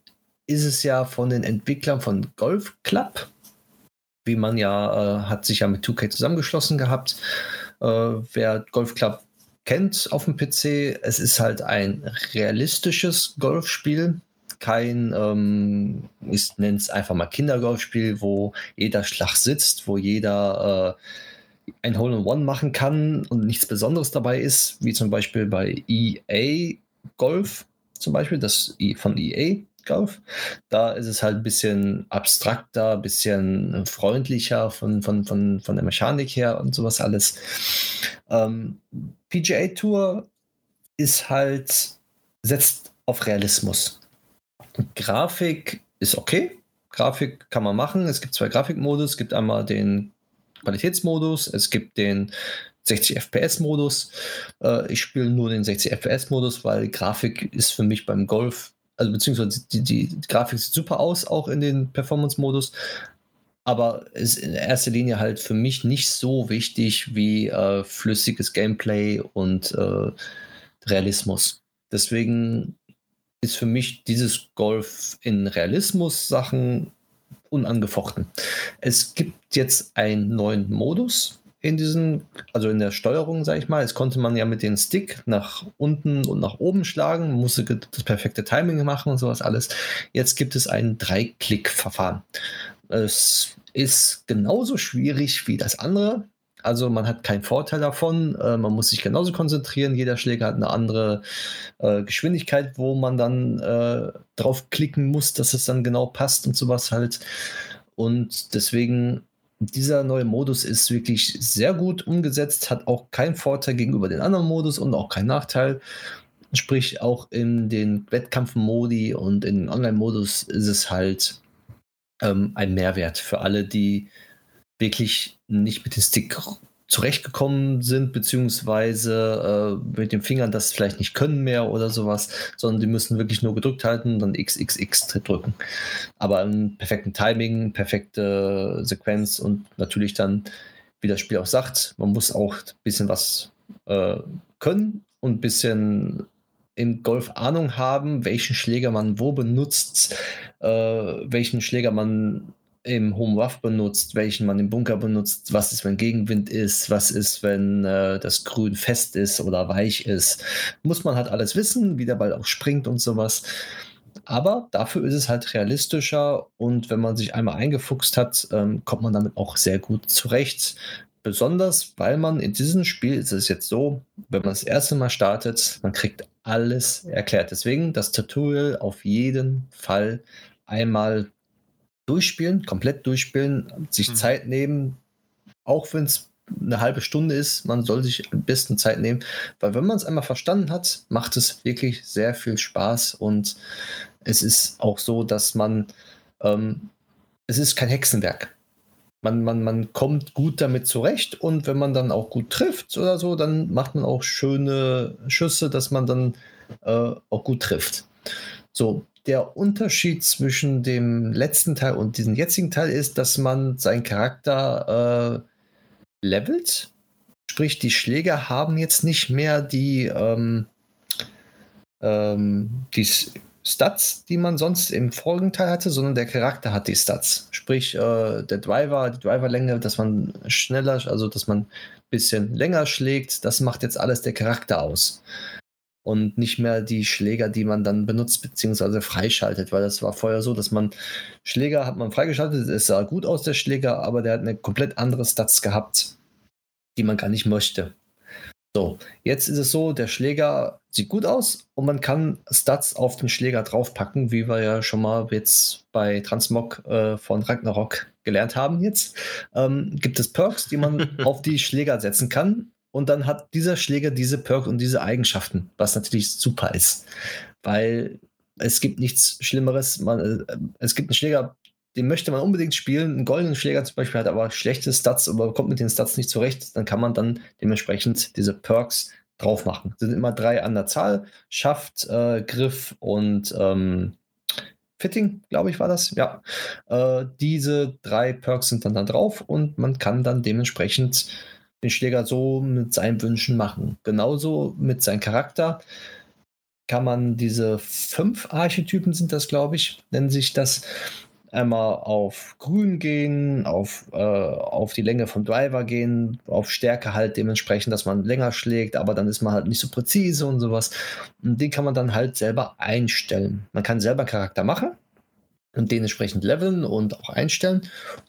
ist es ja von den Entwicklern von Golf Club, wie man ja, äh, hat sich ja mit 2K zusammengeschlossen gehabt. Äh, wer Golf Club kennt auf dem PC, es ist halt ein realistisches Golfspiel. Kein, ähm, ich nenne es einfach mal Kindergolfspiel, wo jeder Schlag sitzt, wo jeder äh, ein Hole in One machen kann und nichts Besonderes dabei ist, wie zum Beispiel bei EA Golf, zum Beispiel, das I- von EA Golf. Da ist es halt ein bisschen abstrakter, ein bisschen freundlicher von, von, von, von der Mechanik her und sowas alles. Ähm, PGA Tour ist halt, setzt auf Realismus. Grafik ist okay. Grafik kann man machen. Es gibt zwei Grafikmodus. Es gibt einmal den Qualitätsmodus, es gibt den 60 FPS-Modus. Äh, ich spiele nur den 60 FPS-Modus, weil Grafik ist für mich beim Golf, also beziehungsweise die, die, Grafik sieht super aus, auch in den Performance-Modus. aber ist in erster Linie halt für mich nicht so wichtig wie äh, flüssiges Gameplay und äh, Realismus. Deswegen ist für mich dieses Golf in Realismus-Sachen unangefochten. Es gibt jetzt einen neuen Modus in diesen, also in der Steuerung, sage ich mal. Es konnte man ja mit dem Stick nach unten und nach oben schlagen, musste das perfekte Timing machen und sowas alles. Jetzt gibt es ein Drei-Klick-Verfahren. Es ist genauso schwierig wie das andere. Also man hat keinen Vorteil davon. Äh, man muss sich genauso konzentrieren. Jeder Schläger hat eine andere äh, Geschwindigkeit, wo man dann äh, drauf klicken muss, dass es dann genau passt und sowas halt. Und deswegen dieser neue Modus ist wirklich sehr gut umgesetzt, hat auch keinen Vorteil gegenüber den anderen Modus und auch keinen Nachteil. Sprich, auch in den Wettkampfmodi und in den Online-Modus ist es halt ähm, ein Mehrwert für alle, die wirklich nicht mit dem Stick zurechtgekommen sind, beziehungsweise äh, mit den Fingern das vielleicht nicht können mehr oder sowas, sondern die müssen wirklich nur gedrückt halten und dann XXX drücken. Aber im perfekten Timing, perfekte Sequenz und natürlich dann, wie das Spiel auch sagt, man muss auch ein bisschen was äh, können und ein bisschen in Golf Ahnung haben, welchen Schläger man wo benutzt, äh, welchen Schläger man im Home Rough benutzt, welchen man im Bunker benutzt, was ist, wenn Gegenwind ist, was ist, wenn äh, das Grün fest ist oder weich ist. Muss man halt alles wissen, wie der Ball auch springt und sowas. Aber dafür ist es halt realistischer und wenn man sich einmal eingefuchst hat, ähm, kommt man damit auch sehr gut zurecht. Besonders, weil man in diesem Spiel ist es jetzt so, wenn man das erste Mal startet, man kriegt alles erklärt. Deswegen das Tutorial auf jeden Fall einmal durchspielen, komplett durchspielen, sich mhm. Zeit nehmen, auch wenn es eine halbe Stunde ist, man soll sich am besten Zeit nehmen, weil wenn man es einmal verstanden hat, macht es wirklich sehr viel Spaß und es ist auch so, dass man, ähm, es ist kein Hexenwerk. Man, man, man kommt gut damit zurecht und wenn man dann auch gut trifft oder so, dann macht man auch schöne Schüsse, dass man dann äh, auch gut trifft. So, der Unterschied zwischen dem letzten Teil und diesem jetzigen Teil ist, dass man seinen Charakter äh, levelt. Sprich, die Schläger haben jetzt nicht mehr die, ähm, ähm, die Stats, die man sonst im vorigen Teil hatte, sondern der Charakter hat die Stats. Sprich, äh, der Driver, die Driverlänge, dass man schneller, also dass man ein bisschen länger schlägt, das macht jetzt alles der Charakter aus und nicht mehr die Schläger, die man dann benutzt bzw. freischaltet, weil das war vorher so, dass man Schläger hat man freigeschaltet, es sah gut aus der Schläger, aber der hat eine komplett andere Stats gehabt, die man gar nicht möchte. So, jetzt ist es so, der Schläger sieht gut aus und man kann Stats auf den Schläger draufpacken, wie wir ja schon mal jetzt bei Transmog äh, von Ragnarok gelernt haben jetzt. Ähm, gibt es Perks, die man auf die Schläger setzen kann und dann hat dieser Schläger diese Perks und diese Eigenschaften, was natürlich super ist, weil es gibt nichts Schlimmeres. Man, äh, es gibt einen Schläger, den möchte man unbedingt spielen. Einen goldenen Schläger zum Beispiel hat aber schlechte Stats, aber kommt mit den Stats nicht zurecht. Dann kann man dann dementsprechend diese Perks drauf machen. Das sind immer drei an der Zahl: Schaft, äh, Griff und ähm, Fitting, glaube ich, war das. Ja. Äh, diese drei Perks sind dann da drauf und man kann dann dementsprechend den Schläger so mit seinen Wünschen machen. Genauso mit seinem Charakter kann man diese fünf Archetypen sind das, glaube ich, nennen sich das. Einmal auf Grün gehen, auf, äh, auf die Länge vom Driver gehen, auf Stärke halt dementsprechend, dass man länger schlägt, aber dann ist man halt nicht so präzise und sowas. Und den kann man dann halt selber einstellen. Man kann selber Charakter machen und den entsprechend leveln und auch einstellen.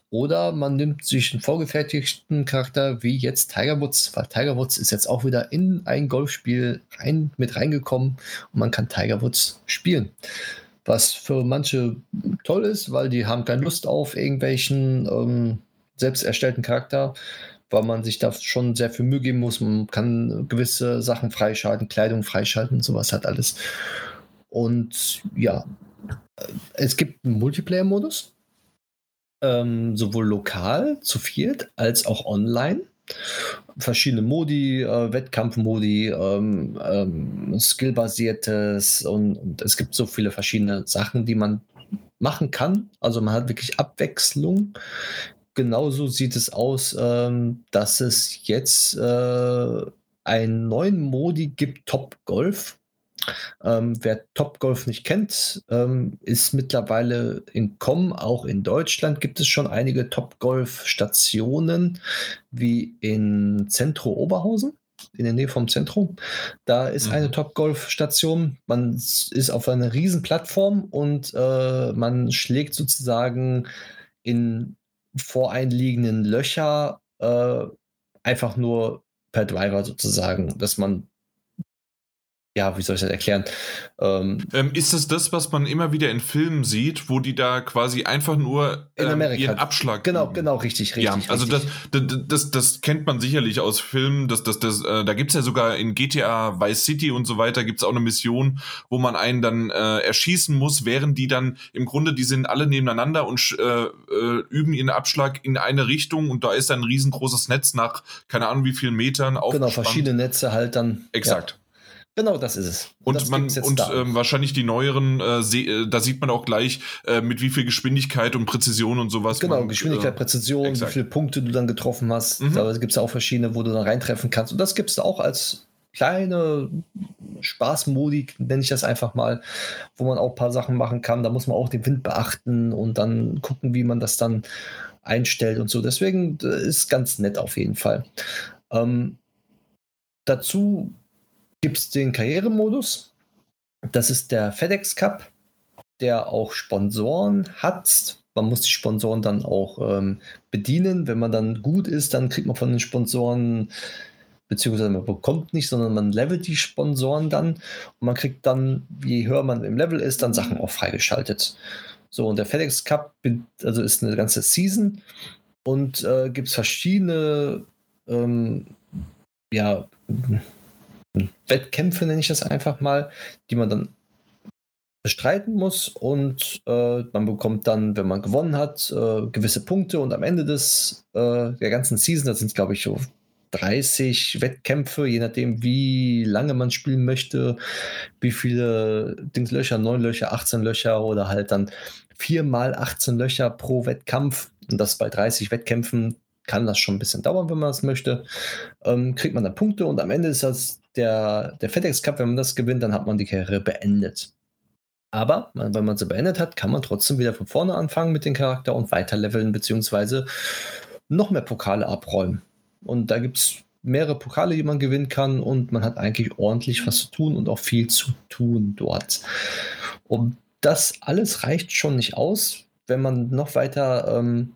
Oder man nimmt sich einen vorgefertigten Charakter wie jetzt Tiger Woods, weil Tiger Woods ist jetzt auch wieder in ein Golfspiel rein, mit reingekommen und man kann Tiger Woods spielen. Was für manche toll ist, weil die haben keine Lust auf irgendwelchen ähm, selbst erstellten Charakter, weil man sich da schon sehr viel Mühe geben muss. Man kann gewisse Sachen freischalten, Kleidung freischalten, sowas hat alles. Und ja, es gibt einen Multiplayer-Modus, ähm, sowohl lokal zu viert als auch online. Verschiedene Modi, äh, Wettkampfmodi, ähm, ähm, Skillbasiertes und, und, es gibt so viele verschiedene Sachen, die man machen kann. Also man hat wirklich Abwechslung. Genauso sieht es aus, ähm, dass es jetzt äh, einen neuen Modi gibt, Top Golf. Ähm, wer Top Golf nicht kennt, ähm, ist mittlerweile in Com, auch in Deutschland gibt es schon einige Top Golf Stationen, wie in Zentro Oberhausen in der Nähe vom Zentrum. Da ist mhm. eine Top-Golf-Station. Man ist auf einer riesen Plattform und äh, man schlägt sozusagen in voreinliegenden Löcher äh, einfach nur per Driver sozusagen, dass man ja, wie soll ich das erklären? Ähm, ähm, ist das das, was man immer wieder in Filmen sieht, wo die da quasi einfach nur ähm, ihren Abschlag. Genau, genau, richtig, richtig. Ja, also richtig. Das, das, das, das, kennt man sicherlich aus Filmen. Das, das, das, äh, da gibt es ja sogar in GTA Vice City und so weiter, gibt es auch eine Mission, wo man einen dann äh, erschießen muss, während die dann im Grunde, die sind alle nebeneinander und äh, äh, üben ihren Abschlag in eine Richtung und da ist dann ein riesengroßes Netz nach keine Ahnung wie vielen Metern auf. Genau, verschiedene Netze halt dann. Exakt. Ja. Genau, das ist es. Und, das man und ähm, wahrscheinlich die neueren, äh, äh, da sieht man auch gleich, äh, mit wie viel Geschwindigkeit und Präzision und sowas. Genau, man, Geschwindigkeit, äh, Präzision, exakt. wie viele Punkte du dann getroffen hast. Mhm. Da gibt es auch verschiedene, wo du dann reintreffen kannst. Und das gibt es auch als kleine Spaßmodi, nenne ich das einfach mal, wo man auch ein paar Sachen machen kann. Da muss man auch den Wind beachten und dann gucken, wie man das dann einstellt und so. Deswegen äh, ist ganz nett auf jeden Fall. Ähm, dazu gibt es den Karrieremodus. Das ist der FedEx Cup, der auch Sponsoren hat. Man muss die Sponsoren dann auch ähm, bedienen. Wenn man dann gut ist, dann kriegt man von den Sponsoren, beziehungsweise man bekommt nicht, sondern man levelt die Sponsoren dann. Und man kriegt dann, je höher man im Level ist, dann Sachen auch freigeschaltet. So, und der FedEx Cup also ist eine ganze Season und äh, gibt es verschiedene ähm, ja, Wettkämpfe, nenne ich das einfach mal, die man dann bestreiten muss und äh, man bekommt dann, wenn man gewonnen hat, äh, gewisse Punkte und am Ende des äh, der ganzen Season, das sind glaube ich so 30 Wettkämpfe, je nachdem wie lange man spielen möchte, wie viele Dingslöcher, 9 Löcher, 18 Löcher oder halt dann 4 mal 18 Löcher pro Wettkampf und das bei 30 Wettkämpfen kann das schon ein bisschen dauern, wenn man das möchte. Ähm, kriegt man dann Punkte und am Ende ist das der, der FedEx Cup, wenn man das gewinnt, dann hat man die Karriere beendet. Aber wenn man sie beendet hat, kann man trotzdem wieder von vorne anfangen mit dem Charakter und weiter leveln, beziehungsweise noch mehr Pokale abräumen. Und da gibt es mehrere Pokale, die man gewinnen kann und man hat eigentlich ordentlich was zu tun und auch viel zu tun dort. Und das alles reicht schon nicht aus, wenn man noch weiter ähm,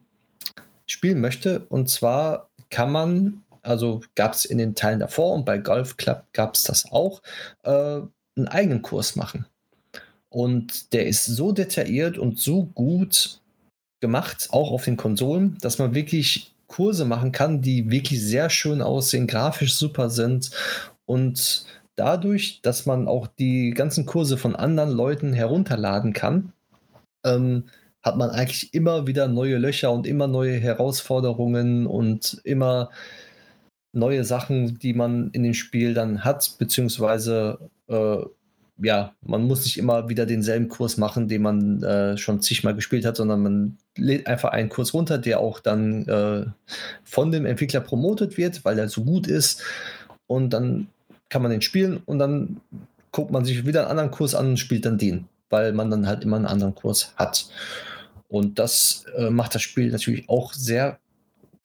spielen möchte. Und zwar kann man also gab es in den Teilen davor und bei Golf Club gab es das auch, äh, einen eigenen Kurs machen. Und der ist so detailliert und so gut gemacht, auch auf den Konsolen, dass man wirklich Kurse machen kann, die wirklich sehr schön aussehen, grafisch super sind und dadurch, dass man auch die ganzen Kurse von anderen Leuten herunterladen kann, ähm, hat man eigentlich immer wieder neue Löcher und immer neue Herausforderungen und immer neue Sachen, die man in dem Spiel dann hat, beziehungsweise äh, ja, man muss nicht immer wieder denselben Kurs machen, den man äh, schon zigmal gespielt hat, sondern man lädt einfach einen Kurs runter, der auch dann äh, von dem Entwickler promotet wird, weil er so gut ist. Und dann kann man den spielen und dann guckt man sich wieder einen anderen Kurs an und spielt dann den, weil man dann halt immer einen anderen Kurs hat. Und das äh, macht das Spiel natürlich auch sehr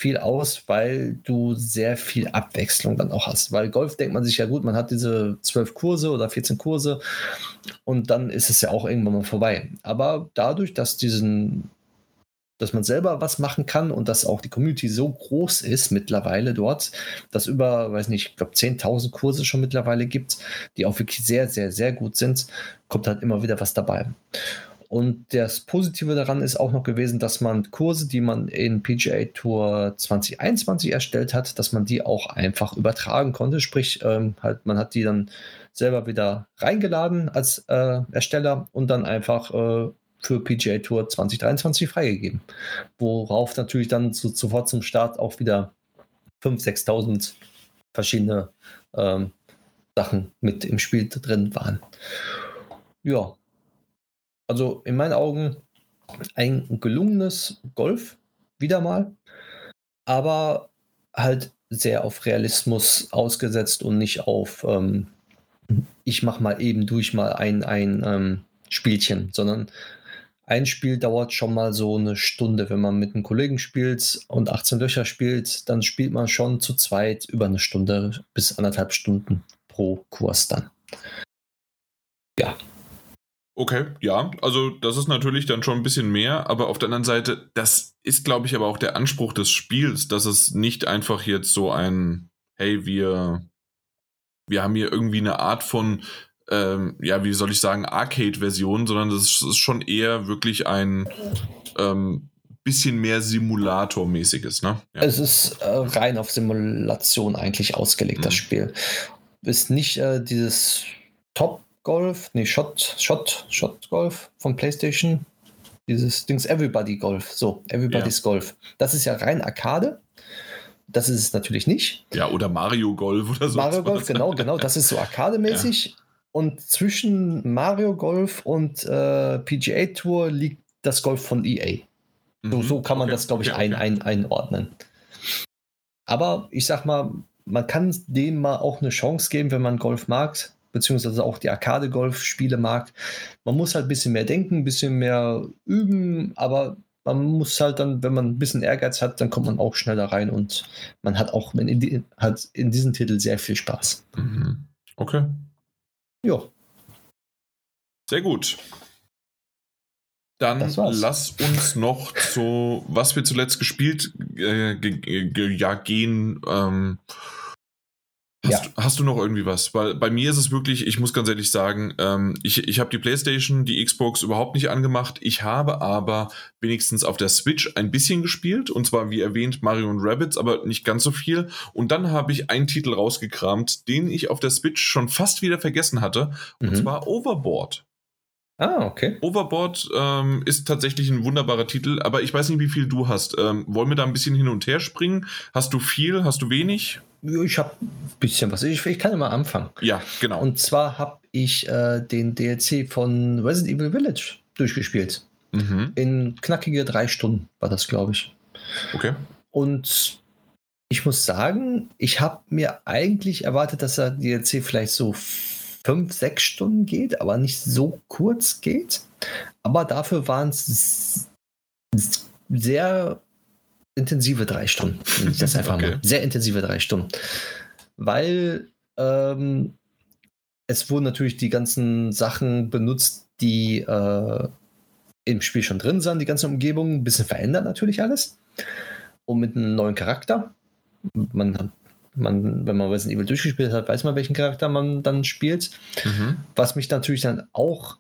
viel aus, weil du sehr viel Abwechslung dann auch hast. Weil Golf denkt man sich ja gut, man hat diese zwölf Kurse oder 14 Kurse und dann ist es ja auch irgendwann mal vorbei. Aber dadurch, dass diesen dass man selber was machen kann und dass auch die Community so groß ist mittlerweile dort, dass über, weiß nicht, ich glaube 10.000 Kurse schon mittlerweile gibt, die auch wirklich sehr, sehr, sehr gut sind, kommt halt immer wieder was dabei. Und das Positive daran ist auch noch gewesen, dass man Kurse, die man in PGA Tour 2021 erstellt hat, dass man die auch einfach übertragen konnte. Sprich, ähm, halt, man hat die dann selber wieder reingeladen als äh, Ersteller und dann einfach äh, für PGA Tour 2023 freigegeben. Worauf natürlich dann zu, sofort zum Start auch wieder 5.000, 6.000 verschiedene ähm, Sachen mit im Spiel drin waren. Ja, also in meinen Augen ein gelungenes Golf, wieder mal, aber halt sehr auf Realismus ausgesetzt und nicht auf, ähm, ich mach mal eben durch mal ein, ein ähm, Spielchen, sondern ein Spiel dauert schon mal so eine Stunde. Wenn man mit einem Kollegen spielt und 18 Löcher spielt, dann spielt man schon zu zweit über eine Stunde bis anderthalb Stunden pro Kurs dann. Ja. Okay, ja, also das ist natürlich dann schon ein bisschen mehr, aber auf der anderen Seite, das ist, glaube ich, aber auch der Anspruch des Spiels, dass es nicht einfach jetzt so ein, hey, wir, wir haben hier irgendwie eine Art von ähm, ja, wie soll ich sagen, Arcade-Version, sondern das ist, schon eher wirklich ein ähm, bisschen mehr Simulator-mäßiges, ne? Ja. Es ist äh, rein auf Simulation eigentlich ausgelegt, mhm. das Spiel. Ist nicht äh, dieses Top-Golf, nee, Shot, Shot, Shot-Golf von PlayStation. Dieses Dings Everybody Golf, so, Everybody's ja. Golf. Das ist ja rein Arcade. Das ist es natürlich nicht. Ja, oder Mario Golf oder so. Mario Golf, genau, genau. Das ist so arcade-mäßig. Ja. Und zwischen Mario Golf und äh, PGA Tour liegt das Golf von EA. Mhm. So, so, kann man okay. das, glaube ich, okay. Ein, ein, einordnen. Aber ich sag mal, man kann dem mal auch eine Chance geben, wenn man Golf mag, beziehungsweise auch die Arcade-Golf-Spiele mag. Man muss halt ein bisschen mehr denken, ein bisschen mehr üben, aber man muss halt dann, wenn man ein bisschen Ehrgeiz hat, dann kommt man auch schneller rein und man hat auch in, die, hat in diesem Titel sehr viel Spaß. Mhm. Okay. Ja. Sehr gut. Dann lass uns noch zu, was wir zuletzt gespielt äh, ja, gehen. Ähm, Hast, ja. hast, du noch irgendwie was? Weil bei mir ist es wirklich, ich muss ganz ehrlich sagen, ähm, ich, ich habe die PlayStation, die Xbox überhaupt nicht angemacht. Ich habe aber wenigstens auf der Switch ein bisschen gespielt. Und zwar, wie erwähnt, Mario und Rabbits, aber nicht ganz so viel. Und dann habe ich einen Titel rausgekramt, den ich auf der Switch schon fast wieder vergessen hatte. Und mhm. zwar Overboard. Ah, okay. Overboard ähm, ist tatsächlich ein wunderbarer Titel, aber ich weiß nicht, wie viel du hast. Ähm, wollen wir da ein bisschen hin und her springen? Hast du viel? Hast du wenig? Ich habe ein bisschen was. Ich, ich kann immer anfangen. Ja, genau. Und zwar habe ich äh, den DLC von Resident Evil Village durchgespielt. Mhm. In knackige drei Stunden war das, glaube ich. Okay. Und ich muss sagen, ich habe mir eigentlich erwartet, dass der DLC vielleicht so fünf, sechs Stunden geht, aber nicht so kurz geht. Aber dafür waren es sehr intensive drei Stunden. Das einfach okay. mal. Sehr intensive drei Stunden. Weil ähm, es wurden natürlich die ganzen Sachen benutzt, die äh, im Spiel schon drin sind, die ganze Umgebung, ein bisschen verändert natürlich alles. Und mit einem neuen Charakter. Man man, wenn man Resident Evil durchgespielt hat, weiß man, welchen Charakter man dann spielt. Mhm. Was mich natürlich dann auch,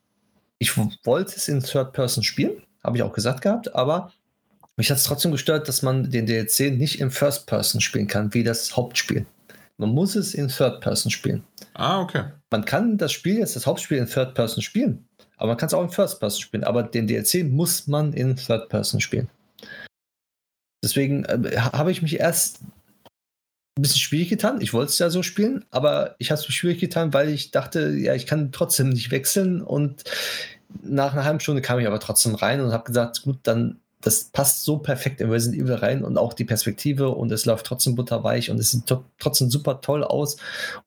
ich wollte es in Third Person spielen, habe ich auch gesagt gehabt, aber mich hat es trotzdem gestört, dass man den DLC nicht in First Person spielen kann, wie das Hauptspiel. Man muss es in Third Person spielen. Ah, okay. Man kann das Spiel jetzt, das Hauptspiel in Third Person spielen, aber man kann es auch in First Person spielen. Aber den DLC muss man in Third Person spielen. Deswegen äh, habe ich mich erst ein bisschen schwierig getan. Ich wollte es ja so spielen, aber ich habe es mir schwierig getan, weil ich dachte, ja, ich kann trotzdem nicht wechseln. Und nach einer halben Stunde kam ich aber trotzdem rein und habe gesagt, gut, dann das passt so perfekt in Resident Evil rein und auch die Perspektive und es läuft trotzdem butterweich und es sieht trotzdem super toll aus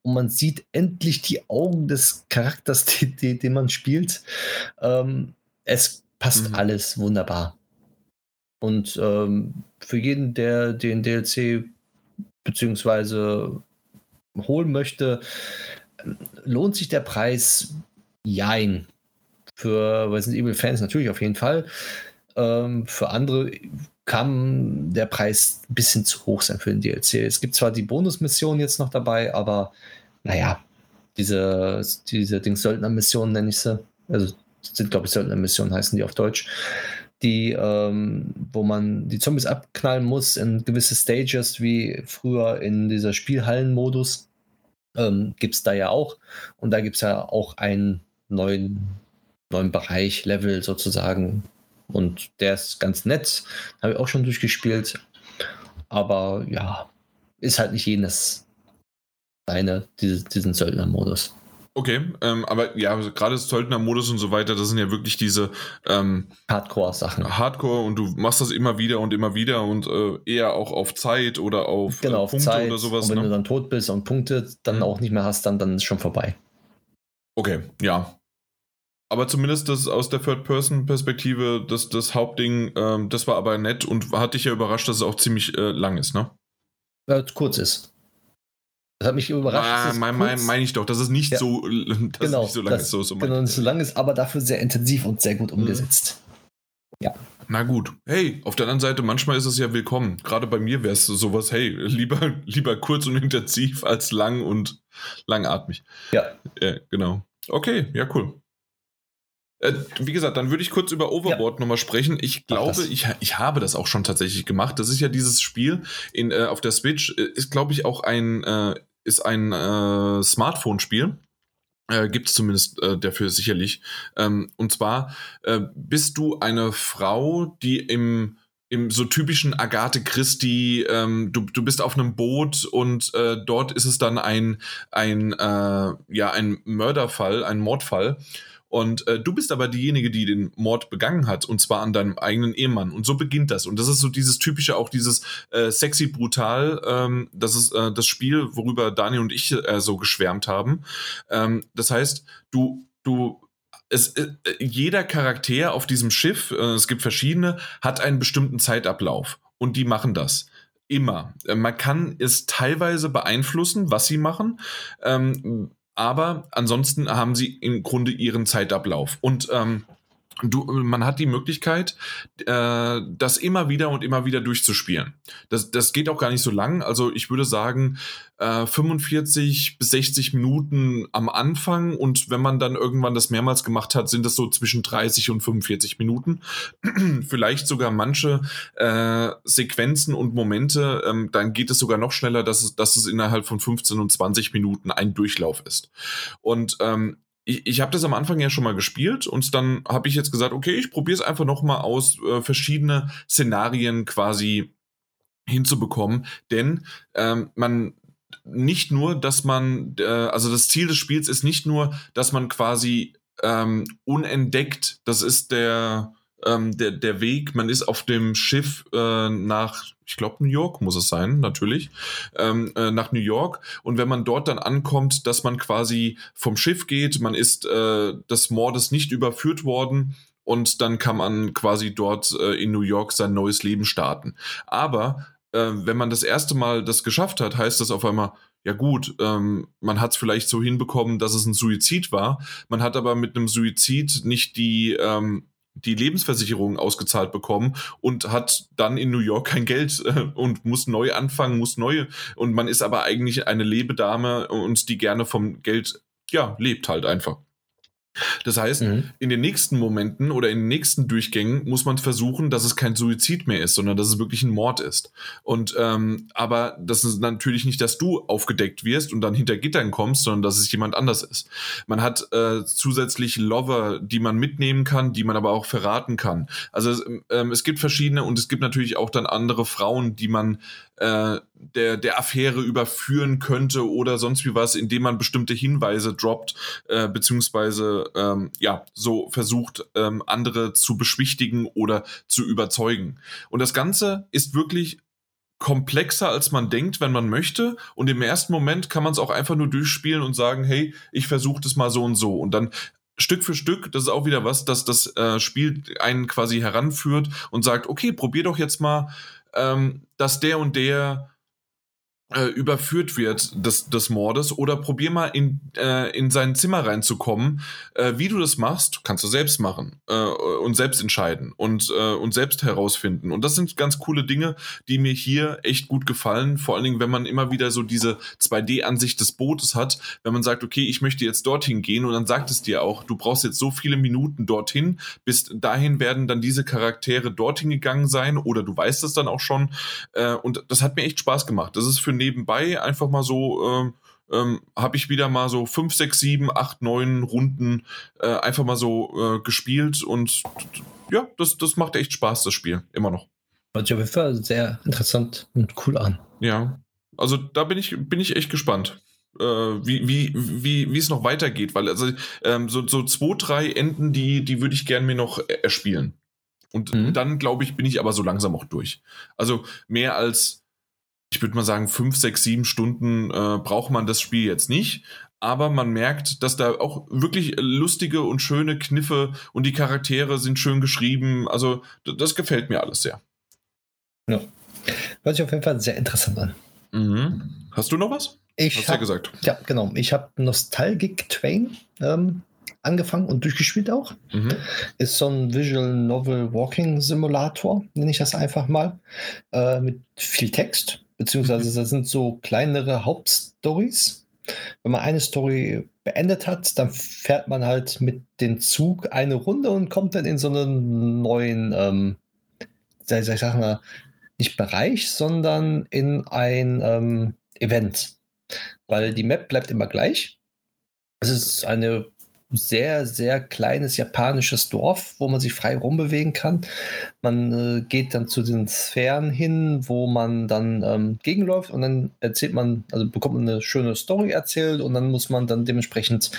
und man sieht endlich die Augen des Charakters, die, die, den man spielt. Ähm, es passt mhm. alles wunderbar. Und ähm, für jeden, der den DLC beziehungsweise holen möchte, lohnt sich der Preis? Jein. Für Resident Evil Fans natürlich auf jeden Fall. Ähm, für andere kann der Preis ein bisschen zu hoch sein für den DLC. Es gibt zwar die Bonusmission jetzt noch dabei, aber naja, diese, diese Dings Söldner-Mission nenne ich sie. Also sind, glaube ich, Söldner-Missionen heißen die auf Deutsch die, ähm, wo man die Zombies abknallen muss in gewisse Stages, wie früher in dieser Spielhallen-Modus. Ähm, gibt es da ja auch. Und da gibt es ja auch einen neuen, neuen Bereich, Level sozusagen. Und der ist ganz nett. Habe ich auch schon durchgespielt. Aber ja, ist halt nicht jenes seine, diese, diesen Söldner-Modus. Okay, ähm, aber ja, also gerade das Söldner-Modus und so weiter, das sind ja wirklich diese ähm, Hardcore-Sachen. Hardcore und du machst das immer wieder und immer wieder und äh, eher auch auf Zeit oder auf, genau, äh, auf Zeit. oder sowas. Und wenn ne? du dann tot bist und Punkte dann mhm. auch nicht mehr hast, dann, dann ist schon vorbei. Okay, ja. Aber zumindest das aus der Third-Person-Perspektive, das, das Hauptding, ähm, das war aber nett und hat dich ja überrascht, dass es auch ziemlich äh, lang ist, ne? Ja, kurz ist. Das hat mich überrascht. Ah, meine mein, mein ich doch, dass es nicht ja. so, dass genau, nicht so lang ist. So, so genau, nicht so lang ist, aber dafür sehr intensiv und sehr gut mhm. umgesetzt. Mhm. Ja. Na gut. Hey, auf der anderen Seite, manchmal ist es ja willkommen. Gerade bei mir wäre es sowas, hey, lieber, lieber kurz und intensiv als lang und langatmig. Ja. ja genau. Okay, ja, cool. Äh, wie gesagt, dann würde ich kurz über Overboard ja. nochmal sprechen. Ich glaube, ich, ich habe das auch schon tatsächlich gemacht. Das ist ja dieses Spiel in, äh, auf der Switch, äh, ist glaube ich auch ein, äh, ist ein äh, Smartphone-Spiel. Äh, Gibt es zumindest äh, dafür sicherlich. Ähm, und zwar äh, bist du eine Frau, die im im so typischen Agathe Christie, ähm, du, du bist auf einem Boot und äh, dort ist es dann ein, ein, äh, ja, ein Mörderfall, ein Mordfall. Und äh, du bist aber diejenige, die den Mord begangen hat, und zwar an deinem eigenen Ehemann. Und so beginnt das. Und das ist so dieses typische, auch dieses äh, sexy brutal. Ähm, das ist äh, das Spiel, worüber Daniel und ich äh, so geschwärmt haben. Ähm, das heißt, du, du es, äh, jeder Charakter auf diesem Schiff, äh, es gibt verschiedene, hat einen bestimmten Zeitablauf. Und die machen das. Immer. Man kann es teilweise beeinflussen, was sie machen. Ähm, aber ansonsten haben sie im Grunde ihren Zeitablauf. Und ähm, Du, man hat die Möglichkeit, äh, das immer wieder und immer wieder durchzuspielen. Das, das geht auch gar nicht so lang. Also ich würde sagen, äh, 45 bis 60 Minuten am Anfang und wenn man dann irgendwann das mehrmals gemacht hat, sind das so zwischen 30 und 45 Minuten. Vielleicht sogar manche äh, Sequenzen und Momente, ähm, dann geht es sogar noch schneller, dass es, dass es innerhalb von 15 und 20 Minuten ein Durchlauf ist. Und ähm, ich, ich habe das am Anfang ja schon mal gespielt und dann habe ich jetzt gesagt, okay, ich probiere es einfach noch mal aus, äh, verschiedene Szenarien quasi hinzubekommen, denn ähm, man nicht nur, dass man, äh, also das Ziel des Spiels ist nicht nur, dass man quasi ähm, unentdeckt, das ist der ähm, der, der Weg, man ist auf dem Schiff äh, nach, ich glaube, New York muss es sein, natürlich, ähm, äh, nach New York. Und wenn man dort dann ankommt, dass man quasi vom Schiff geht, man ist äh, des Mordes nicht überführt worden und dann kann man quasi dort äh, in New York sein neues Leben starten. Aber äh, wenn man das erste Mal das geschafft hat, heißt das auf einmal, ja gut, ähm, man hat es vielleicht so hinbekommen, dass es ein Suizid war. Man hat aber mit einem Suizid nicht die, ähm, die Lebensversicherung ausgezahlt bekommen und hat dann in New York kein Geld äh, und muss neu anfangen, muss neu und man ist aber eigentlich eine Lebedame und die gerne vom Geld ja lebt halt einfach. Das heißt, mhm. in den nächsten Momenten oder in den nächsten Durchgängen muss man versuchen, dass es kein Suizid mehr ist, sondern dass es wirklich ein Mord ist. Und ähm, aber das ist natürlich nicht, dass du aufgedeckt wirst und dann hinter Gittern kommst, sondern dass es jemand anders ist. Man hat äh, zusätzlich Lover, die man mitnehmen kann, die man aber auch verraten kann. Also ähm, es gibt verschiedene und es gibt natürlich auch dann andere Frauen, die man äh, der, der Affäre überführen könnte oder sonst wie was, indem man bestimmte Hinweise droppt, äh, beziehungsweise ähm, ja, so versucht, ähm, andere zu beschwichtigen oder zu überzeugen. Und das Ganze ist wirklich komplexer, als man denkt, wenn man möchte. Und im ersten Moment kann man es auch einfach nur durchspielen und sagen, hey, ich versuche das mal so und so. Und dann Stück für Stück, das ist auch wieder was, dass das äh, Spiel einen quasi heranführt und sagt, okay, probier doch jetzt mal ähm, dass der und der äh, überführt wird des, des Mordes oder probier mal in, äh, in sein Zimmer reinzukommen. Äh, wie du das machst, kannst du selbst machen äh, und selbst entscheiden und, äh, und selbst herausfinden. Und das sind ganz coole Dinge, die mir hier echt gut gefallen. Vor allen Dingen, wenn man immer wieder so diese 2D-Ansicht des Bootes hat, wenn man sagt, okay, ich möchte jetzt dorthin gehen und dann sagt es dir auch, du brauchst jetzt so viele Minuten dorthin, bis dahin werden dann diese Charaktere dorthin gegangen sein oder du weißt es dann auch schon. Äh, und das hat mir echt Spaß gemacht. Das ist für nebenbei einfach mal so, ähm, ähm, habe ich wieder mal so 5, 6, 7, 8, 9 Runden äh, einfach mal so äh, gespielt und ja, das, das macht echt Spaß, das Spiel, immer noch. Hört sich auf jeden Fall sehr interessant und cool an. Ja, also da bin ich, bin ich echt gespannt. äh, wie, wie, wie, wie es noch weitergeht, weil also ähm, so, so zwei, drei Enden, die, die würde ich gern mir noch erspielen. Und mhm. dann, glaube ich, bin ich aber so langsam auch durch. Also mehr als, ich würde mal sagen, fünf, sechs, sieben Stunden äh, braucht man das Spiel jetzt nicht. Aber man merkt, dass da auch wirklich lustige und schöne Kniffe und die Charaktere sind schön geschrieben. Also das gefällt mir alles sehr. Ja. Hört sich auf jeden Fall sehr interessant an. Mhm. Hast du noch was? Ich Hast hab, ja gesagt. Ja, genau. Ich habe Nostalgic Twain ähm, angefangen und durchgespielt auch. Mhm. Ist so ein Visual Novel Walking Simulator, nenne ich das einfach mal, äh, mit viel Text, beziehungsweise mhm. das sind so kleinere Hauptstories. Wenn man eine Story beendet hat, dann fährt man halt mit dem Zug eine Runde und kommt dann in so einen neuen, ähm, ich sag mal, nicht Bereich, sondern in ein ähm, Event. Weil die Map bleibt immer gleich. Es ist eine sehr, sehr kleines japanisches Dorf, wo man sich frei rumbewegen kann. Man äh, geht dann zu den Sphären hin, wo man dann ähm, gegenläuft und dann erzählt man, also bekommt man eine schöne Story erzählt und dann muss man dann dementsprechend,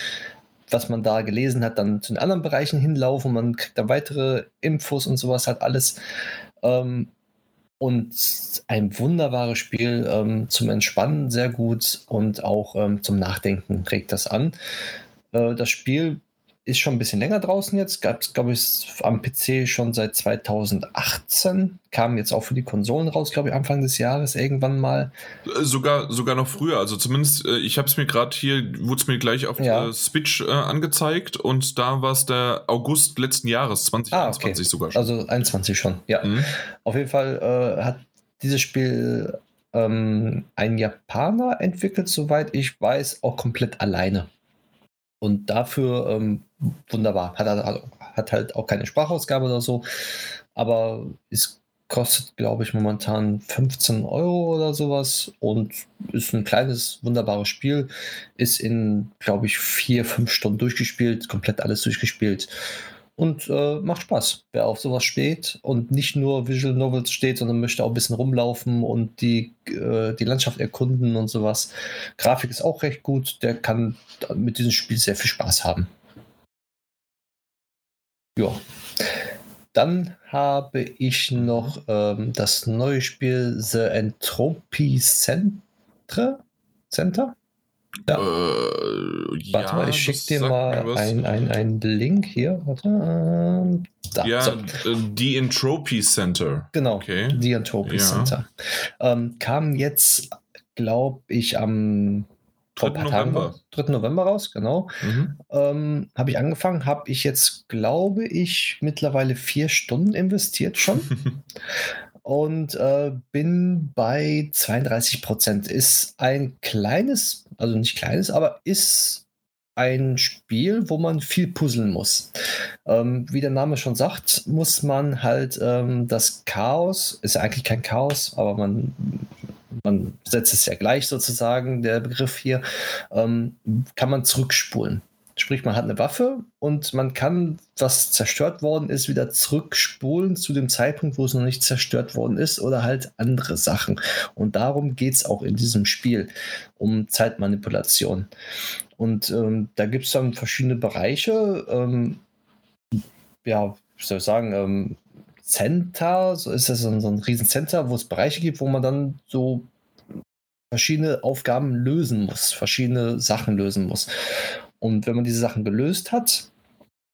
was man da gelesen hat, dann zu den anderen Bereichen hinlaufen. Man kriegt da weitere Infos und sowas, hat alles. Ähm, und ein wunderbares Spiel ähm, zum Entspannen, sehr gut und auch ähm, zum Nachdenken regt das an. Äh, das Spiel ist schon ein bisschen länger draußen jetzt. Gab es, glaube ich, am PC schon seit 2018. Kam jetzt auch für die Konsolen raus, glaube ich, Anfang des Jahres irgendwann mal. Äh, sogar, sogar noch früher. Also zumindest, äh, ich habe es mir gerade hier, wurde es mir gleich auf ja. der Switch äh, angezeigt und da war es der August letzten Jahres, 2021 ah, okay. sogar schon. Also 21 schon, ja. Mhm. Auf jeden Fall äh, hat dieses Spiel ähm, ein Japaner entwickelt, soweit ich weiß, auch komplett alleine. Und dafür ähm, wunderbar. Hat, hat halt auch keine Sprachausgabe oder so, aber es kostet, glaube ich, momentan 15 Euro oder sowas und ist ein kleines, wunderbares Spiel. Ist in, glaube ich, vier, fünf Stunden durchgespielt, komplett alles durchgespielt und äh, macht Spaß. Wer auf sowas steht und nicht nur Visual Novels steht, sondern möchte auch ein bisschen rumlaufen und die, äh, die Landschaft erkunden und sowas. Grafik ist auch recht gut, der kann mit diesem Spiel sehr viel Spaß haben. Ja. Dann habe ich noch ähm, das neue Spiel The Entropy Center. Center? Ja. Äh, warte ja, mal, ich schicke dir mal einen ein Link hier. Warte. Ähm, da, ja, so. Äh, die Entropy Center. Genau, okay. die Entropy ja. Center. Ähm, kam jetzt, glaube ich, am 3. November. 3. November raus, genau. Mhm. Ähm, habe ich angefangen, habe ich jetzt, glaube ich, mittlerweile vier Stunden investiert schon. und äh, bin bei 32 Prozent. Ist ein kleines, also nicht kleines, aber ist ein Spiel, wo man viel puzzeln muss. Ähm, wie der Name schon sagt, muss man halt ähm, das Chaos, ist ja eigentlich kein Chaos, aber man, man setzt es ja gleich sozusagen, der Begriff hier, ähm, kann man zurückspulen. Sprich, man hat eine Waffe und man kann, was zerstört worden ist, wieder zurückspulen zu dem Zeitpunkt, wo es noch nicht zerstört worden ist oder halt andere Sachen. Und darum geht es auch in diesem Spiel, um Zeitmanipulation. Und ähm, da gibt es dann verschiedene Bereiche. Ähm, ja, wie soll ich sagen, ähm, Center, so ist das so ein, so ein Riesencenter, wo es Bereiche gibt, wo man dann so verschiedene Aufgaben lösen muss, verschiedene Sachen lösen muss. Und wenn man diese Sachen gelöst hat,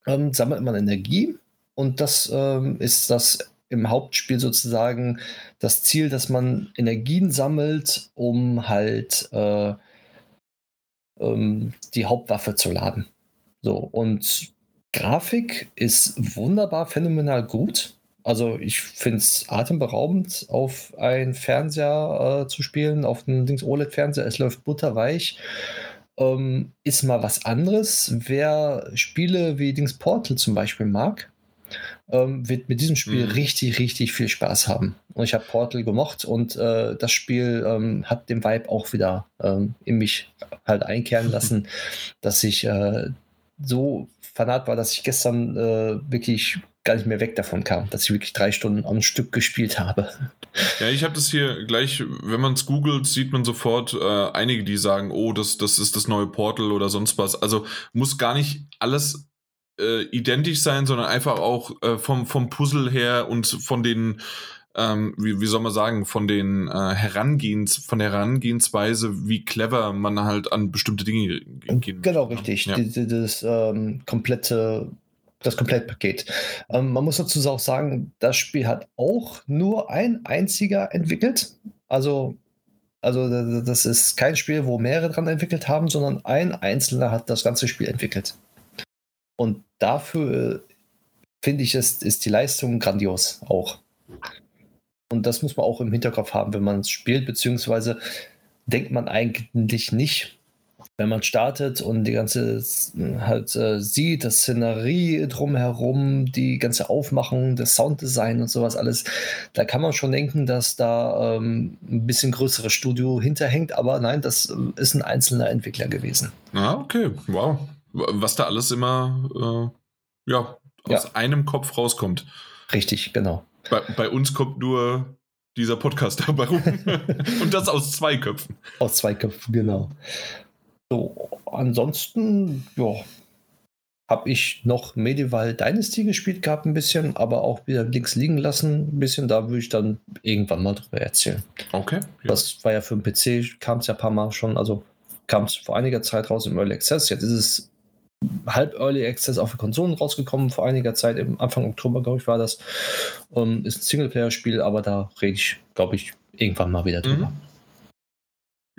ähm, sammelt man Energie. Und das ähm, ist das im Hauptspiel sozusagen das Ziel, dass man Energien sammelt, um halt äh, ähm, die Hauptwaffe zu laden. So, und Grafik ist wunderbar, phänomenal gut. Also ich finde es atemberaubend, auf einen Fernseher äh, zu spielen, auf einen Dings OLED-Fernseher. Es läuft butterweich ähm, ist mal was anderes. Wer Spiele wie Dings Portal zum Beispiel mag, ähm, wird mit diesem Spiel mhm. richtig, richtig viel Spaß haben. Und ich habe Portal gemocht und äh, das Spiel ähm, hat den Vibe auch wieder ähm, in mich halt einkehren lassen, dass ich äh, so fanat war, dass ich gestern äh, wirklich gar nicht mehr weg davon kam, dass ich wirklich drei Stunden am Stück gespielt habe. Ja, ich habe das hier gleich, wenn man es googelt, sieht man sofort äh, einige, die sagen, oh, das, das ist das neue Portal oder sonst was. Also muss gar nicht alles äh, identisch sein, sondern einfach auch äh, vom, vom Puzzle her und von den ähm, wie, wie soll man sagen, von den äh, Herangehens, von der Herangehensweise, wie clever man halt an bestimmte Dinge geht. Genau, ne? richtig. Ja. Die, das ähm, komplette das Komplettpaket. Ähm, man muss dazu auch sagen, das Spiel hat auch nur ein einziger entwickelt. Also, also das ist kein Spiel, wo mehrere dran entwickelt haben, sondern ein Einzelner hat das ganze Spiel entwickelt. Und dafür finde ich, ist, ist die Leistung grandios auch. Und das muss man auch im Hinterkopf haben, wenn man es spielt, beziehungsweise denkt man eigentlich nicht, wenn man startet und die ganze halt äh, sieht, das Szenerie drumherum, die ganze Aufmachung, das Sounddesign und sowas alles, da kann man schon denken, dass da ähm, ein bisschen größeres Studio hinterhängt, aber nein, das ähm, ist ein einzelner Entwickler gewesen. Ah, okay, wow. Was da alles immer äh, ja, aus ja. einem Kopf rauskommt. Richtig, genau. Bei, bei uns kommt nur dieser Podcast dabei rum. Und das aus zwei Köpfen. Aus zwei Köpfen, genau. So, ansonsten, ja, habe ich noch Medieval Dynasty gespielt gehabt, ein bisschen, aber auch wieder links liegen lassen, ein bisschen. Da würde ich dann irgendwann mal drüber erzählen. Okay. Ja. Das war ja für den PC, kam es ja ein paar Mal schon, also kam es vor einiger Zeit raus im Early Access. Jetzt ist es halb Early Access auf für Konsolen rausgekommen, vor einiger Zeit, im Anfang Oktober, glaube ich, war das. Um, ähm, ist ein Singleplayer-Spiel, aber da rede ich, glaube ich, irgendwann mal wieder drüber. Mhm.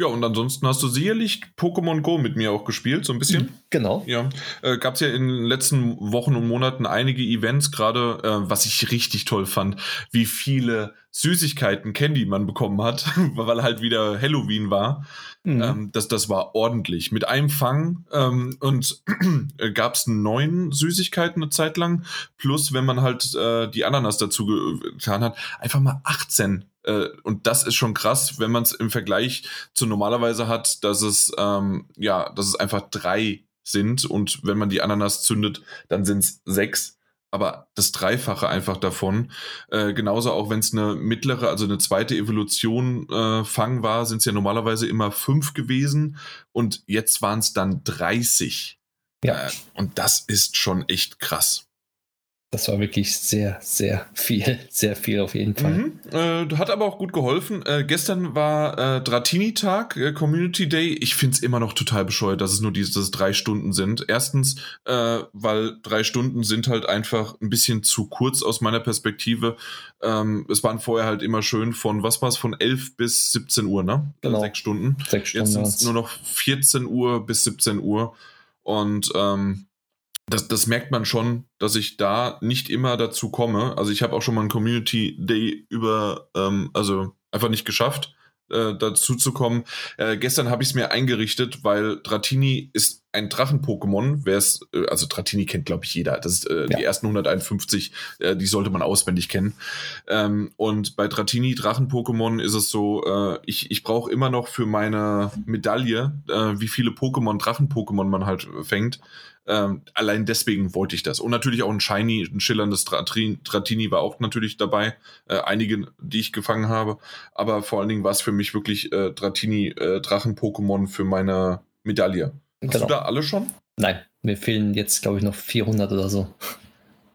Ja, und ansonsten hast du sicherlich Pokémon Go mit mir auch gespielt, so ein bisschen. Genau. Ja. Äh, Gab es ja in den letzten Wochen und Monaten einige Events, gerade äh, was ich richtig toll fand, wie viele Süßigkeiten Candy man bekommen hat, weil halt wieder Halloween war. Mhm. Ähm, das, das war ordentlich. Mit einem Fang ähm, und äh, gab es neun Süßigkeiten eine Zeit lang. Plus, wenn man halt äh, die Ananas dazu getan hat, einfach mal 18 äh, und das ist schon krass, wenn man es im Vergleich zu normalerweise hat, dass es ähm, ja, dass es einfach drei sind und wenn man die Ananas zündet, dann sind es sechs. Aber das Dreifache einfach davon. Äh, genauso auch wenn es eine mittlere, also eine zweite Evolution äh, Fang war, sind es ja normalerweise immer fünf gewesen und jetzt waren es dann 30. Ja. Äh, und das ist schon echt krass. Das war wirklich sehr, sehr viel, sehr viel auf jeden Fall. Mhm. Äh, hat aber auch gut geholfen. Äh, gestern war äh, Dratini-Tag, äh, Community Day. Ich finde es immer noch total bescheuert, dass es nur diese dass es drei Stunden sind. Erstens, äh, weil drei Stunden sind halt einfach ein bisschen zu kurz aus meiner Perspektive. Ähm, es waren vorher halt immer schön von, was war es, von 11 bis 17 Uhr, ne? Genau. Sechs Stunden. Sechs Stunden. Jetzt sind es nur noch 14 Uhr bis 17 Uhr. Und ähm, das, das merkt man schon, dass ich da nicht immer dazu komme. Also ich habe auch schon mal einen Community Day über, ähm, also einfach nicht geschafft, äh, dazu zu kommen. Äh, gestern habe ich es mir eingerichtet, weil Dratini ist ein Drachen-Pokémon. Wer es, äh, also Dratini kennt, glaube ich, jeder. Das ist äh, ja. die ersten 151, äh, die sollte man auswendig kennen. Ähm, und bei Dratini Drachen-Pokémon ist es so, äh, ich, ich brauche immer noch für meine Medaille, äh, wie viele Pokémon, Drachen-Pokémon man halt fängt. Ähm, allein deswegen wollte ich das. Und natürlich auch ein Shiny, ein schillerndes Dratini war auch natürlich dabei. Äh, einige, die ich gefangen habe. Aber vor allen Dingen war es für mich wirklich äh, Dratini, äh, Drachen-Pokémon für meine Medaille. Hast genau. du da alle schon? Nein, mir fehlen jetzt, glaube ich, noch 400 oder so.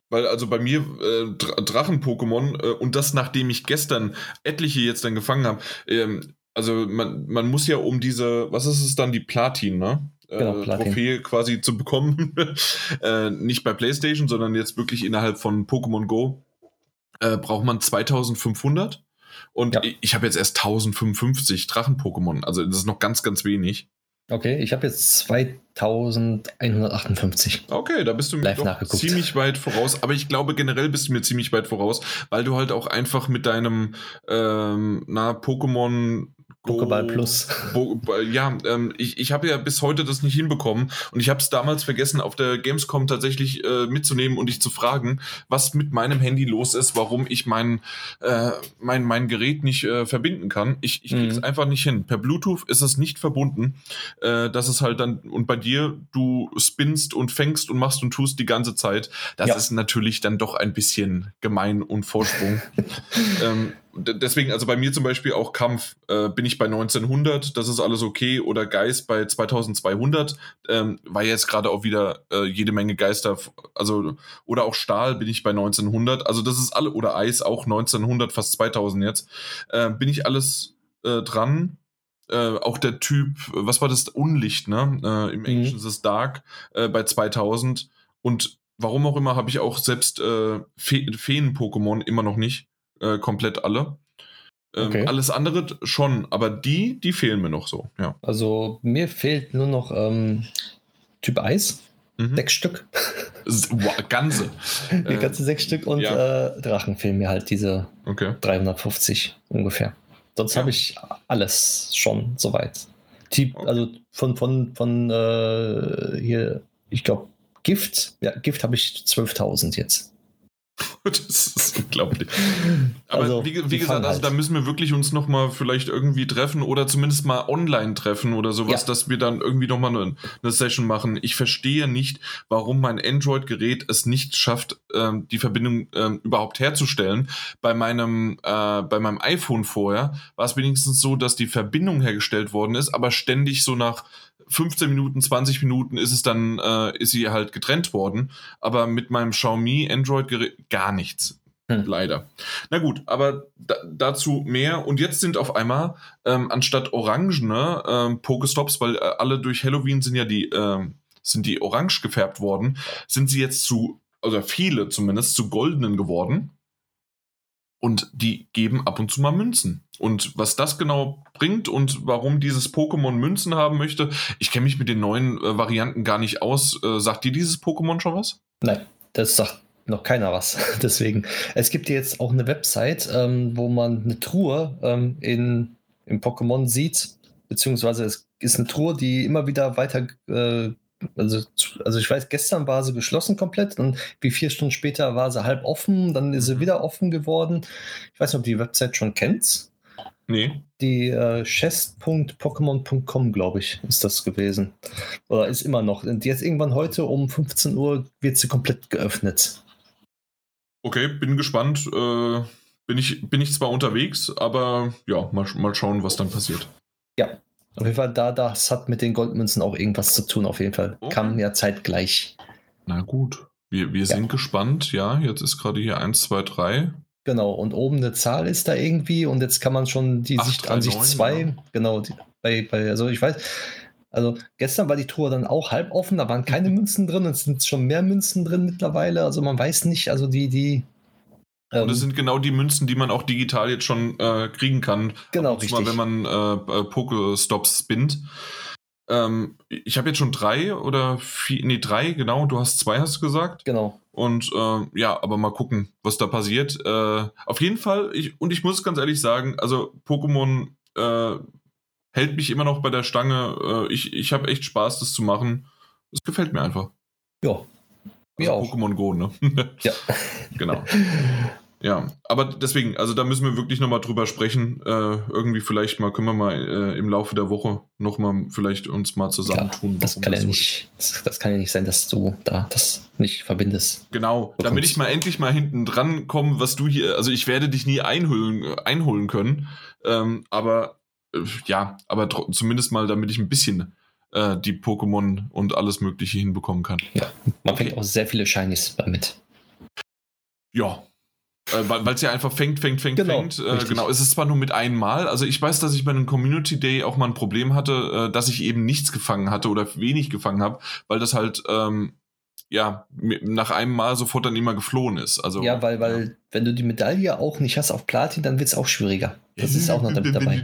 Weil also bei mir äh, Drachen-Pokémon äh, und das nachdem ich gestern etliche jetzt dann gefangen habe, ähm, also man, man muss ja um diese, was ist es dann, die Platin, ne? Genau, äh, Trophäe quasi zu bekommen. äh, nicht bei PlayStation, sondern jetzt wirklich innerhalb von Pokémon Go äh, braucht man 2500. Und ja. ich, ich habe jetzt erst 1055 Drachen-Pokémon. Also das ist noch ganz, ganz wenig. Okay, ich habe jetzt 2158. Okay, da bist du mir ziemlich weit voraus. Aber ich glaube, generell bist du mir ziemlich weit voraus, weil du halt auch einfach mit deinem ähm, na, Pokémon Pokéball Plus. Bo, ja, ähm, ich, ich habe ja bis heute das nicht hinbekommen und ich habe es damals vergessen, auf der Gamescom tatsächlich äh, mitzunehmen und dich zu fragen, was mit meinem Handy los ist, warum ich mein, äh, mein, mein Gerät nicht äh, verbinden kann. Ich, ich krieg's mhm. einfach nicht hin. Per Bluetooth ist es nicht verbunden. Äh, das ist halt dann, und bei dir, du spinnst und fängst und machst und tust die ganze Zeit. Das ja. ist natürlich dann doch ein bisschen gemein und Vorsprung. ähm, deswegen, also bei mir zum Beispiel auch Kampf, äh, bin ich bei 1900, das ist alles okay, oder Geist bei 2200, ähm, war jetzt gerade auch wieder äh, jede Menge Geister, also, oder auch Stahl bin ich bei 1900, also das ist alle, oder Eis auch 1900, fast 2000 jetzt, äh, bin ich alles äh, dran. Äh, auch der Typ, was war das? Unlicht, ne? Äh, Im mhm. Englischen ist es Dark, bei 2000 und warum auch immer habe ich auch selbst äh, Fe Feen-Pokémon immer noch nicht äh, komplett alle. Ähm, okay. Alles andere schon, aber die, die fehlen mir noch so, ja. Also mir fehlt nur noch ähm, Typ Eis. Mhm. Sechs Stück. Wow, ganze. Die äh, ganze sechs Stück und ja. äh, Drachen fehlen mir halt diese okay. 350 ungefähr. Sonst ja. habe ich alles schon soweit. Typ, okay. Also von, von, von äh, hier, ich glaube, Gift, ja, Gift habe ich 12.000 jetzt. das ist unglaublich. Aber also, wie, wie gesagt, also halt. da müssen wir wirklich uns nochmal vielleicht irgendwie treffen oder zumindest mal online treffen oder sowas, ja. dass wir dann irgendwie nochmal eine, eine Session machen. Ich verstehe nicht, warum mein Android-Gerät es nicht schafft, ähm, die Verbindung ähm, überhaupt herzustellen. Bei meinem, äh, bei meinem iPhone vorher war es wenigstens so, dass die Verbindung hergestellt worden ist, aber ständig so nach 15 Minuten, 20 Minuten ist es dann, äh, ist sie halt getrennt worden. Aber mit meinem Xiaomi Android-Gerät gar nichts. Hm. Leider. Na gut, aber da, dazu mehr. Und jetzt sind auf einmal ähm, anstatt orangene ähm, Pokestops, weil äh, alle durch Halloween sind ja die, äh, sind die orange gefärbt worden, sind sie jetzt zu, oder viele zumindest, zu goldenen geworden. Und die geben ab und zu mal Münzen. Und was das genau bringt und warum dieses Pokémon Münzen haben möchte, ich kenne mich mit den neuen äh, Varianten gar nicht aus. Äh, sagt dir dieses Pokémon schon was? Nein, das sagt noch keiner was. Deswegen. Es gibt jetzt auch eine Website, ähm, wo man eine Truhe ähm, in, im Pokémon sieht, beziehungsweise es ist eine Truhe, die immer wieder weiter äh, also, also ich weiß, gestern war sie geschlossen komplett und wie vier Stunden später war sie halb offen, dann ist sie mhm. wieder offen geworden. Ich weiß nicht, ob die Website schon kennst. Nee. Die äh, chest.pokémon.com, glaube ich, ist das gewesen. Oder ist immer noch. Und jetzt irgendwann heute um 15 Uhr wird sie komplett geöffnet. Okay, bin gespannt. Äh, bin, ich, bin ich zwar unterwegs, aber ja, mal, mal schauen, was dann passiert. Ja, auf jeden Fall, da das hat mit den Goldmünzen auch irgendwas zu tun, auf jeden Fall. Okay. Kam ja zeitgleich. Na gut. Wir, wir ja. sind gespannt, ja. Jetzt ist gerade hier 1, 2, 3. Genau, und oben eine Zahl ist da irgendwie und jetzt kann man schon die 8, Sicht an sich 2, ja. genau, die, bei, bei, also ich weiß, also gestern war die Tour dann auch halb offen, da waren keine Münzen drin, es sind schon mehr Münzen drin mittlerweile, also man weiß nicht, also die, die, und das ähm, sind genau die Münzen, die man auch digital jetzt schon äh, kriegen kann. Genau, richtig. Mal, wenn man äh, äh, Pokestops spinnt. Ähm, ich habe jetzt schon drei oder vier, nee, drei, genau. Du hast zwei, hast du gesagt. Genau. Und äh, ja, aber mal gucken, was da passiert. Äh, auf jeden Fall, ich, und ich muss ganz ehrlich sagen, also Pokémon äh, hält mich immer noch bei der Stange. Äh, ich ich habe echt Spaß, das zu machen. Es gefällt mir einfach. Ja, also Pokémon Go, ne? Ja. genau. Ja, aber deswegen, also da müssen wir wirklich nochmal drüber sprechen. Äh, irgendwie vielleicht mal, können wir mal äh, im Laufe der Woche nochmal vielleicht uns mal zusammentun. Ja, das kann das ja nicht, das, das, kann ja nicht sein, dass du da das nicht verbindest. Genau, bekommst. damit ich mal endlich mal hinten dran komme, was du hier, also ich werde dich nie einholen, einholen können, ähm, aber äh, ja, aber zumindest mal, damit ich ein bisschen äh, die Pokémon und alles Mögliche hinbekommen kann. Ja, man okay. fängt auch sehr viele Shinies damit. Ja. Äh, Weil es ja einfach fängt, fängt, fängt, genau, fängt. Äh, genau, es ist zwar nur mit einmal. Also ich weiß, dass ich bei einem Community Day auch mal ein Problem hatte, äh, dass ich eben nichts gefangen hatte oder wenig gefangen habe, weil das halt ähm, ja nach einem Mal sofort dann immer geflohen ist. Also, ja, weil, weil wenn du die Medaille auch nicht hast auf Platin, dann wird es auch schwieriger. Das ist auch noch damit dabei.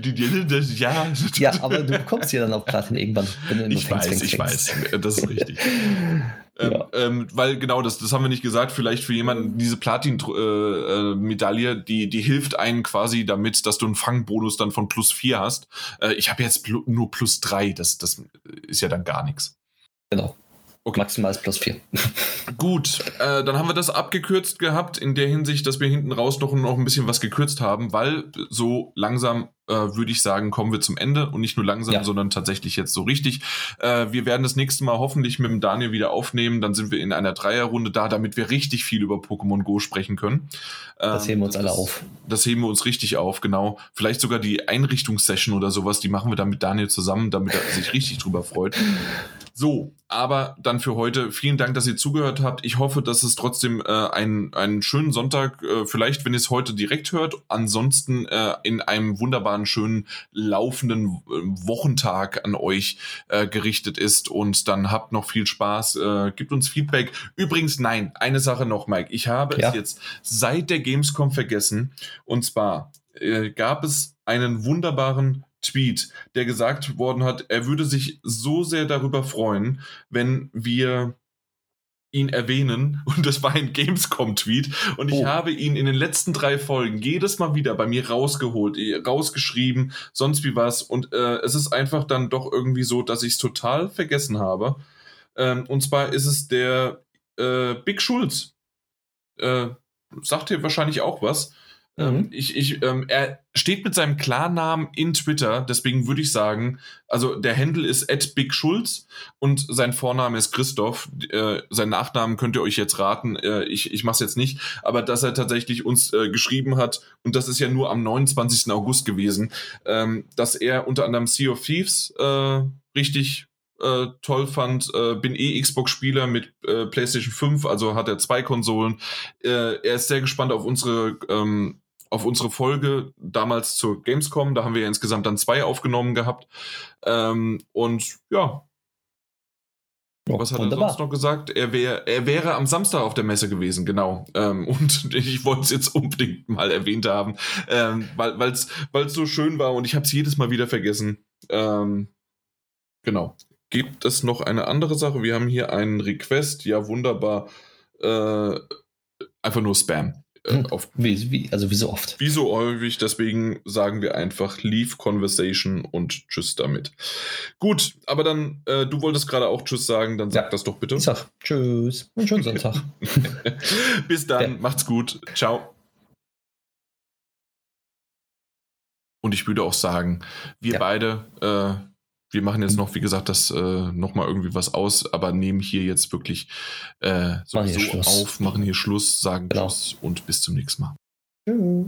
Ja, ja aber du bekommst sie dann auf Platin irgendwann. ich weiß, fängst, ich weiß. Das ist richtig. ähm, ja. ähm, weil genau, das, das haben wir nicht gesagt, vielleicht für jemanden diese Platin-Medaille, äh, die, die hilft einen quasi damit, dass du einen Fangbonus dann von plus 4 hast. Äh, ich habe jetzt nur plus 3, das, das ist ja dann gar nichts. Genau. Okay. Maximal ist plus 4. Gut, äh, dann haben wir das abgekürzt gehabt, in der Hinsicht, dass wir hinten raus noch, noch ein bisschen was gekürzt haben, weil so langsam, äh, würde ich sagen, kommen wir zum Ende und nicht nur langsam, ja. sondern tatsächlich jetzt so richtig. Äh, wir werden das nächste Mal hoffentlich mit dem Daniel wieder aufnehmen, dann sind wir in einer Dreierrunde da, damit wir richtig viel über Pokémon Go sprechen können. das heben wir uns alle das, auf. Das heben wir uns richtig auf, genau. Vielleicht sogar die Einrichtungssession oder sowas, die machen wir dann mit Daniel zusammen, damit er sich richtig drüber freut. So, aber dann für heute vielen Dank, dass ihr zugehört habt. Ich hoffe, dass es trotzdem äh, einen, einen schönen Sonntag, äh, vielleicht wenn ihr es heute direkt hört, ansonsten äh, in einem wunderbaren, schönen, laufenden äh, Wochentag an euch äh, gerichtet ist. Und dann habt noch viel Spaß, äh, gibt uns Feedback. Übrigens, nein, eine Sache noch, Mike. Ich habe ja. es jetzt seit der Gamescom vergessen. Und zwar äh, gab es einen wunderbaren Tweet, der gesagt worden hat, er würde sich so sehr darüber freuen, wenn wir ihn erwähnen und das war ein Gamescom-Tweet und ich oh. habe ihn in den letzten drei Folgen jedes Mal wieder bei mir rausgeholt, eh, rausgeschrieben, sonst wie was und äh, es ist einfach dann doch irgendwie so, dass ich es total vergessen habe. Ähm, und zwar ist es der äh, Big Schulz. Äh, sagt ihr wahrscheinlich auch was. Ähm, mhm. ich, ich, ähm, er steht mit seinem Klarnamen in Twitter, deswegen würde ich sagen, also der Handle ist @bigschulz und sein Vorname ist Christoph. Äh, sein Nachnamen könnt ihr euch jetzt raten. Äh, ich ich mache es jetzt nicht, aber dass er tatsächlich uns äh, geschrieben hat und das ist ja nur am 29. August gewesen, ähm, dass er unter anderem Sea of Thieves äh, richtig äh, toll fand. Äh, bin eh Xbox-Spieler mit äh, PlayStation 5, also hat er zwei Konsolen. Äh, er ist sehr gespannt auf unsere ähm, auf unsere Folge damals zur Gamescom. Da haben wir ja insgesamt dann zwei aufgenommen gehabt. Ähm, und ja. Oh, Was hat wunderbar. er sonst noch gesagt? Er, wär, er wäre am Samstag auf der Messe gewesen, genau. Ähm, und ich wollte es jetzt unbedingt mal erwähnt haben, ähm, weil es so schön war und ich habe es jedes Mal wieder vergessen. Ähm, genau. Gibt es noch eine andere Sache? Wir haben hier einen Request. Ja, wunderbar. Äh, einfach nur Spam. Äh, hm. auf, wie, wie, also wie so oft. Wie so häufig, deswegen sagen wir einfach Leave Conversation und Tschüss damit. Gut, aber dann, äh, du wolltest gerade auch Tschüss sagen, dann sag ja. das doch bitte. Ich sag Tschüss und schönen Sonntag. Bis dann, ja. macht's gut. Ciao. Und ich würde auch sagen, wir ja. beide äh, wir machen jetzt noch, wie gesagt, das äh, nochmal irgendwie was aus, aber nehmen hier jetzt wirklich äh, sowieso auf, machen hier Schluss, sagen genau. Tschüss und bis zum nächsten Mal. Tschüss.